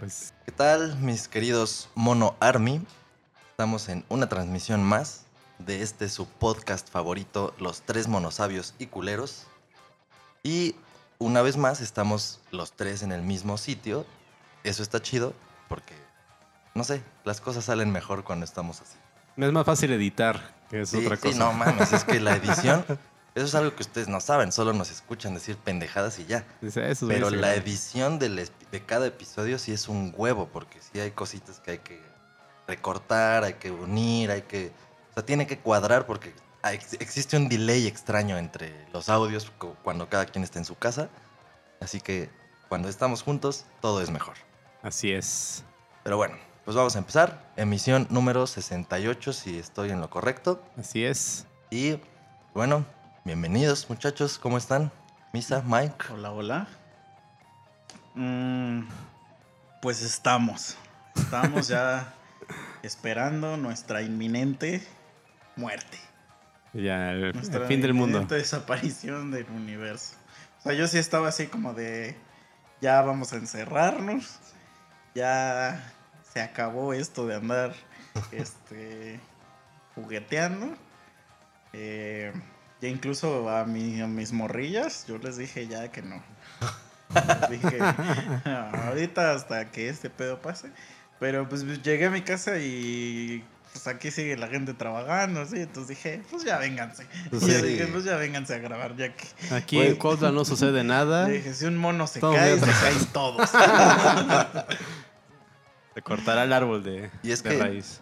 pues. ¿Qué tal, mis queridos Mono Army? Estamos en una transmisión más de este su podcast favorito, Los Tres Monosabios y Culeros. Y una vez más estamos los tres en el mismo sitio. Eso está chido porque, no sé, las cosas salen mejor cuando estamos así. Es más fácil editar, que es Sí, otra sí, cosa. no mames, es que la edición, eso es algo que ustedes no saben, solo nos escuchan decir pendejadas y ya. Dice, "Esos Pero la graban". edición del de cada episodio sí es un huevo, porque sí hay cositas que hay que recortar, hay que unir, hay que... O sea, tiene que cuadrar porque existe un delay extraño entre los audios cu- cuando cada quien está en su casa. Así que cuando estamos juntos, todo es mejor. Así es. Pero bueno, pues vamos a empezar. Emisión número 68, si estoy en lo correcto. Así es. Y bueno, bienvenidos muchachos, ¿cómo están? Misa, Mike. Hola, hola. Mm, pues estamos. Estamos ya esperando nuestra inminente muerte. Ya, el, el Nuestra fin del mundo. desaparición del universo. O sea, yo sí estaba así como de. Ya vamos a encerrarnos. Ya se acabó esto de andar este, jugueteando. Eh, ya incluso a, mi- a mis morrillas, yo les dije ya que no. Dije, ahorita hasta que este pedo pase. Pero pues llegué a mi casa y pues aquí sigue la gente trabajando, así. Entonces dije, pues ya vénganse. Pues Y sí. dije, pues ya vénganse a grabar, ya que. Aquí Güey. en Cuautla no sucede nada. Le dije, si un mono se Todo cae, se caen todos. Se cortará el árbol de, Y es de que- raíz.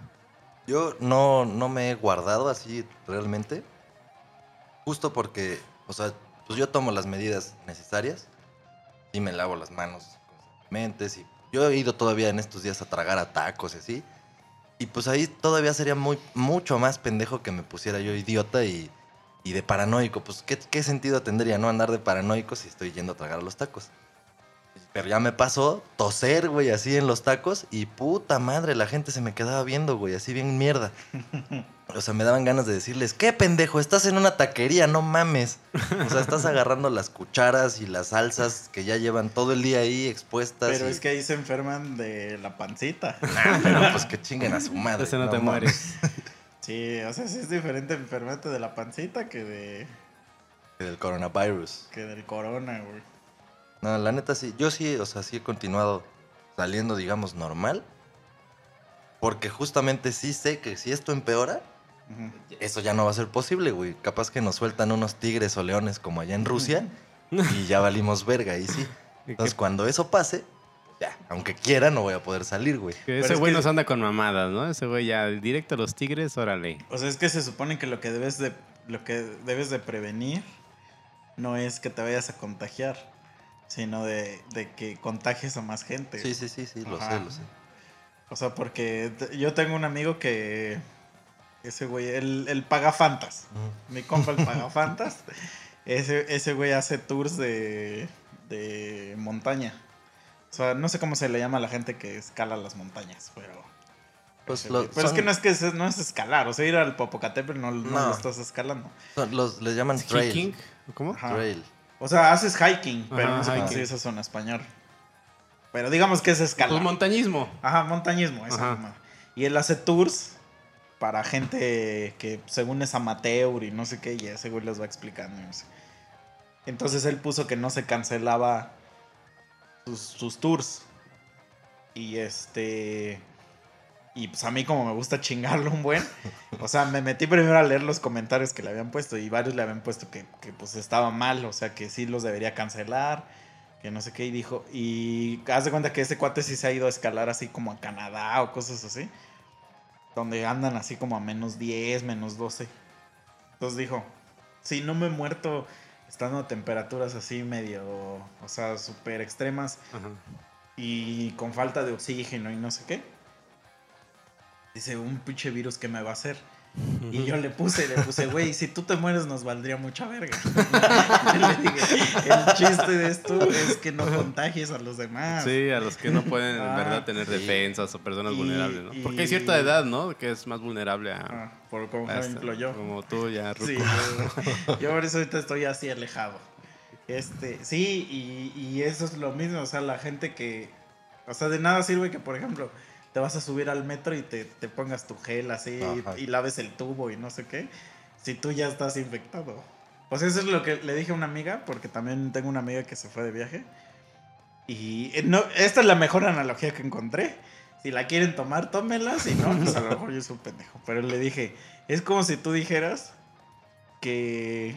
Yo no, no me he guardado así realmente. Justo porque, o sea, pues yo tomo las medidas necesarias. Y me lavo las manos constantemente. Y yo he ido todavía en estos días a tragar a tacos y así. Y pues ahí todavía sería muy, mucho más pendejo que me pusiera yo idiota y, y de paranoico. Pues ¿qué, qué sentido tendría no andar de paranoico si estoy yendo a tragar a los tacos. Pero ya me pasó toser, güey, así en los tacos y puta madre, la gente se me quedaba viendo, güey, así bien mierda. O sea, me daban ganas de decirles, ¿qué pendejo? Estás en una taquería, no mames. O sea, estás agarrando las cucharas y las salsas que ya llevan todo el día ahí expuestas. Pero y- es que ahí se enferman de la pancita. Ah, pero pues que chinguen a su madre. Ese no, te mames. mueres. Sí, o sea, sí es diferente enfermarte de la pancita que de Del coronavirus. que del corona, güey. No, la neta sí. Yo sí, o sea, sí he continuado saliendo, digamos, normal. Porque justamente sí sé que si esto empeora, eso ya no va a ser posible, güey. Capaz que nos sueltan unos tigres o leones como allá en Rusia y ya valimos verga, y sí. Entonces, cuando eso pase, ya, aunque quiera, no voy a poder salir, güey. Que Pero ese es güey que- nos anda con mamadas, ¿no? Ese güey ya directo a los tigres, órale. O sea, es que se supone que lo que debes de lo que debes de prevenir no es que te vayas a contagiar, sino de, de que contagies a más gente. Sí, sí, sí, sí, lo Ajá. sé, lo sé. O sea, porque yo tengo un amigo que ese güey, él, él paga fantas. Ujú. Mi compa el paga fantas. Ese, ese güey hace tours de, de montaña. O sea, no sé cómo se le llama a la gente que escala las montañas, pero. Pues lo- pero es que no es que es, no es escalar. O sea, ir al Popocatépetl no, no No. lo estás escalando. Los, les llaman trail. ¿Hiking? ¿Cómo? Ajá. Trail. O sea, haces hiking, pero Ajá, no se eso en español. Pero digamos que es escalar. Pues montañismo. Ajá, montañismo, esa Ajá. Y él hace tours para gente que según es amateur y no sé qué, y ese güey les va explicando. no sé. Entonces él puso que no se cancelaba sus, sus tours. Y este. Y pues a mí, como me gusta chingarlo un buen. O sea, me metí primero a leer los comentarios que le habían puesto. Y varios le habían puesto que, que, pues estaba mal. O sea, que sí los debería cancelar. Que no sé qué. Y dijo. Y haz de cuenta que ese cuate sí se ha ido a escalar así como a Canadá o cosas así. Donde andan así como a menos 10, menos 12. Entonces dijo. Si no me he muerto estando a temperaturas así medio. O sea, súper extremas Ajá. y con falta de oxígeno y no sé qué. Dice, un pinche virus que me va a hacer. Y yo le puse, le puse, güey, si tú te mueres nos valdría mucha verga. le dije, el chiste de esto es que no contagies a los demás. Sí, a los que no pueden en Ah, verdad tener sí. defensas o personas Y- vulnerables, ¿no? Porque hay cierta edad, ¿no? Que es más vulnerable a... Ah, por como a esto, ejemplo yo. Como tú ya, Ruco. Sí, yo, yo por eso ahorita estoy así alejado. Este, sí, y, y eso es lo mismo, o sea, la gente que, o sea, de nada sirve que, por ejemplo, te vas a subir al metro y te, te pongas tu gel así Ajá. y laves el tubo y no sé qué, si tú ya estás infectado. Pues eso es lo que le dije a una amiga, porque también tengo una amiga que se fue de viaje. Y eh, no, esta es la mejor analogía que encontré. Si la quieren tomar, tómela. Si no, pues a lo mejor yo soy un pendejo. Pero le dije, es como si tú dijeras que...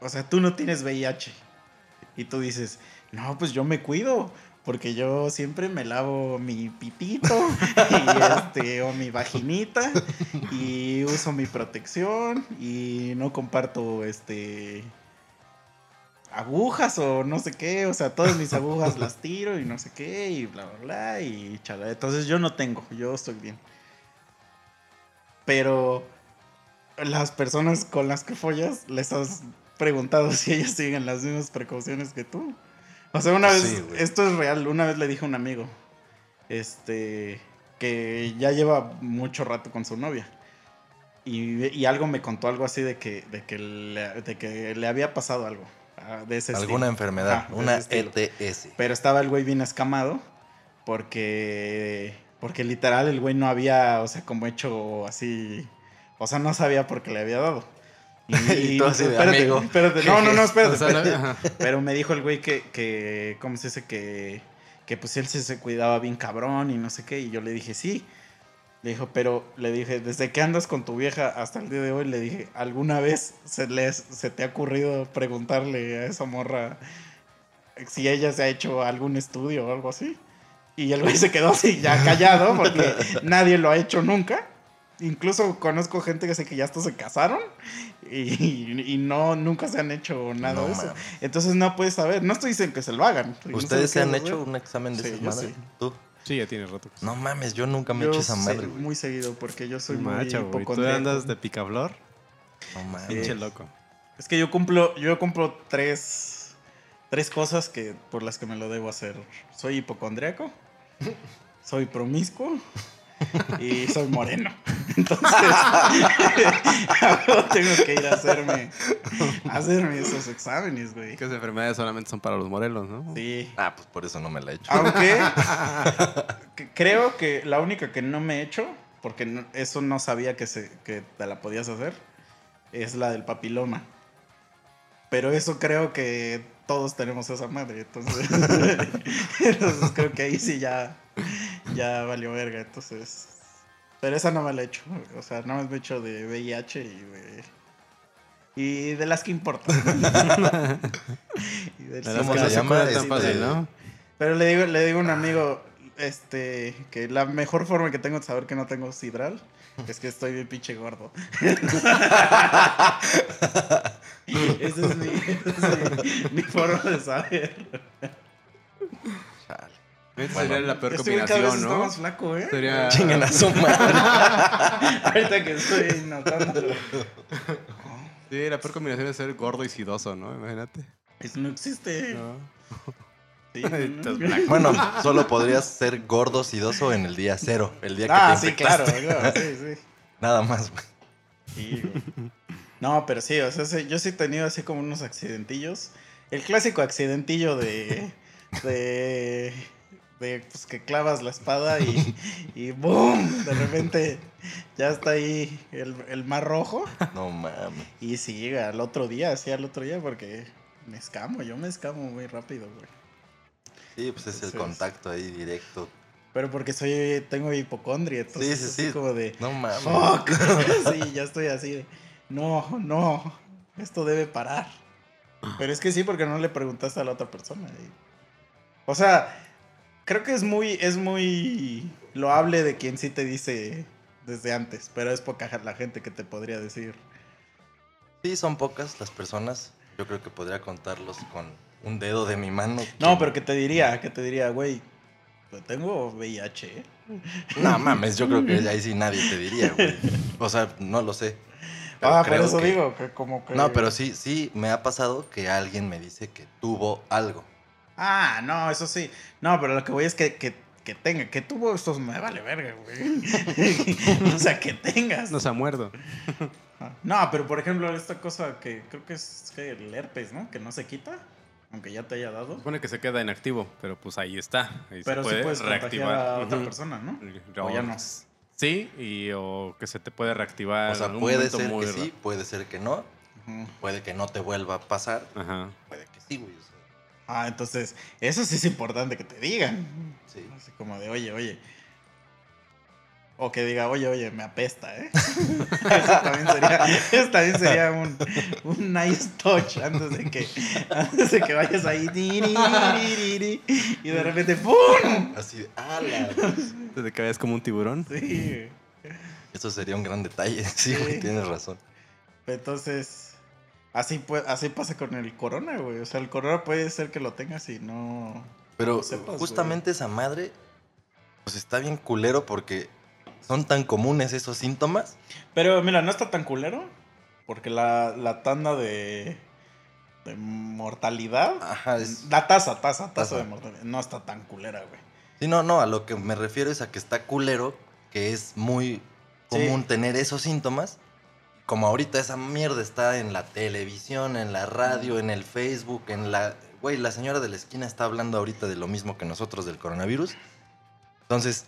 O sea, tú no tienes VIH. Y tú dices, no, pues yo me cuido. Porque yo siempre me lavo mi pipito y este, o mi vaginita y uso mi protección y no comparto este agujas o no sé qué, o sea, todas mis agujas las tiro y no sé qué y bla bla bla y chala. Entonces yo no tengo, yo estoy bien. Pero las personas con las que follas les has preguntado si ellas siguen las mismas precauciones que tú. O sea, una vez, Sí, esto es real, una vez le dije a un amigo, este, que ya lleva mucho rato con su novia. Y, y algo me contó algo así de que, de que, le, de que le había pasado algo. ah, De ese Alguna estilo. enfermedad, de una. ETS. Pero estaba el güey bien escamado porque porque literal el güey no había, o sea, como hecho así, o sea, no sabía por qué le había dado. Y tú así de, espérate, "Amigo". espérate, no, no, no, espérate, O sea, no- espérate. ajá. Pero me dijo el güey que, que ¿cómo se dice? Que, que pues él sí se cuidaba bien cabrón y no sé qué. Y yo le dije, sí. Le dijo, pero le dije, desde que andas con tu vieja hasta el día de hoy, le dije, ¿alguna vez se, le, se te ha ocurrido preguntarle a esa morra si ella se ha hecho algún estudio o algo así? Y el güey se quedó así, ya callado, porque nadie lo ha hecho nunca. Incluso conozco gente que sé que ya hasta se casaron y, y no, nunca se han hecho nada No de eso. Entonces no puedes saber. No estoy diciendo que se lo hagan. ¿Ustedes se han hecho un examen de Sí, esa yo madre? sí. ¿Tú? Sí, ya tiene rato. No mames, yo nunca me he hecho esa sé, madre, güey. muy seguido porque yo soy muy Macho, güey. Tú andas de picaflor. No mames. Pinche loco. Es que yo cumplo, yo cumplo tres, tres cosas que, por las que me lo debo hacer. Soy hipocondriaco, soy promiscuo y soy moreno. Entonces, tengo que ir a hacerme, a hacerme esos exámenes, güey. Que esas enfermedades solamente son para los morelos, ¿no? Sí. Ah, pues por eso no me la he hecho. Aunque que- creo que la única que no me he hecho, porque no- eso no sabía que, se, que te la podías hacer, es la del papiloma. Pero eso creo que todos tenemos esa madre, entonces, entonces creo que ahí sí ya, ya valió verga, entonces... Pero esa no me la he hecho, o sea, no me he hecho de VIH y de... Y de las que importan. Y del De ¿Cómo se no pero le digo, le digo a un amigo, este, que la mejor forma que tengo de saber que no tengo sidral es que estoy bien pinche gordo. Esa es, mi, esa es mi- mi forma de saber. Esa Bueno. sería la peor Este güey cada vez combinación, está ¿no? más flaco, ¿eh? Sería... Chinguen a su madre. Ahorita que estoy notando. Sí, la peor combinación es ser gordo y sidoso, ¿no? Imagínate. Eso no existe. No. Sí, no. Bueno, solo podrías ser gordo sidoso en el día cero. El día que Ah, te sí, claro, infectaste. claro, sí, sí. Nada más, güey. Sí, güey. No, pero sí, o sea, yo sí he tenido así como unos accidentillos. El clásico accidentillo de. de. De pues que clavas la espada y. y ¡boom! De repente ya está ahí el, el mar rojo. No mames. Y sí, al otro día, sí, al otro día, porque me escamo, yo me escamo muy rápido, güey. Sí, pues es el contacto ahí directo. Pero porque soy, tengo hipocondria, entonces Sí, sí. como de. No mames. Fuck. sí, ya estoy así de. No, no. Esto debe parar. Pero es que sí, porque no le preguntaste a la otra persona. y- O sea, creo que es muy, es muy loable de quien sí te dice desde antes. Pero es poca la gente que te podría decir. Sí, son pocas las personas. Yo creo que podría contarlos con un dedo de mi mano. No, pero que te diría, que te diría, güey. Tengo VIH. No mames, yo creo que ahí sí nadie te diría, güey. O sea, no lo sé. Pero Ah, por eso que- digo, que como que. No, pero sí, sí, me ha pasado que alguien me dice que tuvo algo. Ah, no, eso sí. No, pero lo que voy es que, que que tenga, que tuvo estos, me vale verga, güey. o sea, que tengas. Nos ha muerto. No, pero por ejemplo, esta cosa que creo que es que el herpes, ¿no? Que no se quita, aunque ya te haya dado. Supone que se queda inactivo, pero pues ahí está. Ahí Pero se sí puede puedes contagiar reactivar. a otra persona, ¿no? O O ya no. Sí, y o que se te puede reactivar. O sea, en puede ser muy que sí, puede ser que no. Puede que no te vuelva a pasar. Ajá. Puede que sí, güey. o sea, Ah, entonces, eso sí es importante que te digan. sí. Así como de, oye, oye. O que diga, oye, oye, me apesta, ¿eh? Eso también sería, eso también sería un, un nice touch antes de que, antes de que vayas ahí. Y de repente, ¡pum! Así de, ala. Desde que veas como un tiburón. Sí. Eso sería un gran detalle. Sí, güey, Sí. tienes razón. Entonces, así, pue- así pasa con el corona, güey. O sea, el corona puede ser que lo tengas y no. Pero No sepas, justamente esa madre, pues está bien culero porque son tan comunes esos síntomas. Pero mira, no está tan culero. Porque la, la tanda de, de mortalidad. Ajá, es... La tasa, tasa, tasa Tasa. de mortalidad. No está tan culera, güey. Sí, no, no, a lo que me refiero es a que está culero, que es muy común tener esos síntomas. Como ahorita esa mierda está en la televisión, en la radio, en el Facebook, en la... Güey, la señora de la esquina está hablando ahorita de lo mismo que nosotros del coronavirus. Entonces,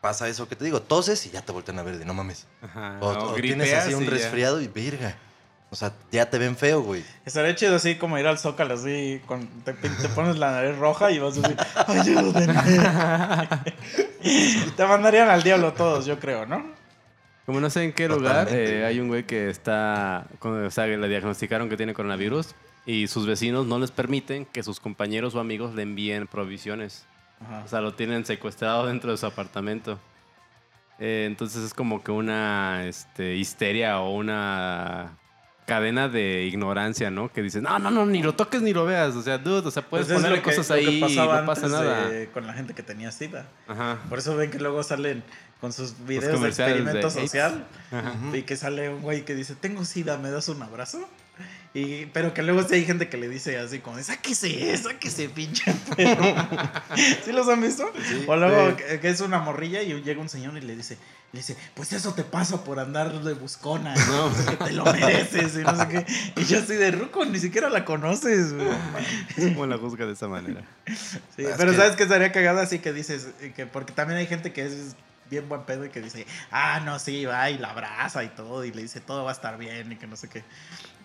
pasa eso que te digo, toses y ya te voltean a ver de no mames. Ajá. O, o tienes así un ya. resfriado y verga. O sea, ya te ven feo, güey. Estaría chido así como ir al Zócalo así, con, te, pones la nariz roja y vas así, ayúdenme. te mandarían al diablo todos, yo creo, ¿no? Como no sé en qué lugar, eh, hay un güey que está, con- o sea, le diagnosticaron que tiene coronavirus y sus vecinos no les permiten que sus compañeros o amigos le envíen provisiones. Ajá. O sea, lo tienen secuestrado dentro de su apartamento. Eh, entonces es como que una este, histeria o una cadena de ignorancia, ¿no? Que dicen, no, no, no, ni lo toques ni lo veas. O sea, dude, o sea, puedes Pues es ponerle que- cosas ahí y no pasa nada. de- con la gente que tenía SIDA. Ajá. Por eso ven que luego salen con sus videos de de experimento AIDS. social. Y que sale un güey que dice, tengo sida, ¿me das un abrazo? Y, pero que luego sí hay gente que le dice así como, sáquese, sáquese, pinche perro". ¿Sí los han visto? Sí, o luego sí. que, que es una morrilla y llega un señor y le dice, le dice, pues eso te pasa por andar de buscona, No. que te lo mereces y no sé qué. Y yo así de ruco, ni siquiera la conoces. ¿Cómo la juzga de esa manera? Sí, Es pero que- ¿sabes qué estaría cagada así que dices? eh, que Porque también hay gente que es bien buen pedo y que dice, ah, no, sí, va y la abraza y todo, y le dice, todo va a estar bien y que no sé qué.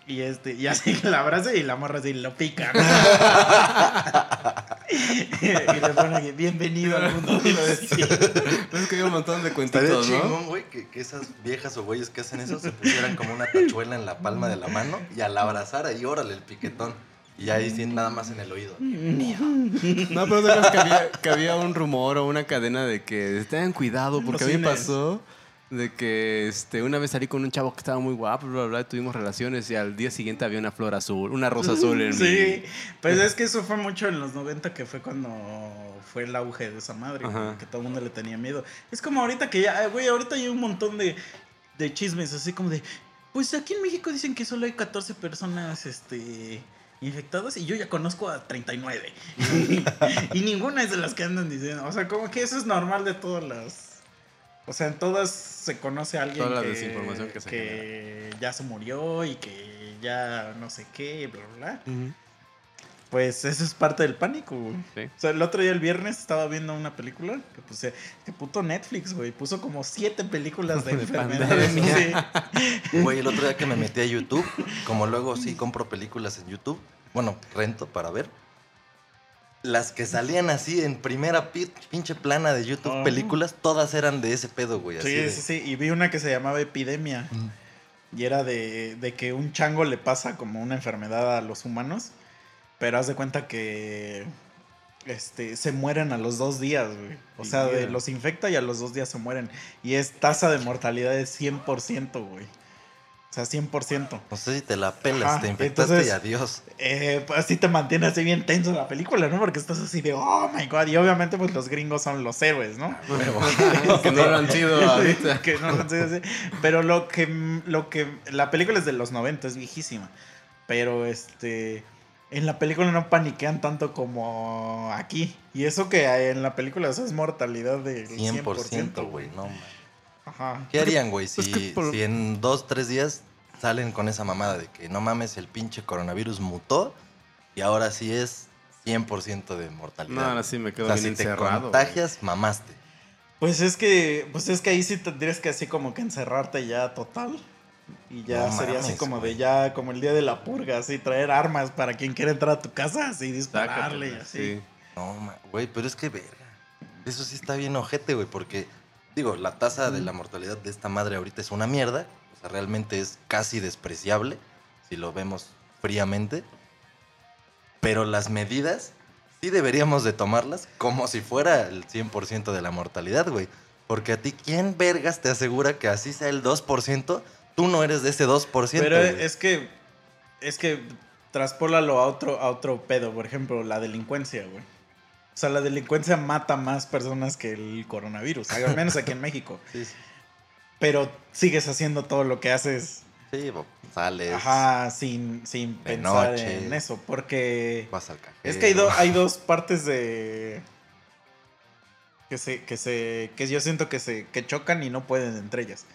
Y este, y así que la abraza y la morra así lo pica. ¿no? y le pone aquí, bienvenido al mundo los Es que hay un montón de cuentitos, ¿no? chingón, güey, que, que esas viejas o güeyes que hacen eso se pusieran como una tachuela en la palma de la mano y al abrazar ahí, órale, el piquetón. Y ahí sí, nada más en el oído. No, pero de que había, que había un rumor o una cadena de que tengan cuidado, porque a mí me pasó de que este, una vez salí con un chavo que estaba muy guapo, bla, bla, bla, y tuvimos relaciones y al día siguiente había una flor azul, una rosa azul en Sí, mi... pues es que eso fue mucho en los 90 que fue cuando fue el auge de esa madre, Ajá. que todo el mundo le tenía miedo. Es como ahorita que ya, güey, ahorita hay un montón de, de chismes, así como de, pues aquí en México dicen que solo hay 14 personas, este... Infectadas y yo ya conozco a 39. y ninguna es de las que andan diciendo. O sea, como que eso es normal de todas las. O sea, en todas se conoce a alguien Toda la que, desinformación que se que ya se murió y que ya no sé qué, bla, bla, bla. Pues eso es parte del pánico, güey. Sí. O sea, el otro día, el viernes, estaba viendo una película que puse, que puto Netflix, güey. Puso como siete películas de, De enfermedades. sí. Güey, el otro día que me metí a YouTube, como luego sí compro películas en YouTube, bueno, rento para ver. Las que salían así en primera pi- pinche plana de YouTube, Ah. películas, todas eran de ese pedo, güey. Así Sí, de- sí, sí. Y vi una que se llamaba Epidemia. Mm. Y era de, de que un chango le pasa como una enfermedad a los humanos. Pero haz de cuenta que este, se mueren a los dos días, güey. O sea, de- los infecta y a los dos días se mueren. Y es tasa de mortalidad de 100%, güey. O sea, 100%. No sé si te la pelas, Ajá, te infectaste entonces- y adiós. Eh, pues así te mantiene así bien tenso la película, ¿no? Porque estás así de, oh my god. Y obviamente, pues los gringos son los héroes, ¿no? que no lo han sido ahorita. que no, no sé, sí. Pero lo que, lo que. La película es de los 90, es viejísima. Pero este. En la película no paniquean tanto como aquí. Y eso que en la película eso es mortalidad del 100%, 100%, güey, no, man. Ajá. ¿Qué harían, güey, si, por- si en dos, tres días salen con esa mamada de que no mames, el pinche coronavirus mutó y ahora sí es 100% de mortalidad? No, ahora sí me quedo o sea, bien si te encerrado. contagias, mamaste. Pues es que, pues es que ahí sí tendrías que así como que encerrarte ya total. Y ya No sería así mames, como güey. de ya, como el día de la purga, así traer armas para quien quiera entrar a tu casa, así dispararle Sácatela, así. sí. No, güey, pero es que verga. Eso sí está bien ojete, güey, porque, digo, la tasa de la mortalidad de esta madre ahorita es una mierda. O sea, realmente es casi despreciable, si lo vemos fríamente. Pero las medidas sí deberíamos de tomarlas como si fuera el 100% de la mortalidad, güey. Porque a ti, ¿quién vergas te asegura que así sea el 2%? Tú no eres de ese 2%. Pero güey. es que, es que traspólalo a otro, a otro pedo, por ejemplo, la delincuencia, güey. O sea, la delincuencia mata más personas que el coronavirus, al menos aquí en México. Sí, sí. Pero sigues haciendo todo lo que haces, Sí, sales, ajá, sin, sin pensar noche. en eso, porque... vas al cajero. Es que hay, do- hay dos partes de. Que se, que se. Que yo siento que se. que chocan y no pueden entre ellas.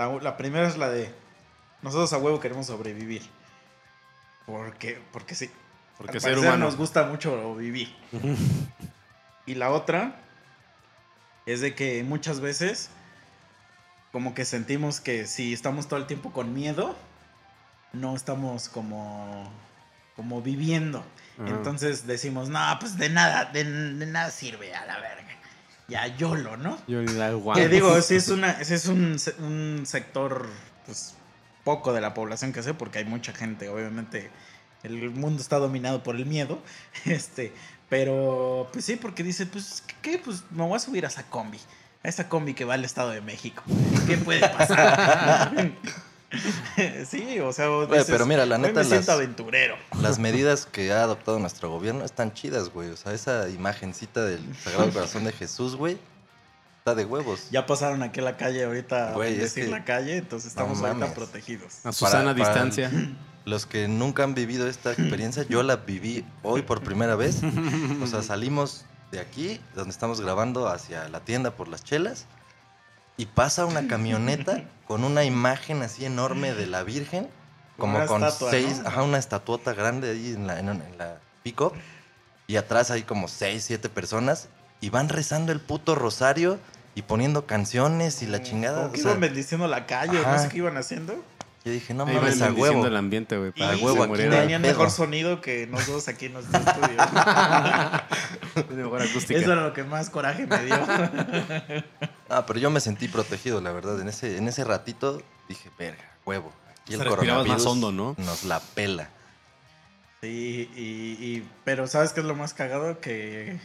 La, la primera es la de. Nosotros a huevo queremos sobrevivir. Porque. Porque sí. Porque Al ser humano. nos gusta mucho vivir. y la otra. Es de que muchas veces. Como que sentimos que si estamos todo el tiempo con miedo. No estamos como. Como viviendo. Ajá. Entonces decimos, no, pues de nada, de, de nada sirve a la verga. Ya YOLO, ¿no? Que digo, sí es, una, sí es un, un sector, pues, poco de la población que sé, porque hay mucha gente, obviamente, el mundo está dominado por el miedo, este, pero, pues sí, porque dice, pues, ¿qué? Pues me voy a subir a esa combi, a esa combi que va al Estado de México. ¿Qué puede pasar? sí, o sea, vos dices, pero mira, la "Hoy neta, me siento las- aventurero. Las medidas que ha adoptado nuestro gobierno están chidas, güey. O sea, esa imagencita del Sagrado Corazón de Jesús, güey, está de huevos. Ya pasaron aquí a la calle ahorita Güey, a es decir que- la calle, entonces no estamos ahorita mames. protegidos. A Susana para- distancia. Los que nunca han vivido esta experiencia, yo la viví hoy por primera vez. O sea, salimos de aquí, donde estamos grabando, hacia la tienda por las chelas. Y pasa una camioneta con una imagen así enorme de la Virgen. Como Una con estatua, seis, ¿no? ajá, una estatuota grande ahí en la, en, en la pick-up. Y atrás hay como seis, siete personas. Y van rezando el puto rosario y poniendo canciones y la chingada. Como o que sea, iban bendiciendo la calle, o no ajá. sé qué iban haciendo. yo dije, no mames, a huevo. el ambiente, güey. Para Y huevo, aquí tenían pedo. mejor sonido que nosotros aquí en nuestro estudio. Mejor acústica. Eso era lo que más coraje me dio. Ah, pero yo me sentí protegido, la verdad. En ese, en ese ratito dije, verga, huevo. Aquí el más coronavirus hondo, ¿no? Nos la pela. Sí, y, y- pero ¿sabes qué es lo más cagado? Que,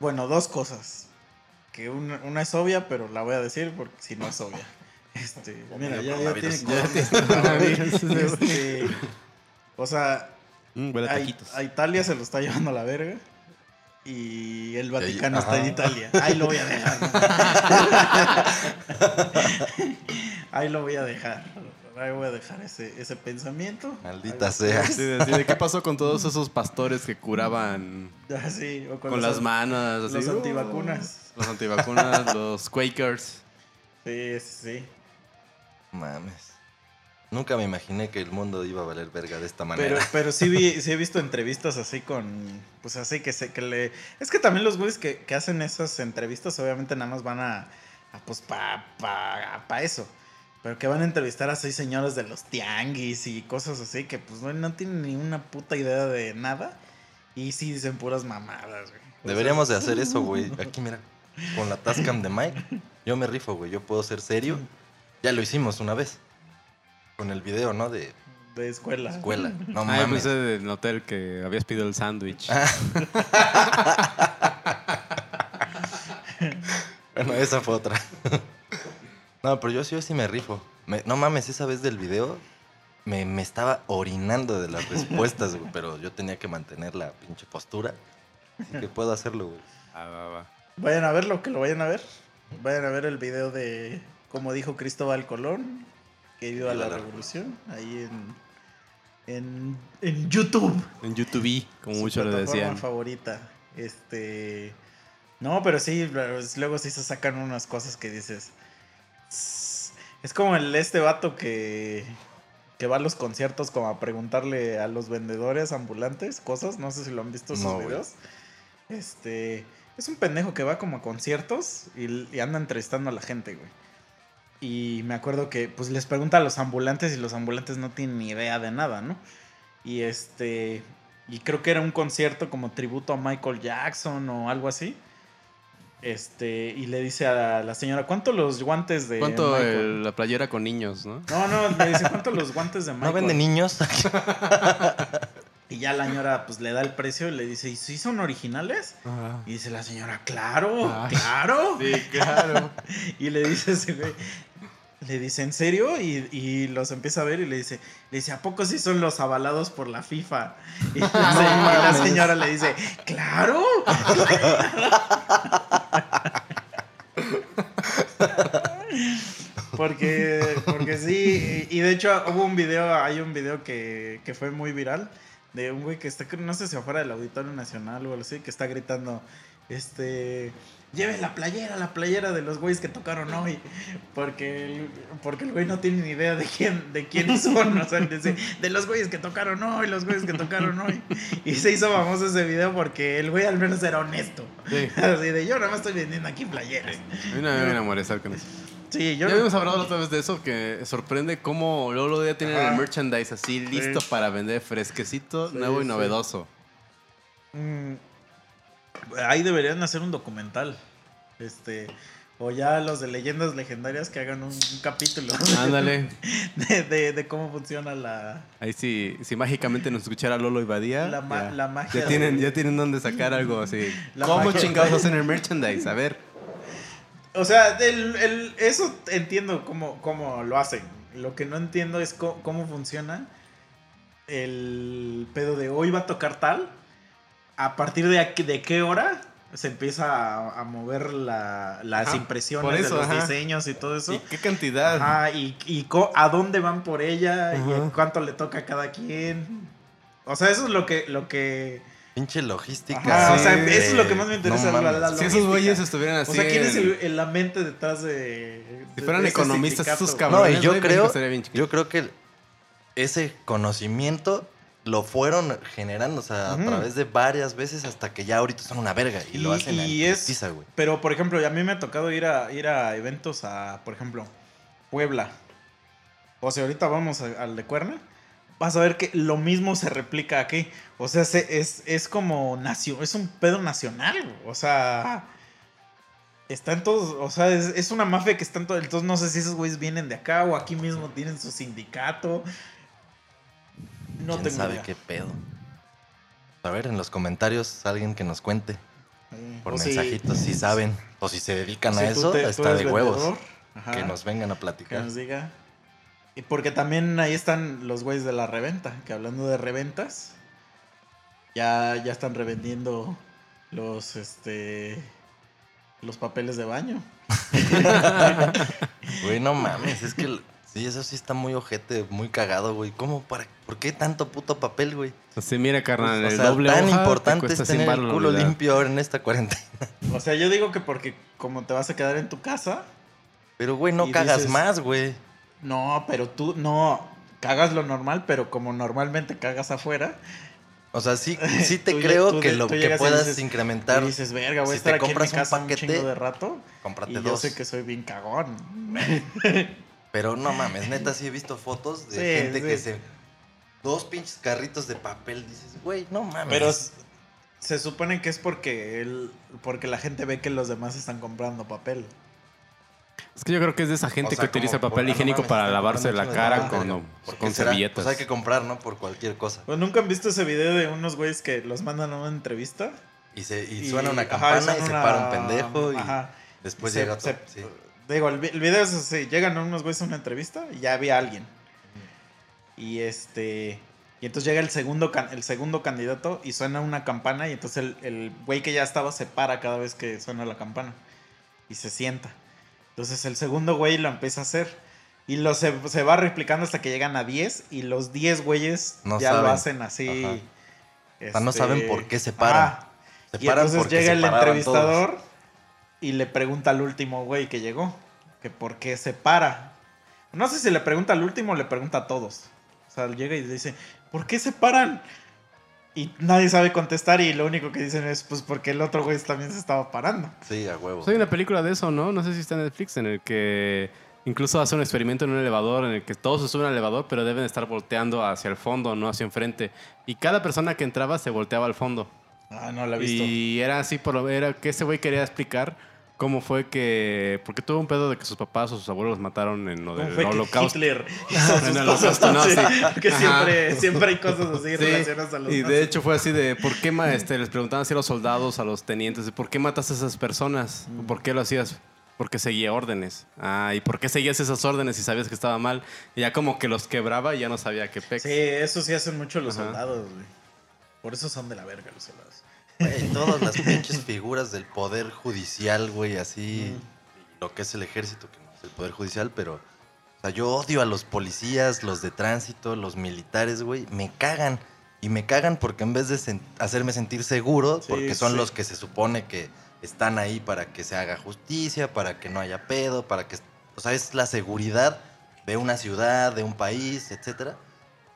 bueno, dos cosas. Que una, una es obvia, pero la voy a decir porque si no es obvia. Este, mira, ya, ya tiene. Este, o sea, Mm, a a Italia se lo está llevando a la verga. Y el Vaticano ajá. está en Italia. Ahí lo voy a dejar. Ahí lo voy a dejar. Ahí voy a dejar ese, ese pensamiento. Maldita sea. Sí, de, sí, de qué pasó con todos esos pastores que curaban Ah, sí, o con, los las an- manos? Los así, uh, antivacunas. Los antivacunas, los Quakers. Sí, sí. Mames. Nunca me imaginé que el mundo iba a valer verga de esta manera. Pero, pero sí, vi, sí he visto entrevistas así con. Pues así que se que le. Es que también los güeyes que, que hacen esas entrevistas, obviamente nada más van a. a, pues pa, pa, pa eso. Pero que van a entrevistar a seis señores de los tianguis y cosas así que pues no, no tienen ni una puta idea de nada. Y sí dicen puras mamadas, güey. Deberíamos de hacer eso, güey. Aquí, mira, con la Tascam de Mike. Yo me rifo, güey. Yo puedo ser serio. Ya lo hicimos una vez. Con el video, ¿no? De De escuela. escuela. No Ah, yo mames. pensé del hotel que habías pedido el sándwich. Bueno, esa fue otra. no, pero yo sí, yo sí me rifo. Me- no mames, esa vez del video me, me estaba orinando de las respuestas, güey. Pero yo tenía que mantener la pinche postura. Así que puedo hacerlo, güey. Ah, va, va. Vayan a verlo, que lo vayan a ver. Vayan a ver el video de como dijo Cristóbal Colón, que iba a la Viva la- revolución, ahí en, en, en YouTube. En YouTube, como Su muchos lo decían. favorita. Este. No, pero sí, luego sí se sacan unas cosas que dices. Es como el este vato que. que va a los conciertos como a preguntarle a los vendedores ambulantes cosas. No sé si lo han visto No, güey. videos. Este. Es un pendejo que va como a conciertos y, y anda entrevistando a la gente, güey. Y me acuerdo que pues les pregunta a los ambulantes y los ambulantes no tienen ni idea de nada, ¿no? Y este. Y creo que era un concierto como tributo a Michael Jackson o algo así. Este. Y le dice a la señora, ¿cuánto los guantes de. ¿Cuánto Michael?" el- la playera con niños, no? No, no, le dice, ¿cuánto los guantes de Michael? ¿No venden niños? Y ya la señora pues le da el precio y le dice, ¿y si son originales? Y dice la señora, claro, Ah. claro. Sí, claro. Y le dice ese güey, le dice, ¿en serio? Y, y los empieza a ver y le dice, le dice, ¿a poco sí son los avalados por la FIFA? Y la, señora le dice, ¡claro! Porque, porque sí, y y de hecho hubo un video, hay un video que, que fue muy viral de un güey que está, no sé si afuera del Auditorio Nacional o algo así, que está gritando, este, lleve la playera, la playera de los güeyes que tocaron hoy, porque el, porque el güey no tiene ni idea de quién, de quiénes son, o sea, dice, de los güeyes que tocaron hoy, los güeyes que tocaron hoy, y se hizo famoso ese video porque el güey al menos era honesto, Sí. así de, yo nada más estoy vendiendo aquí playeras. A mí no me viene a molestar con eso. Sí, yo Ya no- habíamos hablado la otra vez de eso, que sorprende cómo Lolo ya tienen Ajá. el merchandise así listo para vender fresquecito, Sí, nuevo y sí. novedoso. Mm, ahí deberían hacer un documental. Este. O ya los de leyendas legendarias que hagan un, un capítulo. Ándale. De, de- de cómo funciona la. Ahí sí, si mágicamente nos escuchara Lolo y Badía, La ma- ya, la magia ya tienen, de- ya tienen donde sacar algo así. La ¿Cómo magia- chingados hacen el merchandise? A ver. O sea, el- el- eso entiendo cómo, cómo lo hacen. Lo que no entiendo es co- cómo funciona el pedo de hoy va a tocar tal. A partir de, aquí- de qué hora se empieza a, a mover la- las Ajá, impresiones eso, de los ajá. diseños y todo eso. ¿Y qué cantidad? Ajá, y, y co- a dónde van por ella, y cuánto le toca a cada quien. O sea, eso es lo que, lo que. Pinche logística. Ajá, o sea, eso es lo que más me interesa. No la- mames. la si esos güeyes estuvieran así. O sea, ¿quién es en- el- el- la mente detrás de. Si de- fueran de economistas, sindicato? estos No, cabrones. y yo creo, yo creo que ese conocimiento lo fueron generando, o sea, a través de varias veces hasta que ya ahorita son una verga y, lo hacen y en es- putiza, güey. Pero, por ejemplo, a mí me ha tocado ir a, ir a eventos a, por ejemplo, Puebla. O sea, ahorita vamos a- al de Cuerna. Vas a ver que lo mismo se replica aquí. O sea, se- es, es como nacio, es un pedo nacional. O sea, está en todos. O sea, es, es una mafia que está en todo. Entonces, no sé si esos güeyes vienen de acá o aquí mismo tienen su sindicato. No ¿Quién tengo sabe idea. qué pedo? A ver, en los comentarios alguien que nos cuente Mm, por o mensajitos si saben o si se dedican si a eso, te- está de huevos. ajá. Que nos vengan a Que platicar. nos diga. Y porque también ahí están los güeyes de la reventa. Que hablando de reventas, ya, ya están revendiendo los este los papeles de baño. Güey, no mames, es que sí, eso sí está muy ojete, muy cagado, güey. ¿Cómo? Para, ¿Por qué tanto puto papel, güey? Sí, mira, carnal, o el sea, doble tan hoja importante es 100 tener el culo limpio ahora en esta cuarentena. O sea, yo digo que porque como te vas a quedar en tu casa, Pero, güey, no cagas dices- más, güey. no, pero tú no cagas lo normal, pero como normalmente cagas afuera, O sea, sí, sí te Tú creo tú que lo que puedas dices- incrementar, dices, verga, voy a si estar te aquí en mi compras un casa un, paquete, de rato. cómprate Y yo dos. sé que soy bien cagón. Pero no mames, neta, sí he visto fotos de Sí, gente sí. que se... Dos pinches carritos de papel, dices, güey, no mames. Pero se supone que es porque el, porque la gente ve que los demás están comprando papel. Es que yo creo que es de esa gente O sea, que utiliza como, papel ah, no higiénico mames, para lavarse la cara con, papel. ¿Por qué con será? servilletas. Pues hay que comprar, ¿no? Por cualquier cosa. Pues nunca han visto ese video de unos güeyes que los mandan a una entrevista. Y, se, y, y- suena una ajá, campana suena y se una- para un pendejo y después Se- llega otro. se- sí. Digo, el, vi- el video es así, llegan unos güeyes a una entrevista y ya había alguien. Y este. Y entonces llega el segundo, el segundo candidato y suena una campana. Y entonces el, el güey que ya estaba se para cada vez que suena la campana. Y se sienta. Entonces el segundo güey lo empieza a hacer. Y lo se, se va replicando hasta que llegan a 10 y los 10 güeyes No ya lo hacen así. Ajá. O sea, no este, saben por qué se paran. ah, Se y entonces llega el entrevistador y le pregunta al último güey que llegó que por qué se para. No sé si le pregunta al último o le pregunta a todos. O sea, llega y dice, ¿por qué se paran? Y nadie sabe contestar y lo único que dicen es, pues porque el otro güey también se estaba parando. Sí, a huevo. Hay una película de eso, ¿no? No sé si está en Netflix, en el que incluso hace un experimento en un elevador en el que todos se suben al elevador, pero deben estar volteando hacia el fondo, no hacia enfrente. Y cada persona que entraba se volteaba al fondo. Ah, no la he visto. Y era así, por lo era que ese güey quería explicar cómo fue que. Porque tuvo un pedo de que sus papás o sus abuelos los mataron en lo ¿Cómo del fue que holocausto. Hitler En el holocausto. Que siempre, siempre hay cosas así Sí, relacionadas a los y de hecho fue así de por qué ma- este, les preguntaban así a los soldados, a los tenientes, de por qué matas a esas personas, Mm. por qué lo hacías, porque seguía órdenes. Ah, y por qué seguías esas órdenes si sabías que estaba mal. Y ya como que los quebraba y ya no sabía qué pex. Sí, eso sí hacen mucho los Ajá. soldados, güey. Por eso son de la verga los soldados. Güey, todas las pinches figuras del poder judicial, güey, así. Mm. Lo que es el ejército, que no es el poder judicial, pero. O sea, yo odio a los policías, los de tránsito, los militares, güey. Me cagan. Y me cagan porque en vez de sen- hacerme sentir seguro, Sí, porque son sí. los que se supone que están ahí para que se haga justicia, para que no haya pedo, para que. O sea, es la seguridad de una ciudad, de un país, etcétera.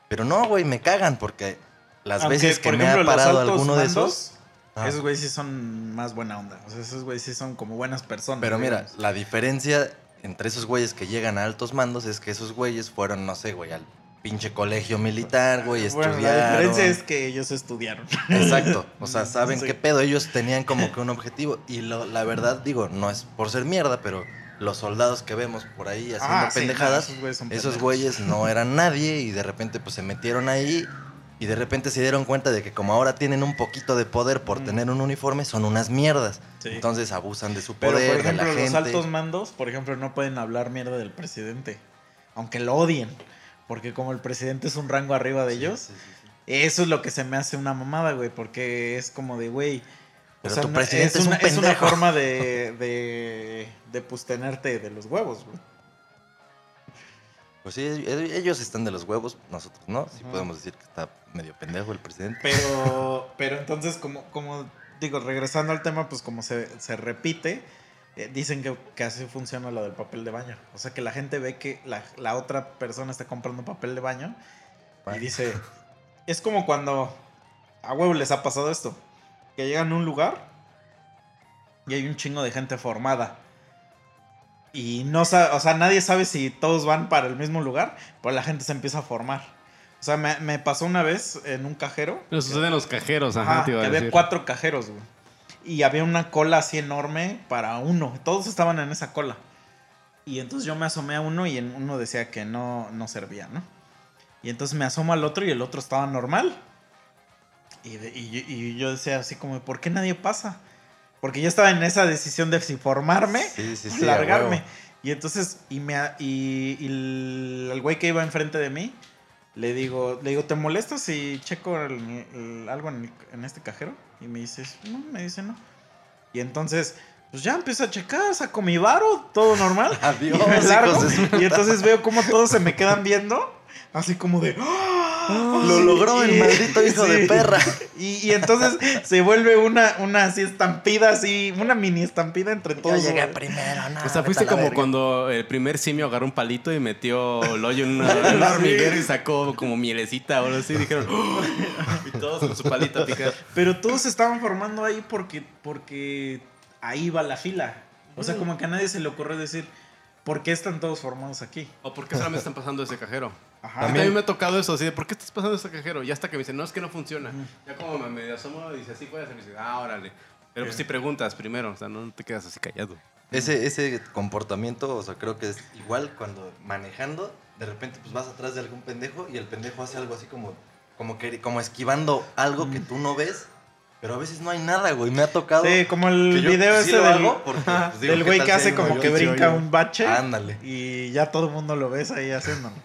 Pero no, güey, me cagan porque las Aunque, veces que por me ha parado alguno de esos. Ah. Esos güeyes sí son más buena onda. O sea, esos güeyes sí son como buenas personas. Pero mira, la diferencia entre esos güeyes que llegan a altos mandos es que esos güeyes fueron, no sé, güey, al pinche colegio militar, güey, Bueno, estudiaron. la diferencia es que ellos estudiaron. Exacto. O sea, saben Sí. qué pedo. Ellos tenían como que un objetivo. Y lo- la verdad, digo, no es por ser mierda, pero los soldados que vemos por ahí haciendo Ah, sí, no, pendejadas, esos güeyes no eran nadie y de repente pues se metieron ahí y de repente se dieron cuenta de que como ahora tienen un poquito de poder por Mm. tener un uniforme, son unas mierdas. Sí. Entonces abusan de su Pero, poder, por ejemplo, de la los gente. altos mandos, por ejemplo, no pueden hablar mierda del presidente. Aunque lo odien. Porque como el presidente es un rango arriba de ellos, Sí, sí, sí. eso es lo que se me hace una mamada, güey. Porque es como de, güey. O Pero sea, tu presidente es un una, es una pendejo. forma de, de, de pues tenerte de los huevos, güey. Pues sí, ellos están de los huevos, nosotros no. Sí Ajá. podemos decir que está medio pendejo el presidente. Pero, pero entonces, como, como digo, regresando al tema, pues como se, se repite, eh, dicen que, así funciona lo del papel de baño. O sea, que la gente ve que la, la otra persona está comprando papel de baño y dice, es como cuando a huevo les ha pasado esto, que llegan a un lugar y hay un chingo de gente formada. Y no sa- o sea, nadie sabe si todos van para el mismo lugar, pero la gente se empieza a formar. O sea, me, me pasó una vez en un cajero. Eso sucede en los cajeros, ajá, Ajá, te iba que a había decir. cuatro cajeros, güey. Y había una cola así enorme para uno. Todos estaban en esa cola. Y entonces yo me asomé a uno y en uno decía que no, no servía, ¿no? Y entonces me asomo al otro y el otro estaba normal. Y, de- y yo- y yo decía así como, ¿por qué nadie pasa? Porque yo estaba en esa decisión de si formarme Sí, sí, o sí. largarme. Y entonces, y, me, y, y el güey que iba enfrente de mí, le digo, le digo, ¿te molesta si checo el- el- algo en, el- en este cajero? Y me dice, no, me dice no. Y entonces, pues ya empiezo a checar, saco mi varo, todo normal. Adiós, y me largo. Y entonces veo cómo todos se me quedan viendo, así como de... ¡Ah! Lo logró el maldito hijo de perra. Y, y entonces se vuelve una, una así estampida, así, una mini estampida entre Yo todos. llegué güey. primero, no. O sea, fuiste como verga. cuando el primer simio agarró un palito y metió el hoyo en una, en un hormiguero y sacó como mielecita o algo así. Dijeron, "Oh", y todos con su palito a picar. Pero todos se estaban formando ahí porque, porque ahí va la fila. O sea, como que a nadie se le ocurre decir, ¿por qué están todos formados aquí? ¿O por qué solamente están pasando ese cajero? Ajá. A mí me ha tocado eso, así de, ¿por qué estás pasando ese cajero? Y hasta que me dicen, no, es que no funciona. Ya como me medio asomo y dice, así puede ser. Y dice, ah, órale. Pero pues sí preguntas primero, o sea, no te quedas así callado. Ese, ese comportamiento, o sea, creo que es igual cuando manejando, de repente pues vas atrás de algún pendejo y el pendejo hace algo así como, como, que, como esquivando algo que tú no ves, pero a veces no hay nada, güey. Me ha tocado. Sí, como el video ese del, porque, pues, digo, del ¿qué güey que hace como que brinca un bache Ándale. y ya todo el mundo lo ves ahí haciéndolo.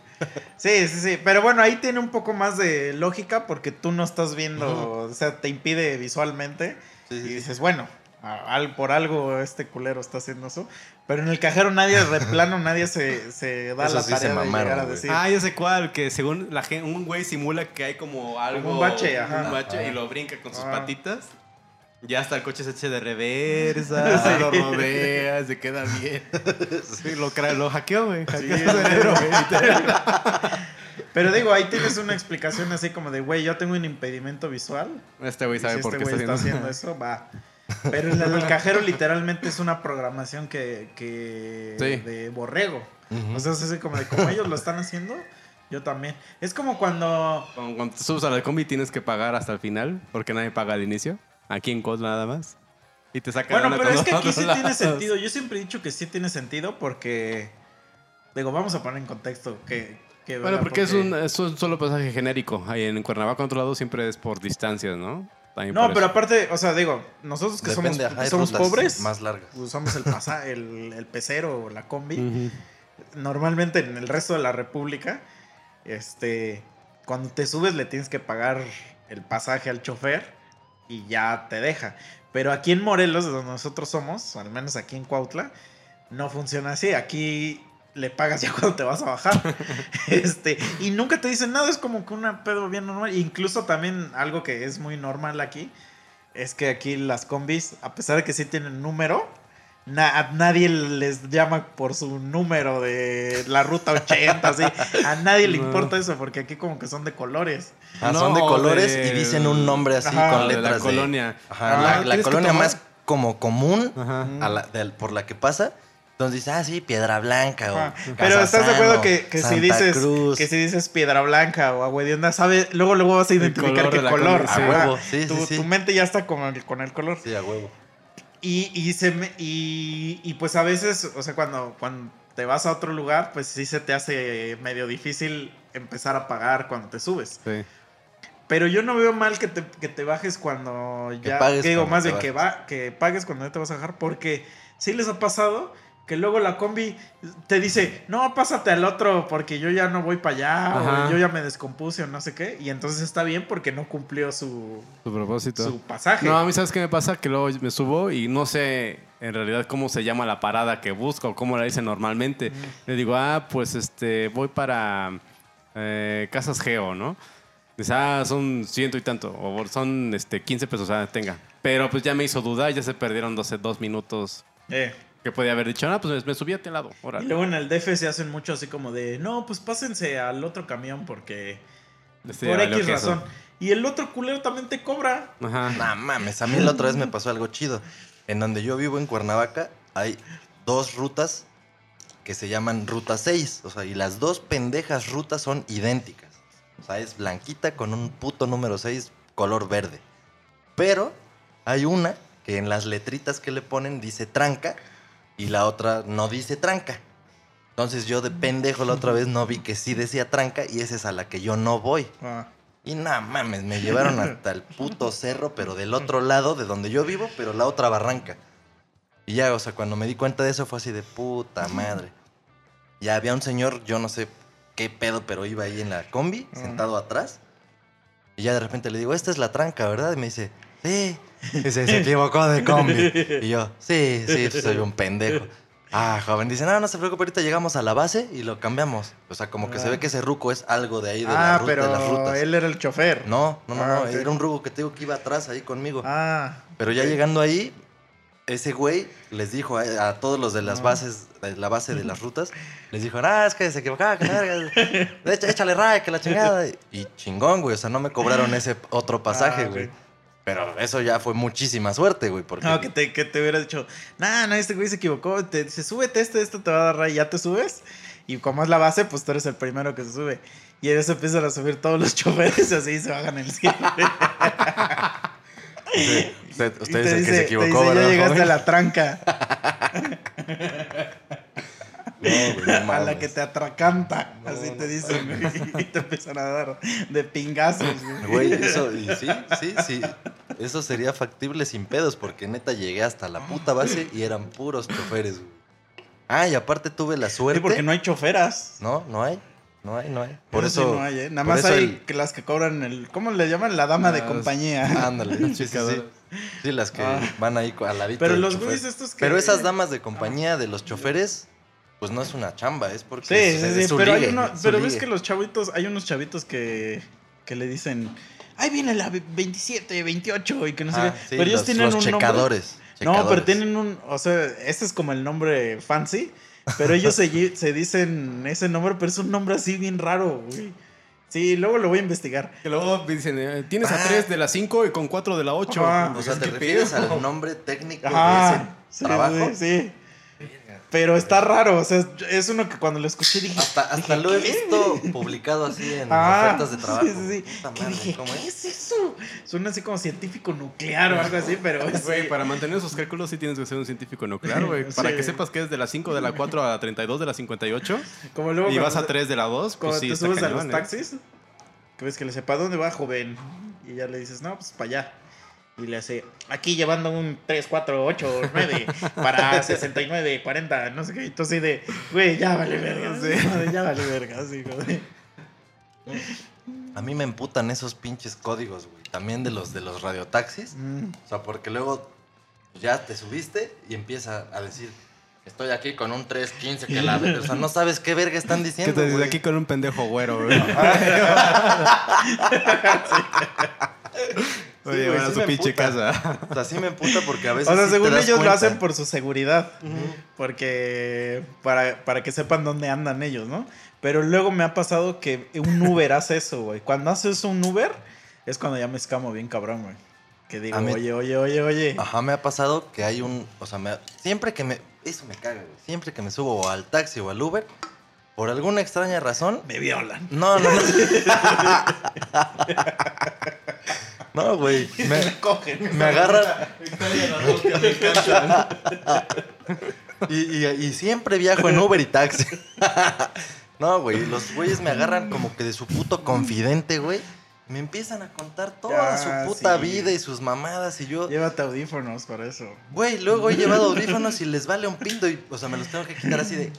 Sí, sí, sí. Pero bueno, ahí tiene un poco más de lógica porque tú no estás viendo, o sea, te impide visualmente. Sí, sí, Y dices, bueno, al- por algo este culero está haciendo eso. Pero en el cajero nadie, de plano, nadie se, se da Eso la sí tarea se de mamaron, llegar a decir. Ah, ya sé cuál, que según la gente, un güey simula que hay como algo. un bache, ajá. un bache, y lo brinca con sus Ah. patitas. Ya hasta el coche se echa de reversa, se lo rodea, se queda bien. Sí, lo, lo hackeó, güey. Hackeó Sí, cerebro. Pero digo, ahí tienes una explicación así como de, güey, yo tengo un impedimento visual. Este güey sabe si por este qué está está haciendo haciendo eso, va. Pero el cajero literalmente es una programación que, que Sí. de borrego. O sea, es así como de como ellos lo están haciendo, yo también. Es como cuando Cuando, cuando te subes a la combi tienes que pagar hasta el final, porque nadie paga al inicio. Aquí en COD nada más. Y te sacan Bueno, pero es que aquí sí tiene sentido. Yo siempre he dicho que sí tiene sentido porque. Digo, vamos a poner en contexto que. que Bueno, porque es un, es un solo pasaje genérico. Ahí en Cuernavaca, otro lado, siempre es por distancias, ¿no? También No, pero aparte, o sea, digo, nosotros que Depende, somos, que somos pobres, Más largas. usamos el, pasa, el, el pecero o la combi. Normalmente en el resto de la República, este, cuando te subes le tienes que pagar el pasaje al chofer y ya te deja. Pero aquí en Morelos, de donde nosotros somos, al menos aquí en Cuautla, no funciona así. Aquí le pagas ya cuando te vas a bajar. este, y nunca te dicen nada, es como que una pedo bien normal. Incluso también algo que es muy normal aquí es que aquí las combis, a pesar de que sí tienen número, na- a nadie les llama por su número de la ruta 80, así. A nadie le No. importa eso porque aquí como que son de colores. Ah, No, son de colores y dicen un nombre así Ajá, con de letras la colonia. Ajá, Ah, la, la tienes que colonia más como común Ajá. a la- del- por la que pasa. Entonces dice, ah, sí, Piedra Blanca o. Pero estás de acuerdo que, que si dices Cruz. que si dices piedra blanca o agua de onda, sabe, luego luego vas a identificar color qué color. sí. Ajá. A huevo, sí, tu, sí, sí. tu mente ya está con el, con el color. Sí, a huevo. Y, y, se me- y, y pues a veces, o sea, cuando, cuando te vas a otro lugar, pues sí se te hace medio difícil empezar a pagar cuando te subes. Sí. Pero yo no veo mal que te, que te bajes cuando ya. pagues que digo, cuando más te bien que, va, que pagues cuando ya te vas a bajar, porque sí les ha pasado que luego la combi te dice, no, pásate al otro porque yo ya no voy para allá, Ajá. o yo ya me descompuse o no sé qué. Y entonces está bien porque no cumplió su, Su propósito. su pasaje. No, a mí sabes qué me pasa, que luego me subo y no sé en realidad cómo se llama la parada que busco o cómo la dicen normalmente. Le digo, ah, pues este, voy para eh, Casas Geo, ¿no? Dice, ah, son ciento y tanto, o son este, 15 pesos, ah, tenga. Pero pues ya me hizo dudar, ya se perdieron 12, dos minutos Eh. Que podía haber dicho, ah, pues me, me subí a este lado, Y luego en el DF se hacen mucho así como de, no, pues pásense al otro camión porque... Este, por X razón. Y el otro culero también te cobra. Ajá. No mames, a mí la otra vez me pasó algo chido. En donde yo vivo en Cuernavaca hay dos rutas que se llaman Ruta 6. O sea, y las dos pendejas rutas son idénticas. O sea, es blanquita con un puto número 6 color verde. Pero hay una que en las letritas que le ponen dice tranca y la otra no dice tranca. Entonces yo de pendejo la otra vez no vi que sí decía tranca y esa es a la que yo no voy. Ah. Y nada mames, me llevaron hasta el puto cerro, pero del otro lado de donde yo vivo, pero la otra barranca. Y ya, o sea, cuando me di cuenta de eso fue así de puta madre. Ya había un señor, yo no sé qué pedo, pero iba ahí en la combi, sentado atrás. Y ya de repente le digo, esta es la tranca, ¿verdad? Y me dice, sí. Dice, se equivocó de combi. Y yo, sí, sí, soy un pendejo. Ah, joven, dice, no, no se preocupe, ahorita llegamos a la base y lo cambiamos. O sea, como que se ve que ese ruco es algo de ahí, de, la Ah, ruta, de las pero rutas. él era el chofer. No, no, no, Ah, no. Era un rugo que te digo que iba atrás ahí conmigo. Ah. Pero ya llegando ahí, ese güey les dijo a, a todos los de las Ah. bases, de la base de las rutas, les dijo, ah, es que se equivocaba, que verga, échale ray, que la chingada. Y chingón, güey. O sea, no me cobraron ese otro pasaje, Ah, güey. Pero eso ya fue muchísima suerte, güey. Porque No, que te, que te hubiera dicho, nah, no, este güey se equivocó. Te dice, súbete este, esto te va a dar ray, ya te subes. Y como es la base, pues tú eres el primero que se sube. Y eso empiezan a subir todos los choferes y así se bajan el cielo. usted, usted- el que dice- se equivocó, te dice, ¿verdad, Ya llegaste joven?" a la tranca, No, güey, no a la que te atracanta. No, así te dicen, güey, Y te empiezan a dar de pingazos, güey. Güey, eso, y sí, sí, sí. Eso sería factible sin pedos, porque neta llegué hasta la puta base y eran puros choferes, güey. Ah, y aparte tuve la Sí, suerte. porque no hay choferas. No, no hay. No hay, no hay. Por Eso eso. sí no hay, ¿eh? Nada más hay el- las que cobran el. ¿Cómo le llaman? La dama de Las- compañía. Ándale, sí, sí, sí. Sí, las que Ah. van ahí al ladito. Pero los güeyes estos que... Pero esas damas de compañía de los choferes, pues no es una chamba, es porque Sí, es- sí, es sí, su pero, hay uno- pero ves que los chavitos, hay unos chavitos que, que le dicen, ahí viene la 27, 28 y que no sé Ah, qué. sí, pero ellos los, tienen los un checadores. nombre. No, pero tienen un, o sea, este es como el nombre fancy, pero ellos se, se dicen ese nombre, pero es un nombre así bien raro, güey. Sí, luego lo voy a investigar. Que luego dicen, eh, tienes a Ah. 3 de la 5 y con 4 de la 8. Ajá. O sea, ¿te ¿Qué refieres al nombre técnico de ese sí, trabajo? sí, sí. Pero está raro, o sea, es uno que cuando lo escuché dije, Hasta, hasta dije, lo he ¿qué? visto publicado así en Ah, ofertas de trabajo. Sí, sí, sí. Madre, dije, ¿cómo ¿qué es? es eso? Suena así como científico nuclear o algo así, pero es. Güey, para mantener esos cálculos sí tienes que ser un científico nuclear, güey. Para Sí. que sepas que es de la 5 de la 4 a la 32 de la 58 Como luego y vas a te- 3 de la 2, Cuando pues sí, te está subes a los ¿eh? taxis, que ves que le dice, ¿para dónde va, joven? Y ya le dices, no, pues para allá. Y le hace, aquí llevando un 3, 4, 8, 9 para 69, 40, no sé qué. Entonces, así de, güey, ya vale verga. Sí. Ya vale verga, sí, joder. A mí me emputan esos pinches códigos, güey. También de los de los radiotaxis. Mm. O sea, porque luego ya te subiste y empieza a decir, estoy aquí con un 315 que la. O sea, no sabes qué verga están ¿Qué diciendo. te dices güey. aquí con un pendejo güero, güey? Sí, Oye, güey, van a sí su pinche emputa. casa. O sea, sí me emputa porque a veces. O sea, sí según ellos lo hacen por su seguridad. Porque para, para que sepan dónde andan ellos, ¿no? Pero luego me ha pasado que un Uber hace eso, güey. Cuando haces un Uber, es cuando ya me escamo bien cabrón, güey. Que digo, mí- oye, oye, oye, oye. Ajá, me ha pasado que hay un. O sea, me- siempre que me. Eso me caga, güey. Siempre que me subo al taxi o al Uber, por alguna extraña razón. Me violan. No, no, no. No, güey. Me, Cogen. me agarran. Y, y- y siempre viajo en Uber y taxi. No, güey, los güeyes me agarran como que de su puto confidente, güey. Me empiezan a contar toda Ya, su puta sí. vida y sus mamadas y yo... Llévate audífonos para eso. Güey, luego he llevado audífonos y les vale un pinto y, o sea, me los tengo que quitar así de...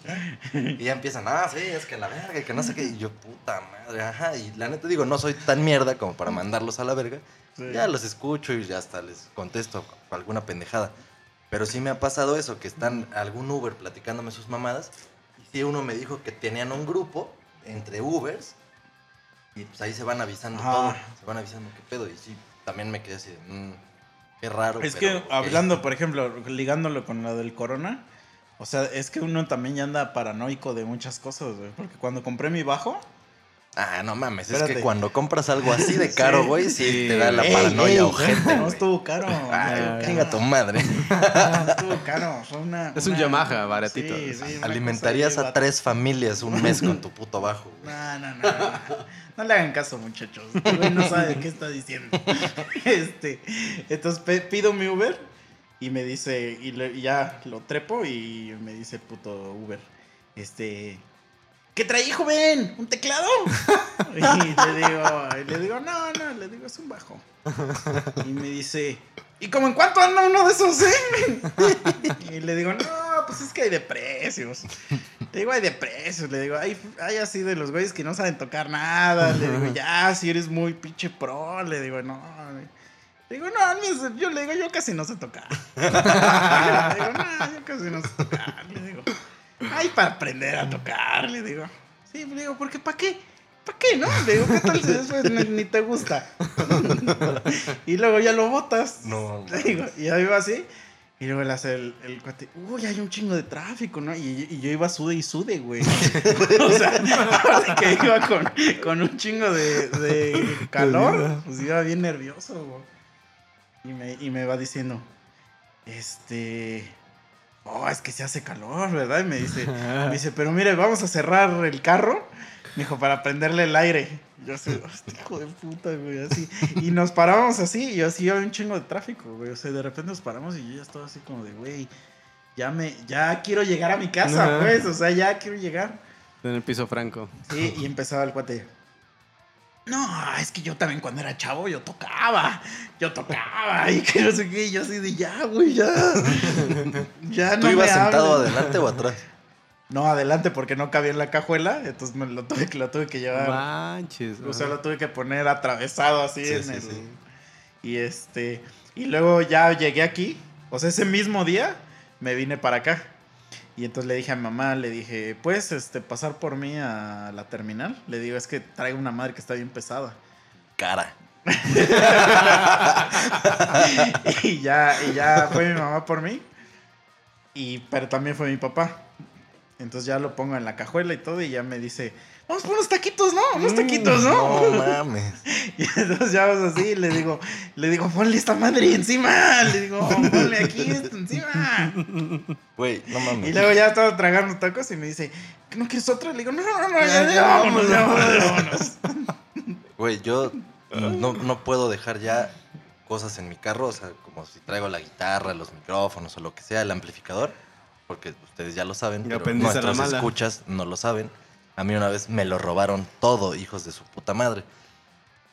Y ya empiezan, ah, sí, es que la verga y que no sé qué. Y yo, puta madre, ajá. Y la neta digo, no soy tan mierda como para mandarlos a la verga. Sí. Ya los escucho y ya hasta les contesto alguna pendejada. Pero sí me ha pasado eso, que están algún Uber platicándome sus mamadas. Y sí, uno me dijo que tenían un grupo entre Ubers. Y pues ahí se van avisando Ajá. todo. Se van avisando qué pedo. Y sí, también me quedé así de, "Mm, qué raro. Es pero, que ok". hablando, por ejemplo, ligándolo con lo del corona, o sea, es que uno también ya anda paranoico de muchas cosas, güey. Porque cuando compré mi bajo, Ah, no mames, es que cuando compras algo así de caro, güey, sí, Sí. te da la ¡Ey, paranoia ey! ojete, No estuvo caro. Ay, chinga tu madre. No estuvo caro. Fue una, Es un Yamaha baratito. Sí, sí, una Alimentarías a tres familias un mes con tu puto bajo. güey. No, no, no, no. No le hagan caso, muchachos. Este güey no sabe de qué está diciendo. Este, entonces pido mi Uber y me dice, y, le- y ya lo trepo y me dice el puto Uber, este, ¿qué traí, joven? ¿Un teclado? Y le digo, no, no, le digo, es un bajo. Y me dice, ¿y como en cuánto anda uno de esos, eh? Y le digo, no, pues es que hay de precios. Le digo, hay de precios. Le digo, hay, hay así de los güeyes que no saben tocar nada. Le digo, ya, si eres muy pinche pro. Le digo, no. Le digo, no, no, yo le digo, yo casi no sé tocar. le digo, no, yo casi no sé tocar. Le digo, ay, para aprender a tocar. Le digo, sí, le digo, ¿por qué? ¿Para qué? ¿Para qué, no? Le digo, ¿qué tal si después ni, ni te gusta? y luego ya lo botas. No, Le digo, y yo iba así. Y luego le hace el, el cuate, uy, hay un chingo de tráfico, ¿no? Y, y yo iba sude y sude, güey. o sea, que iba con, con un chingo de, de calor, pues iba bien nervioso, güey. Y me, y me va diciendo, este, oh, es que se hace calor, ¿verdad? Y me dice, me dice, pero mire, vamos a cerrar el carro. Me dijo, para prenderle el aire. Yo así, "Hostia, hijo de puta, güey, así. Y nos paramos así, y yo así, había un chingo de tráfico, güey. O sea, de repente nos paramos y yo ya estaba así como de, güey, ya me, ya quiero llegar a mi casa, pues. O sea, ya quiero llegar. En el piso franco. Sí, y empezaba el cuate. No, es que yo también cuando era chavo yo tocaba, yo tocaba y que no sé qué, y yo así de ya, güey, ya. Ya no ¿Tú ibas me sentado hables". adelante o atrás? No, adelante porque no cabía en la cajuela, entonces me lo tuve, que- lo tuve que llevar. Manches. O sea, lo tuve que poner atravesado así Sí, en sí, el. sí. Y este, y luego ya llegué aquí, o sea, ese mismo día me vine para acá. Y entonces le dije a mi mamá, le dije, ¿puedes este, pasar por mí a la terminal? Le digo, es que traigo una madre que está bien pesada. Cara. y ya, y ya fue mi mamá por mí. Y, pero también fue mi papá. Entonces ya lo pongo en la cajuela y todo y ya me dice, vamos por unos taquitos, ¿no? Unos taquitos, ¿no? No mames. Y entonces ya vamos así y le digo, le digo, ponle esta madre encima. Le digo, ponle aquí esto encima. Güey, no mames. Y luego ya estaba tragando tacos y me dice, ¿no quieres otra? Le digo, no, no, no, ya, ya, vámonos, ya, vámonos, ya, vámonos. Güey, yo no, no puedo dejar ya cosas en mi carro, o sea, como si traigo la guitarra, los micrófonos o lo que sea, el amplificador, porque ustedes ya lo saben, Y pero nuestros escuchas no lo saben. A mí una vez me lo robaron todo, hijos de su puta madre.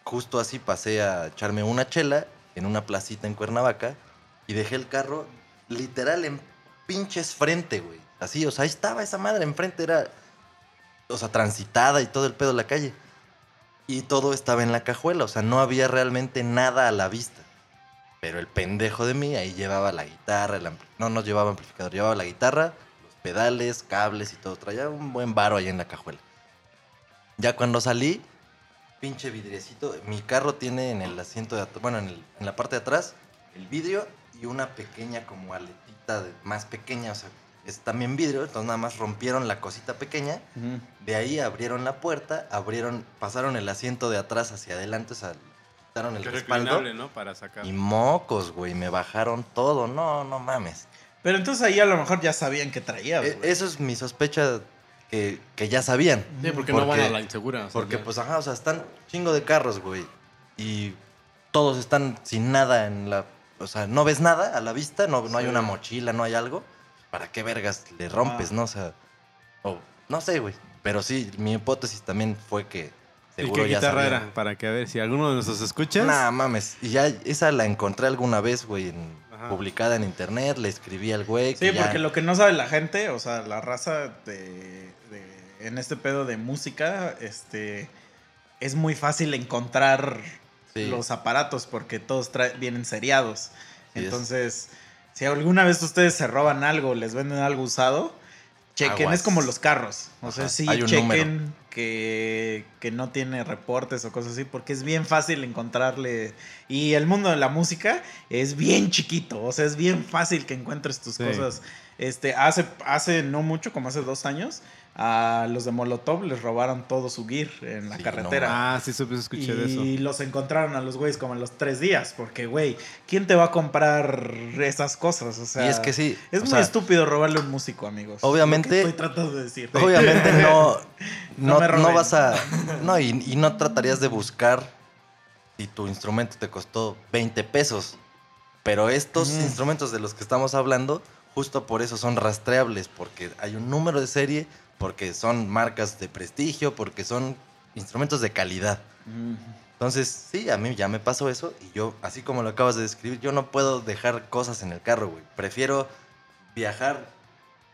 Justo así pasé a echarme una chela en una placita en Cuernavaca y dejé el carro literal en pinches frente, güey. Así, o sea, ahí estaba esa madre enfrente, era, o sea, transitada y todo el pedo de la calle. Y todo estaba en la cajuela, o sea, no había realmente nada a la vista. Pero el pendejo de mí ahí llevaba la guitarra, no, no llevaba amplificador, llevaba la guitarra, los pedales, cables y todo. Traía un buen varo ahí en la cajuela. Ya cuando salí, pinche vidriecito, mi carro tiene en el asiento de atrás, bueno, en, el- en la parte de atrás, el vidrio y una pequeña como aletita de- más pequeña, o sea, es también vidrio, entonces nada más rompieron la cosita pequeña de ahí abrieron la puerta, abrieron, pasaron el asiento de atrás hacia adelante, o sea, quitaron el es respaldo. ¿no? Para sacar. Y mocos, güey, me bajaron todo. No, no mames. Pero entonces ahí a lo mejor ya sabían que traías, E- güey. eso es mi sospecha que, que ya sabían. Sí, porque, no van a la insegura. o sea, Porque, ya. pues, ajá, o sea, están chingo de carros, güey. Y todos están sin nada en la. O sea, no ves nada a la vista, no, no hay una mochila, no hay algo. ¿Para qué vergas le rompes, Ah. no? O sea, no sé, güey. Pero sí, mi hipótesis también fue que ¿Y seguro qué ya guitarra era? Para que a ver si alguno de nuestros escuchas. Nah, mames. Y ya esa la encontré alguna vez, güey, publicada en internet. Le escribí al güey. Sí, que ya- porque lo que no sabe la gente, o sea, la raza de, de- en este pedo de música, este, es muy fácil encontrar Sí. los aparatos porque todos vienen seriados. Sí, es. Entonces, si alguna vez ustedes se roban algo, les venden algo usado, chequen, Aguas. es como los carros. O sea, Ajá, sí, chequen que, que no tiene reportes o cosas así, porque es bien fácil encontrarle. Y el mundo de la música es bien chiquito, o sea, es bien fácil que encuentres tus Sí. cosas. Este, hace, hace no mucho, como hace dos años, a los de Molotov les robaron todo su gear en la Sí, no carretera. Ah, sí, supe, escuché de eso. Y los encontraron a los güeyes como en los tres días. Porque, güey, ¿quién te va a comprar esas cosas? O sea, y es que sí. Es muy sea, estúpido robarle a un músico, amigos. Obviamente- estoy tratando de decir. Obviamente no. No vas a. No, y, y no tratarías de buscar si tu instrumento te costó 20 pesos. Pero estos Mm. instrumentos de los que estamos hablando, justo por eso son rastreables, porque hay un número de serie, porque son marcas de prestigio, porque son instrumentos de calidad. Mm. Entonces, sí, a mí ya me pasó eso y yo, así como lo acabas de describir, yo no puedo dejar cosas en el carro, güey. Prefiero viajar,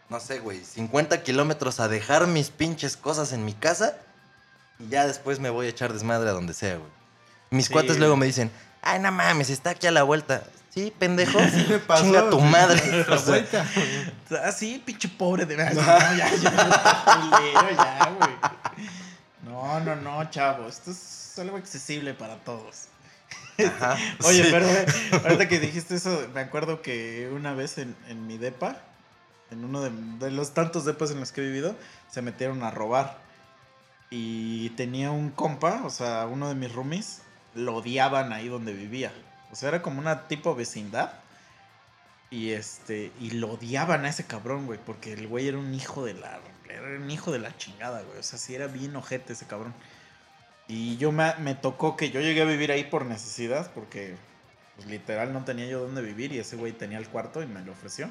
no sé, güey, 50 kilómetros a dejar mis pinches cosas en mi casa y ya después me voy a echar desmadre a donde sea, güey. Mis Sí. cuates luego me dicen, ay, no mames, está aquí a la vuelta. Sí, pendejo, me pasó, chinga tu sí. madre. O sea, Vuelta. Ah, sí, pinche pobre de verdad. No, ya, ya, culero, ya, güey. No, no, no, chavo. Esto es algo accesible para todos. ajá, Oye, sí. pero ahorita que dijiste eso, me acuerdo que una vez en, en mi depa, en uno de, de los tantos depas en los que he vivido, se metieron a robar. Y tenía un compa, o sea, uno de mis roomies, lo odiaban ahí donde vivía. O sea, era como una tipo vecindad. Y este, y lo odiaban a ese cabrón, güey, porque el güey era un hijo de la, era un hijo de la chingada, güey. O sea, sí era bien ojete ese cabrón. Y yo me, me tocó que yo llegué a vivir ahí por necesidad, porque pues, literal no tenía yo dónde vivir y ese güey tenía el cuarto y me lo ofreció.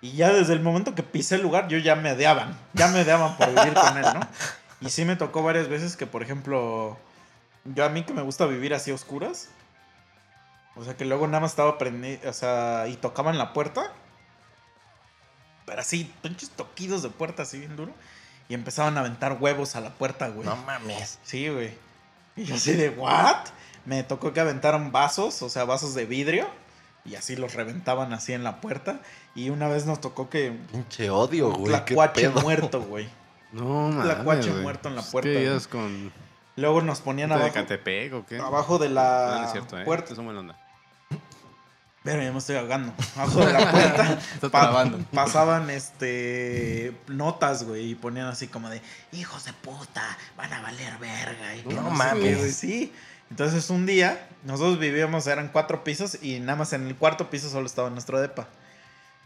Y ya desde el momento que pisé el lugar, yo ya me odiaban, ya me odiaban por vivir con él, ¿no? Y sí me tocó varias veces que, por ejemplo, yo a mí que me gusta vivir así a oscuras, o sea, que luego nada más estaba prendido, o sea, y tocaban la puerta, pero así, pinches toquidos de puerta así bien duro, y empezaban a aventar huevos a la puerta, güey. No mames. Sí, güey. Y yo así de, ¿what? Me tocó que aventaron vasos, o sea, vasos de vidrio. Y así los reventaban así en la puerta. Y una vez nos tocó que Pinche odio, güey. qué tlacuache muerto, güey. No, mames. Tlacuache güey. muerto en la puerta, güey. ibas con. Luego nos ponían de abajo, Catepec o qué? abajo de No, la no es cierto, ¿eh? puerta. Es un buen onda. Pero ya me estoy ahogando. Abajo de la puerta pa- pasaban este notas, güey, y ponían así como de hijos de puta, van a valer verga. Y No sé mames. güey, sí. Entonces un día, nosotros vivíamos, eran cuatro pisos, y nada más en el cuarto piso solo estaba nuestro depa.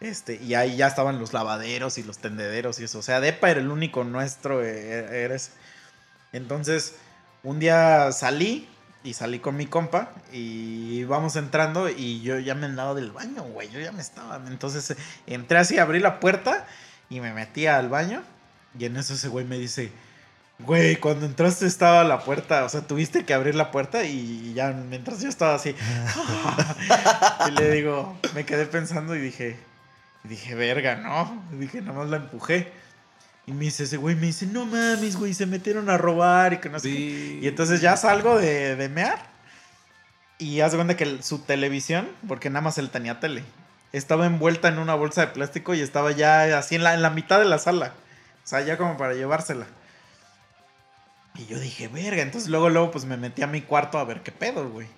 Este, y ahí ya estaban los lavaderos y los tendederos y eso. O sea, depa era el único nuestro, eh, era ese. Entonces, un día salí y salí con mi compa y vamos entrando y yo ya me andaba del baño, güey, yo ya me estaba. Entonces eh, entré así, abrí la puerta y me metí al baño y en eso ese güey me dice, güey, cuando entraste estaba la puerta, o sea, tuviste que abrir la puerta y ya mientras yo estaba así. y le digo, me quedé pensando y dije, dije, verga, no, dije, nada más la empujé. Y me dice ese güey, me dice, no mames, güey, se metieron a robar y que no sé qué". Y entonces ya salgo de, de mear. Y haz de cuenta que su televisión, porque nada más él tenía tele, estaba envuelta en una bolsa de plástico y estaba ya así en la, en la mitad de la sala. O sea, ya como para llevársela. Y yo dije, verga. Entonces luego, luego, pues me metí a mi cuarto a ver qué pedo, güey.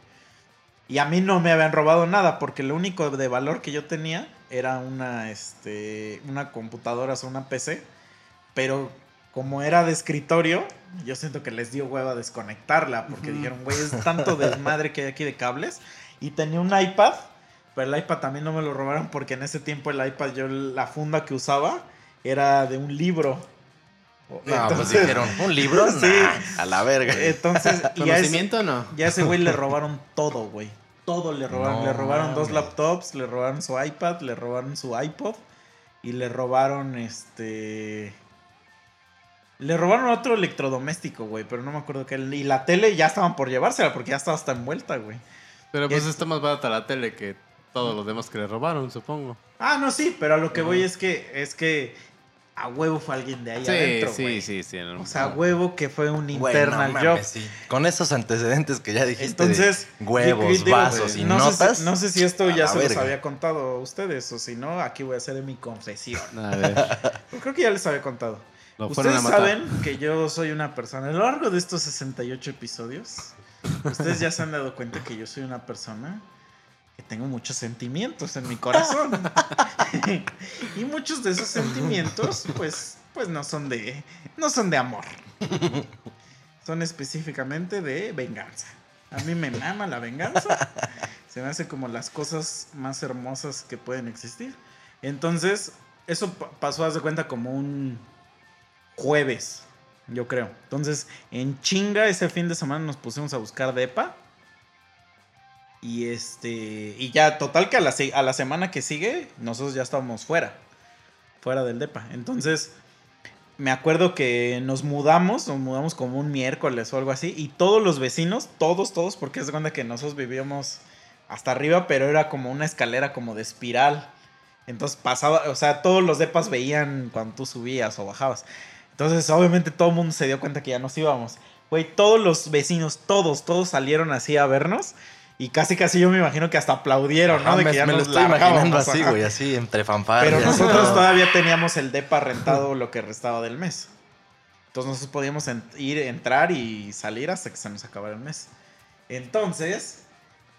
Y a mí no me habían robado nada, porque lo único de valor que yo tenía era una, este, una computadora, o sea, una PC. Pero como era de escritorio, yo siento que les dio hueva desconectarla, porque Ujú. dijeron, güey, es tanto desmadre que hay aquí de cables. Y tenía un iPad, pero el iPad también no me lo robaron, porque en ese tiempo el iPad, yo la funda que usaba era de un libro. No, pues dijeron, ¿un libro? Sí. Nah, a la verga. Entonces, ese, ¿Conocimiento o no? ya a ese güey le robaron todo, güey. Todo le robaron. No le robaron dos laptops, le robaron su iPad, le robaron su iPod y le robaron este. Le robaron otro electrodoméstico, güey, pero no me acuerdo qué. Y la tele ya estaban por llevársela porque ya estaba hasta envuelta, güey. Pero pues Es- está más barata la tele que todos los demás que le robaron, supongo. Ah, no, sí, pero a lo que voy es que es que a huevo fue alguien de ahí Sí, adentro, sí, güey. sí, sí. no. O sea, a huevo que fue un internal mames, job. sí. Con esos antecedentes que ya dijiste. de Entonces, huevos, di- digo, vasos y no sé si- notas. no sé si esto ya se los verga. había contado a ustedes o si no, aquí voy a hacer mi confesión. A ver, creo que ya les había contado. Lo Ustedes saben que yo soy una persona, a lo largo de estos 68 episodios, ustedes ya se han dado cuenta que yo soy una persona que tengo muchos sentimientos en mi corazón. y muchos de esos sentimientos, pues, pues no son de, no son de amor. Son específicamente de venganza. A mí me mama la venganza. Se me hace como las cosas más hermosas que pueden existir. Entonces, eso pa- pasó, haz de cuenta, como un jueves, yo creo. Entonces, en chinga, ese fin de semana nos pusimos a buscar depa. Y este. Y ya, total que a la, a la semana que sigue, nosotros ya estábamos fuera. Fuera del depa. Entonces, me acuerdo que nos mudamos, nos mudamos como un miércoles o algo así. Y todos los vecinos, todos, todos, porque es de cuenta que nosotros vivíamos hasta arriba, pero era como una escalera como de espiral. Entonces pasaba, o sea, todos los depas veían cuando tú subías o bajabas. Entonces, obviamente, todo el mundo se dio cuenta que ya nos íbamos. Güey, todos los vecinos, todos, todos salieron así a vernos. Y casi, casi yo me imagino que hasta aplaudieron, ¿no? De me, que ya me lo estoy imaginando así, güey, así entre fanfarrias. Pero nosotros todavía teníamos el depa rentado lo que restaba del mes. Entonces nosotros podíamos ir, entrar y salir hasta que se nos acabara el mes. Entonces,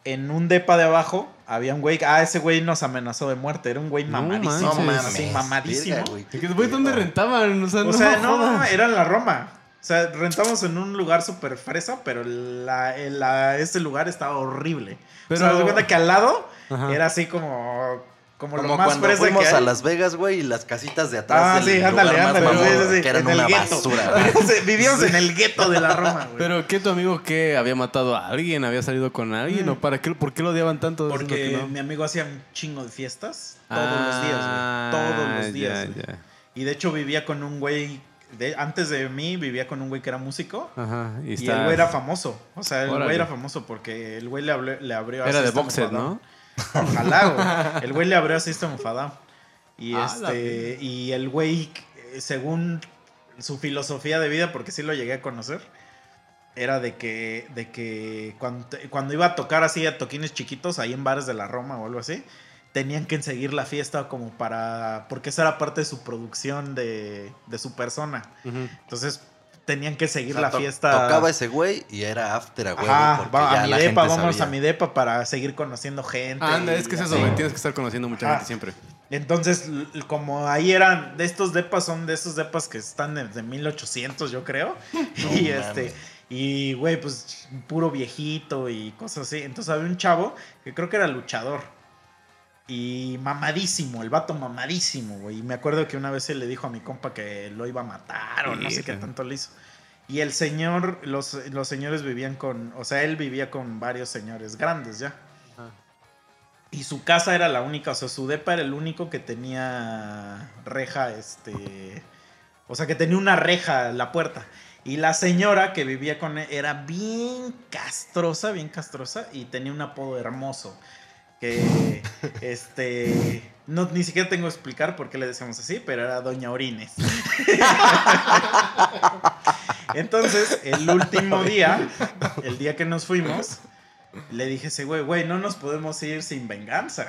en un depa de abajo había un güey. Ah, ese güey nos amenazó de muerte. Era un güey No mamadísimo. No mames. mamadísimo. güey. ¿Y que, güey, ¿Dónde rentaban? O sea, O sea, no, jodas. era en la Roma. O sea, rentamos en un lugar súper fresa, pero la, el- la- ese lugar estaba horrible. Pero- O sea, de cuenta que al lado Ajá. era así como, como, Como lo más cuando fuimos que hay. a Las Vegas, güey, y las casitas de atrás. Ah, del sí, ándale, ándale. mamón, sí, sí, sí, Que eran una gueto. basura, güey. Sí, Vivíamos en el gueto de la Roma, güey. Pero ¿qué tu amigo qué había matado a alguien? ¿Había salido con alguien? Mm. ¿O para qué? ¿Por qué lo odiaban tanto? Porque que no? mi amigo hacía un chingo de fiestas todos los días, Ah, güey. Todos los días. ya, güey. ya. Y de hecho vivía con un güey. de- antes de mí vivía con un güey que era músico. Ajá. Y, Y está... el güey era famoso. O sea, el Órale. güey era famoso porque el güey le, habló- le abrió a Era de boxer. ¿no? Ojalá, güey. El güey le abrió a System of a Down. Y Ah, este. Y el güey, según su filosofía de vida, porque sí lo llegué a conocer, era de que, de que cuando, cuando iba a tocar así a toquines chiquitos ahí en bares de la Roma o algo así, tenían que seguir la fiesta como para, porque esa era parte de su producción de, de su persona. Entonces tenían que seguir O sea, la to- fiesta. Tocaba ese güey y era after a huevo. Ajá, porque va- ya a mi depa, sabía. a mi depa para seguir conociendo gente. Anda, es que es eso, güey. Tienes que estar conociendo mucha Ajá. gente siempre. Entonces, como ahí eran, de estos depas son de esos depas que están desde 1800, yo creo. y este, y güey, pues puro viejito y cosas así. Entonces había un chavo que creo que era luchador. Y mamadísimo, el vato mamadísimo, güey. Y me acuerdo que una vez él le dijo a mi compa que lo iba a matar o no sé qué tanto le hizo. Y el señor, los, los señores vivían con, o sea, él vivía con varios señores grandes ya. Y su casa era la única, o sea, su depa era el único que tenía reja, este... O sea, que tenía una reja la puerta. Y la señora que vivía con él era bien castrosa, bien castrosa, y tenía un apodo hermoso. Que, este... No, ni siquiera tengo que explicar por qué le decíamos así, pero era Doña Orines. Entonces, el último día, el día que nos fuimos, le dije ese güey, güey, no nos podemos ir sin venganza.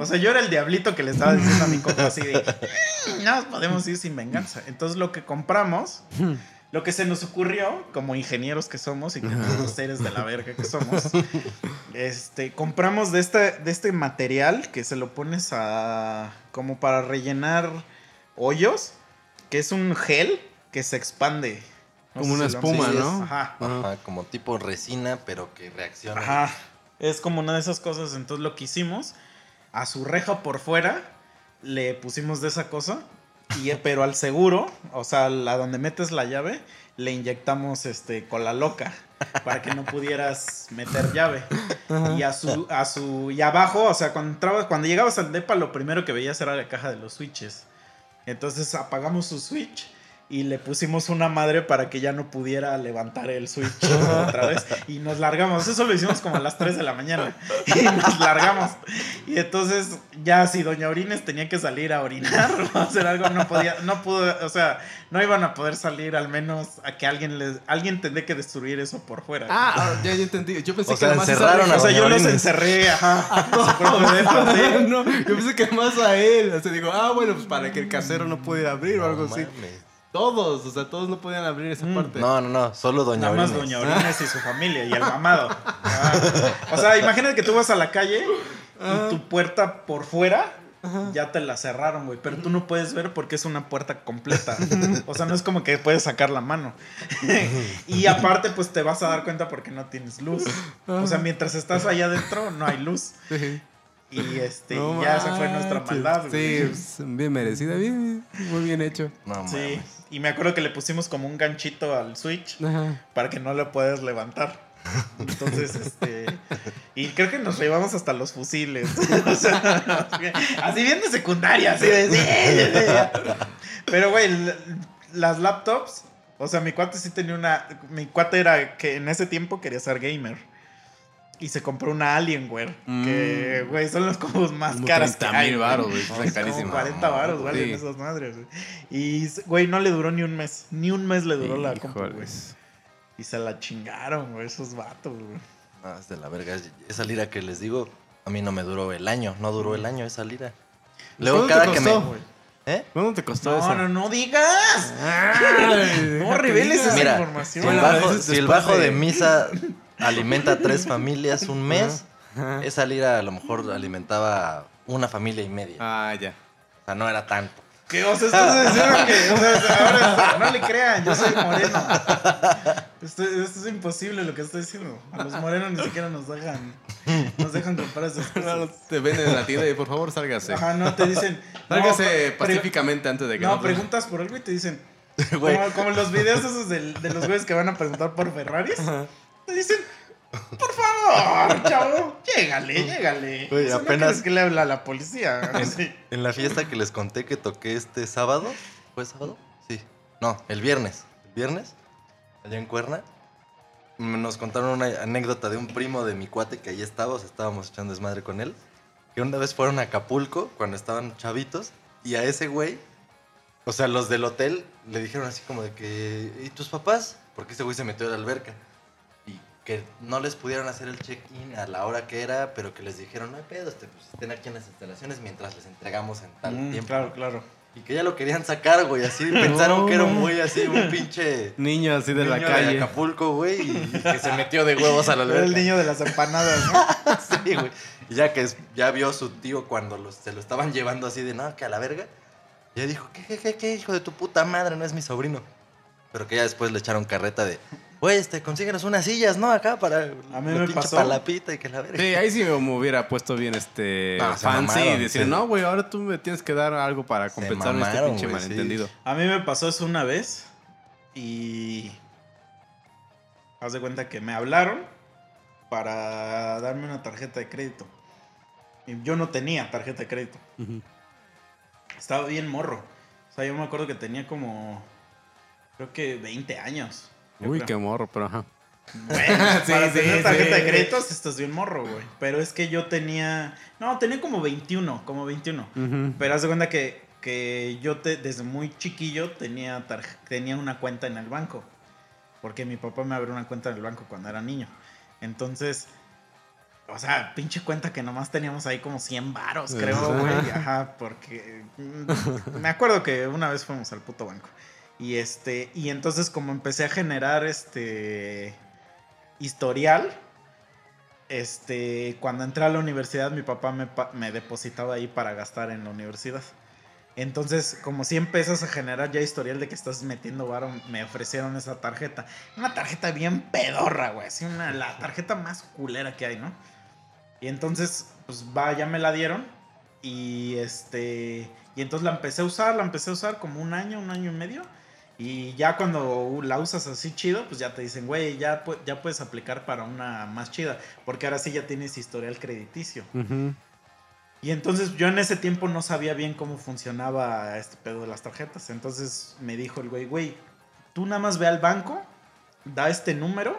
O sea, yo era el diablito que le estaba diciendo a mi compa así de, "Mm, no nos podemos ir sin venganza. Entonces, lo que compramos, lo que se nos ocurrió, como ingenieros que somos y como seres de la verga que somos, este, compramos de este, de este material que se lo pones a, como para rellenar hoyos, que es un gel que se expande. No Como una espuma. ¿no? Ajá. Ajá, como tipo resina, pero que reacciona. Ajá. Es como una de esas cosas. Entonces lo que hicimos, a su reja por fuera, le pusimos de esa cosa. Y, pero al seguro, o sea, a donde metes la llave, le inyectamos este cola loca. Para que no pudieras meter llave. Y a su, a su. Y abajo, o sea, cuando entrabas, cuando llegabas al depa, lo primero que veías era la caja de los switches. Entonces apagamos su switch y le pusimos una madre para que ya no pudiera levantar el switch otra vez. Y nos largamos. Eso lo hicimos como a las 3 de la mañana. Y nos largamos. Y entonces, ya si Doña Orines tenía que salir a orinar o hacer algo, no podía, no pudo, o sea, no iban a poder salir al menos a que alguien les, alguien tendría que destruir eso por fuera. Ah, ya, ya entendí. Yo pensé O que sea, encerraron a o sea, yo los encerré, ajá. no, yo pensé que más a él. O sea, digo, ah, bueno, pues para que el casero no pudiera abrir o algo No así. mames. Todos, o sea, todos no podían abrir esa Mm. parte. No, no, no, solo Doña Nada más Orines. Doña Orines y su familia y el mamado. Ah. O sea, imagínate que tú vas a la calle y tu puerta por fuera ya te la cerraron, güey. Pero tú no puedes ver porque es una puerta completa. O sea, no es como que puedes sacar la mano. Y aparte, pues te vas a dar cuenta porque no tienes luz. O sea, mientras estás allá adentro, no hay luz. Sí. Y este, No ya esa fue nuestra maldad, güey. Sí, pues, bien merecida, bien, muy bien hecho. No Sí. mames. Y me acuerdo que le pusimos como un ganchito al switch. Ajá. para que no lo puedas levantar. Entonces, este. Y creo que nos llevamos hasta los fusiles. O sea, así bien de secundaria, así de. sí, sí, sí. Pero, güey, las laptops. O sea, mi cuate sí tenía una. Mi cuate era que en ese tiempo quería ser gamer. Y se compró una Alienware. Que, Mm. güey, son los combos más Como caras. 30 que hay, güey. baros, güey. Es Están como carísimos. 40 varos, valen Sí. esas madres, güey. Y, güey, no le duró ni un mes. Ni un mes le duró la compu, güey. Y se la chingaron, güey, esos vatos, güey. No, es de la verga. Esa lira que les digo, a mí no me duró el año. No duró el año esa lira. Luego ¿Cuánto cada te que me. costó? Güey. ¿Eh? ¿Cuándo te costó No, eso? no, no digas. Ay, No deja que reveles esa Mira, información. Si el bajo, eso es si el después bajo de... de- misa alimenta a tres familias un mes, Ajá. esa lira a lo mejor alimentaba una familia y media. Ah, ya. O sea, no era tanto. ¿Qué? O sea, estás diciendo que. O sea, ahora no le crean, yo soy moreno. Esto, esto es imposible lo que estoy diciendo. A los morenos ni siquiera nos dejan. Nos dejan comprar esas No, cosas. te venden en la tienda y por favor sálgase. Ajá, no te dicen. no, Sálgase pre- pacíficamente antes de que No, nos- preguntas por algo y te dicen. Como, como los videos esos del- de, los güeyes que van a preguntar por Ferraris. Te dicen, por favor, chavo, llégale, llégale. Apenas- No que le habla a la policía. Sí. en, la fiesta que les conté que toqué este sábado, ¿fue sábado? Sí. No, el viernes. El viernes, allá en Cuerna, nos contaron una anécdota de un primo de mi cuate que ahí estaba, o sea, estábamos echando desmadre con él, que una vez fueron a Acapulco cuando estaban chavitos y a ese güey, o sea, los del hotel le dijeron así como de que, ¿y tus papás? porque ese güey se metió a la alberca. Que no les pudieron hacer el check-in a la hora que era, pero que les dijeron, no hay pedo, este, pues, estén aquí en las instalaciones mientras les entregamos en tal Mm, tiempo. claro, claro. Y que ya lo querían sacar, güey, así pensaron que era muy así, un pinche Niño así de la calle. Acapulco, güey, y que se metió de huevos a la Era alberca. el niño de las empanadas, ¿no? Sí, güey. Y ya que ya vio a su tío cuando los- se lo estaban llevando así de, no, que a la verga. Ya dijo, ¿qué, qué, qué, qué, hijo de tu puta madre? No es mi sobrino. Pero que ya después le echaron carreta de, güey, este, consíguenos unas sillas, ¿no? Acá para A mí me pinche pasó. palapita y que la verga. Sí, ahí sí me hubiera puesto bien este No, fancy y mamaron, decir, sí. no, güey, ahora tú me tienes que dar algo para compensar este pinche sí. malentendido. A mí me pasó eso una vez y haz de cuenta que me hablaron para darme una tarjeta de crédito. Y yo no tenía tarjeta de crédito. Estaba bien morro. O sea, yo me acuerdo que tenía como creo que 20 años. Uy, creo. qué morro, pero ajá. Bueno, Sí, para sí, tener tarjeta sí. de créditos estás bien morro, güey. Pero es que yo tenía, no, tenía como 21, como 21. Ujú. Pero haz de cuenta que, que yo te- desde muy chiquillo tenía, tenía una cuenta en el banco. Porque mi papá me abrió una cuenta en el banco cuando era niño. Entonces, o sea, pinche cuenta que nomás teníamos ahí como 100 varos, creo, güey. Ajá, porque mm, me acuerdo que una vez fuimos al puto banco. Y este, y entonces como empecé a generar este historial, este, cuando entré a la universidad, mi papá me, depositaba ahí para gastar en la universidad. Entonces, como si empiezas a generar ya historial de que estás metiendo varo, me ofrecieron esa tarjeta. Una tarjeta bien pedorra, güey. Una, la tarjeta más culera que hay, ¿no? Y entonces, pues va, ya me la dieron. Y este. Y entonces la empecé a usar, la empecé a usar como un año, un año y medio. Y ya cuando la usas así chido, pues ya te dicen, güey, ya, ya puedes aplicar para una más chida. Porque ahora sí ya tienes historial crediticio. Y entonces yo en ese tiempo no sabía bien cómo funcionaba este pedo de las tarjetas. Entonces me dijo el güey, güey, tú nada más ve al banco, da este número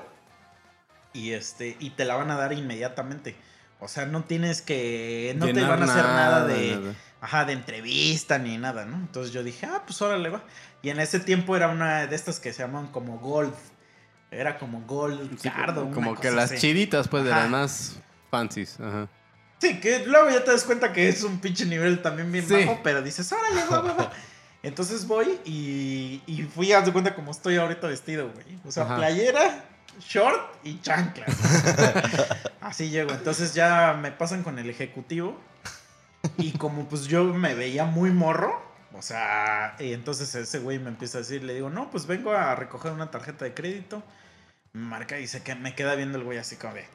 y este y te la van a dar inmediatamente. O sea, no tienes que no te van a hacer nada, de nada. Ajá, de entrevista ni nada, ¿no? Entonces yo dije, "Ah, pues órale va." Y en ese tiempo era una de estas que se llaman como Gold. Era como Gold Sí, Card o una como que cosa las así. chiditas, pues, de las más fancies. Ajá. Sí, que luego ya te das cuenta que es un pinche nivel también bien Sí. bajo, pero dices, órale, va, va, va. Entonces voy y, y fui a dar cuenta como estoy ahorita vestido, güey. O sea, Ajá. playera, short y chanclas. Así llego. Entonces ya me pasan con el ejecutivo. Y como pues yo me veía muy morro, o sea, y entonces ese güey me empieza a decir, le digo, no, pues vengo a recoger una tarjeta de crédito. Me marca y se que me queda viendo el güey así como de,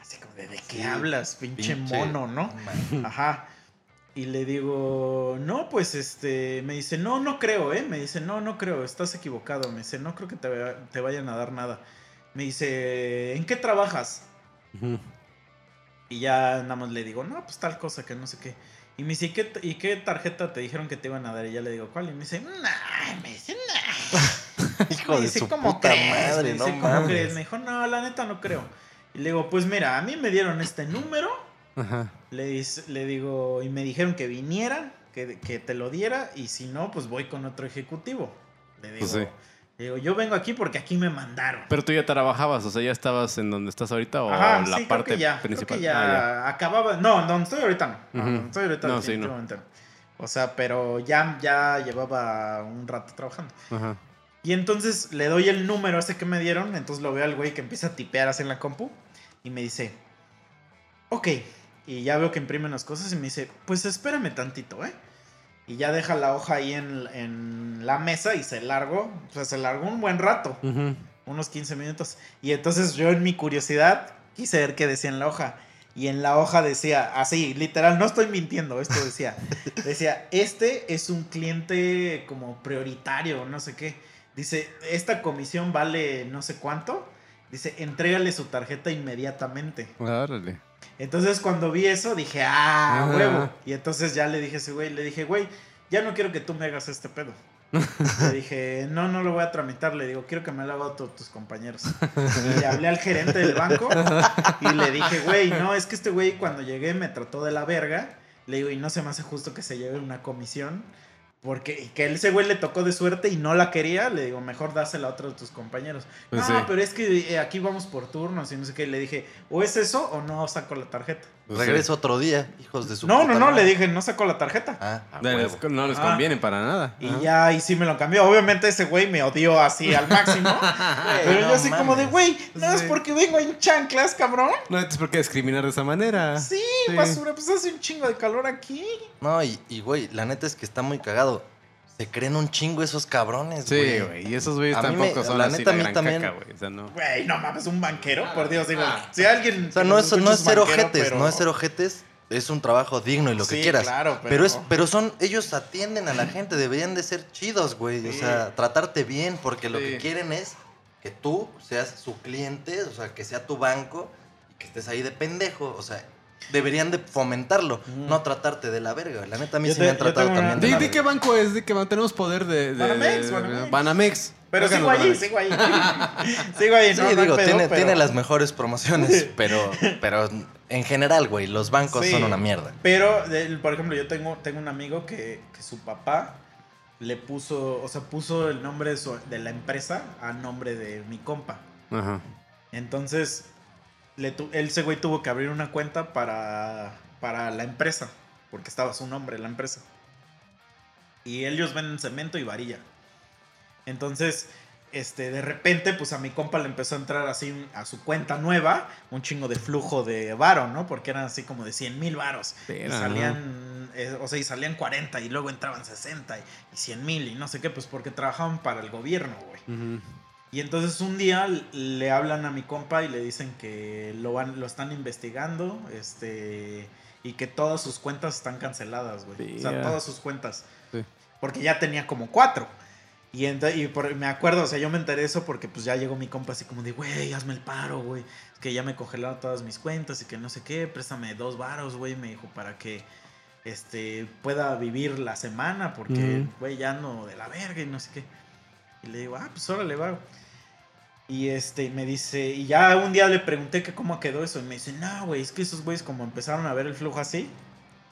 así como de, ¿de qué Sí, hablas, pinche, Pinche- mono, no? Ajá. Y le digo, no, pues este, me dice, no, no creo, ¿eh? Me dice, no, no creo, estás equivocado. Me dice, no creo que te, te vayan a dar nada. Me dice, ¿en qué trabajas? Ujú. Y ya nada más le digo, no, pues tal cosa, que no sé qué. Y me dice, ¿y qué, ¿y qué tarjeta te dijeron que te iban a dar? Y ya le digo, ¿cuál? Y me dice, nah, me dice, nah. Hijo Me de dice, su "¿Cómo puta crees?". madre, Me no dice, "¿Cómo mames. crees?". Me dijo, no, la neta no creo. Y le digo, pues mira, a mí me dieron este número. Ajá. Le, dis- le digo, y me dijeron que viniera, que, que te lo diera, y si no, pues voy con otro ejecutivo. Le digo, Pues sí. Digo, yo vengo aquí porque aquí me mandaron. Pero tú ya trabajabas, o sea, ya estabas en donde estás ahorita o Ajá, la sí, parte creo que ya, principal. Creo que ya, Ah, acababa. No, donde estoy ahorita no. Ujú. donde estoy ahorita No, sí, no. O sea, pero ya, ya llevaba un rato trabajando. ya. Ajá. Y entonces le doy el número ese que me dieron. Entonces lo veo al güey que empieza a tipear así en la compu. Y me dice, ok. Y ya veo que imprimen las cosas y me dice, pues espérame tantito, ¿eh? Y ya deja la hoja ahí en, en la mesa y se largó. O sea, se largó un buen rato unos 15 minutos. Y entonces yo en mi curiosidad quise ver qué decía en la hoja. Y en la hoja decía, así, literal, no estoy mintiendo, esto decía. Decía, este es un cliente como prioritario, no sé qué. Dice, esta comisión vale no sé cuánto. Dice, entrégale su tarjeta inmediatamente. Órale. Entonces cuando vi eso dije, ah, Ajá. huevo. Y entonces ya le dije a ese güey, le dije, güey, ya no quiero que tú me hagas este pedo. le dije, no, no lo voy a tramitar. Le digo, quiero que me lo hagan todos tus compañeros. Y le hablé al gerente del banco y le dije, güey, no, es que este güey cuando llegué me trató de la verga. Le digo, y no se me hace justo que se lleve una comisión Porque que ese güey le tocó de suerte y no la quería, le digo, mejor dásela a otro de tus compañeros. Pues no, sí. pero es que eh, aquí vamos por turnos y no sé qué. Y le dije, o es eso o no saco la tarjeta. Pues Regreso otro día, hijos de su No, no, puta no, madre. le dije, no saco la tarjeta. Ah, a No les, no les Ah. conviene para nada. Y ya, y sí me lo cambió. Obviamente ese güey me odió así al máximo. pero no yo así como de, güey, no es porque vengo en chanclas, cabrón. No tienes por qué discriminar de esa manera. Sí, Sí. basura, pues hace un chingo de calor aquí. No, y, güey, la neta es que está muy cagado. Se creen un chingo esos cabrones, Sí, güey. güey. Y esos güeyes tampoco me- son la así neta, la a mí gran también- caca, güey. O sea, no. Güey, no mames, un banquero, por Dios, digo, si alguien... O sea, no es, no es ser ojetes, pero- no es ser ojetes. Es un trabajo digno y lo Sí, que quieras. claro, pero... pero- es, pero son, ellos atienden a la gente, deberían de ser chidos, güey. O sea, tratarte bien, porque lo que quieren es que tú seas su cliente, o sea, que sea tu banco y que estés ahí de pendejo. O sea, deberían de fomentarlo, Mm. no tratarte de la verga. La neta, a mí Yo sí te- me han tratado también de ¿De, la de qué verga. banco es? ¿De qué banco? Tenemos poder de... de Banamex, de- Banamex. Banamex. Pero sigo allí, Banamex. sigo ahí. sigo ahí, Sí, no, no hay digo, pedo, tiene, pero- tiene las mejores promociones, pero, pero en general, güey, los bancos Sí. son una mierda. Pero, de- por ejemplo, yo tengo, tengo un amigo que, que su papá le puso, o sea, puso el nombre de, su- de la empresa a nombre de mi compa. Ajá. Entonces, le tu- ese güey tuvo que abrir una cuenta para, para la empresa, porque estaba su nombre en la empresa. Y ellos venden cemento y varilla. Entonces, este, de repente, pues a mi compa le empezó a entrar así a su cuenta nueva un chingo de flujo de varo, ¿no? Porque eran así como de 100 mil varos. Y salían, eh, o sea, y salían 40 y luego entraban 60 y, y 100 mil y no sé qué, pues porque trabajaban para el gobierno, güey. Ujú. Y entonces un día le hablan a mi compa y le dicen que lo van, lo están investigando, este, y que todas sus cuentas están canceladas, güey. O sea, todas sus cuentas. Sí. Porque ya tenía como cuatro. Y, y por- me acuerdo, o sea, yo me enteré eso porque pues ya llegó mi compa así como de, güey, hazme el paro, güey. Es que ya me congelaron todas mis cuentas y que no sé qué, préstame dos varos, güey, me dijo, para que este pueda vivir la semana porque, güey, ya no de la verga y no sé qué. Y le digo, ah, pues órale, va. Y este, me dice, y ya un día le pregunté que cómo quedó eso. Y me dice, no, güey, es que esos güeyes como empezaron a ver el flujo así,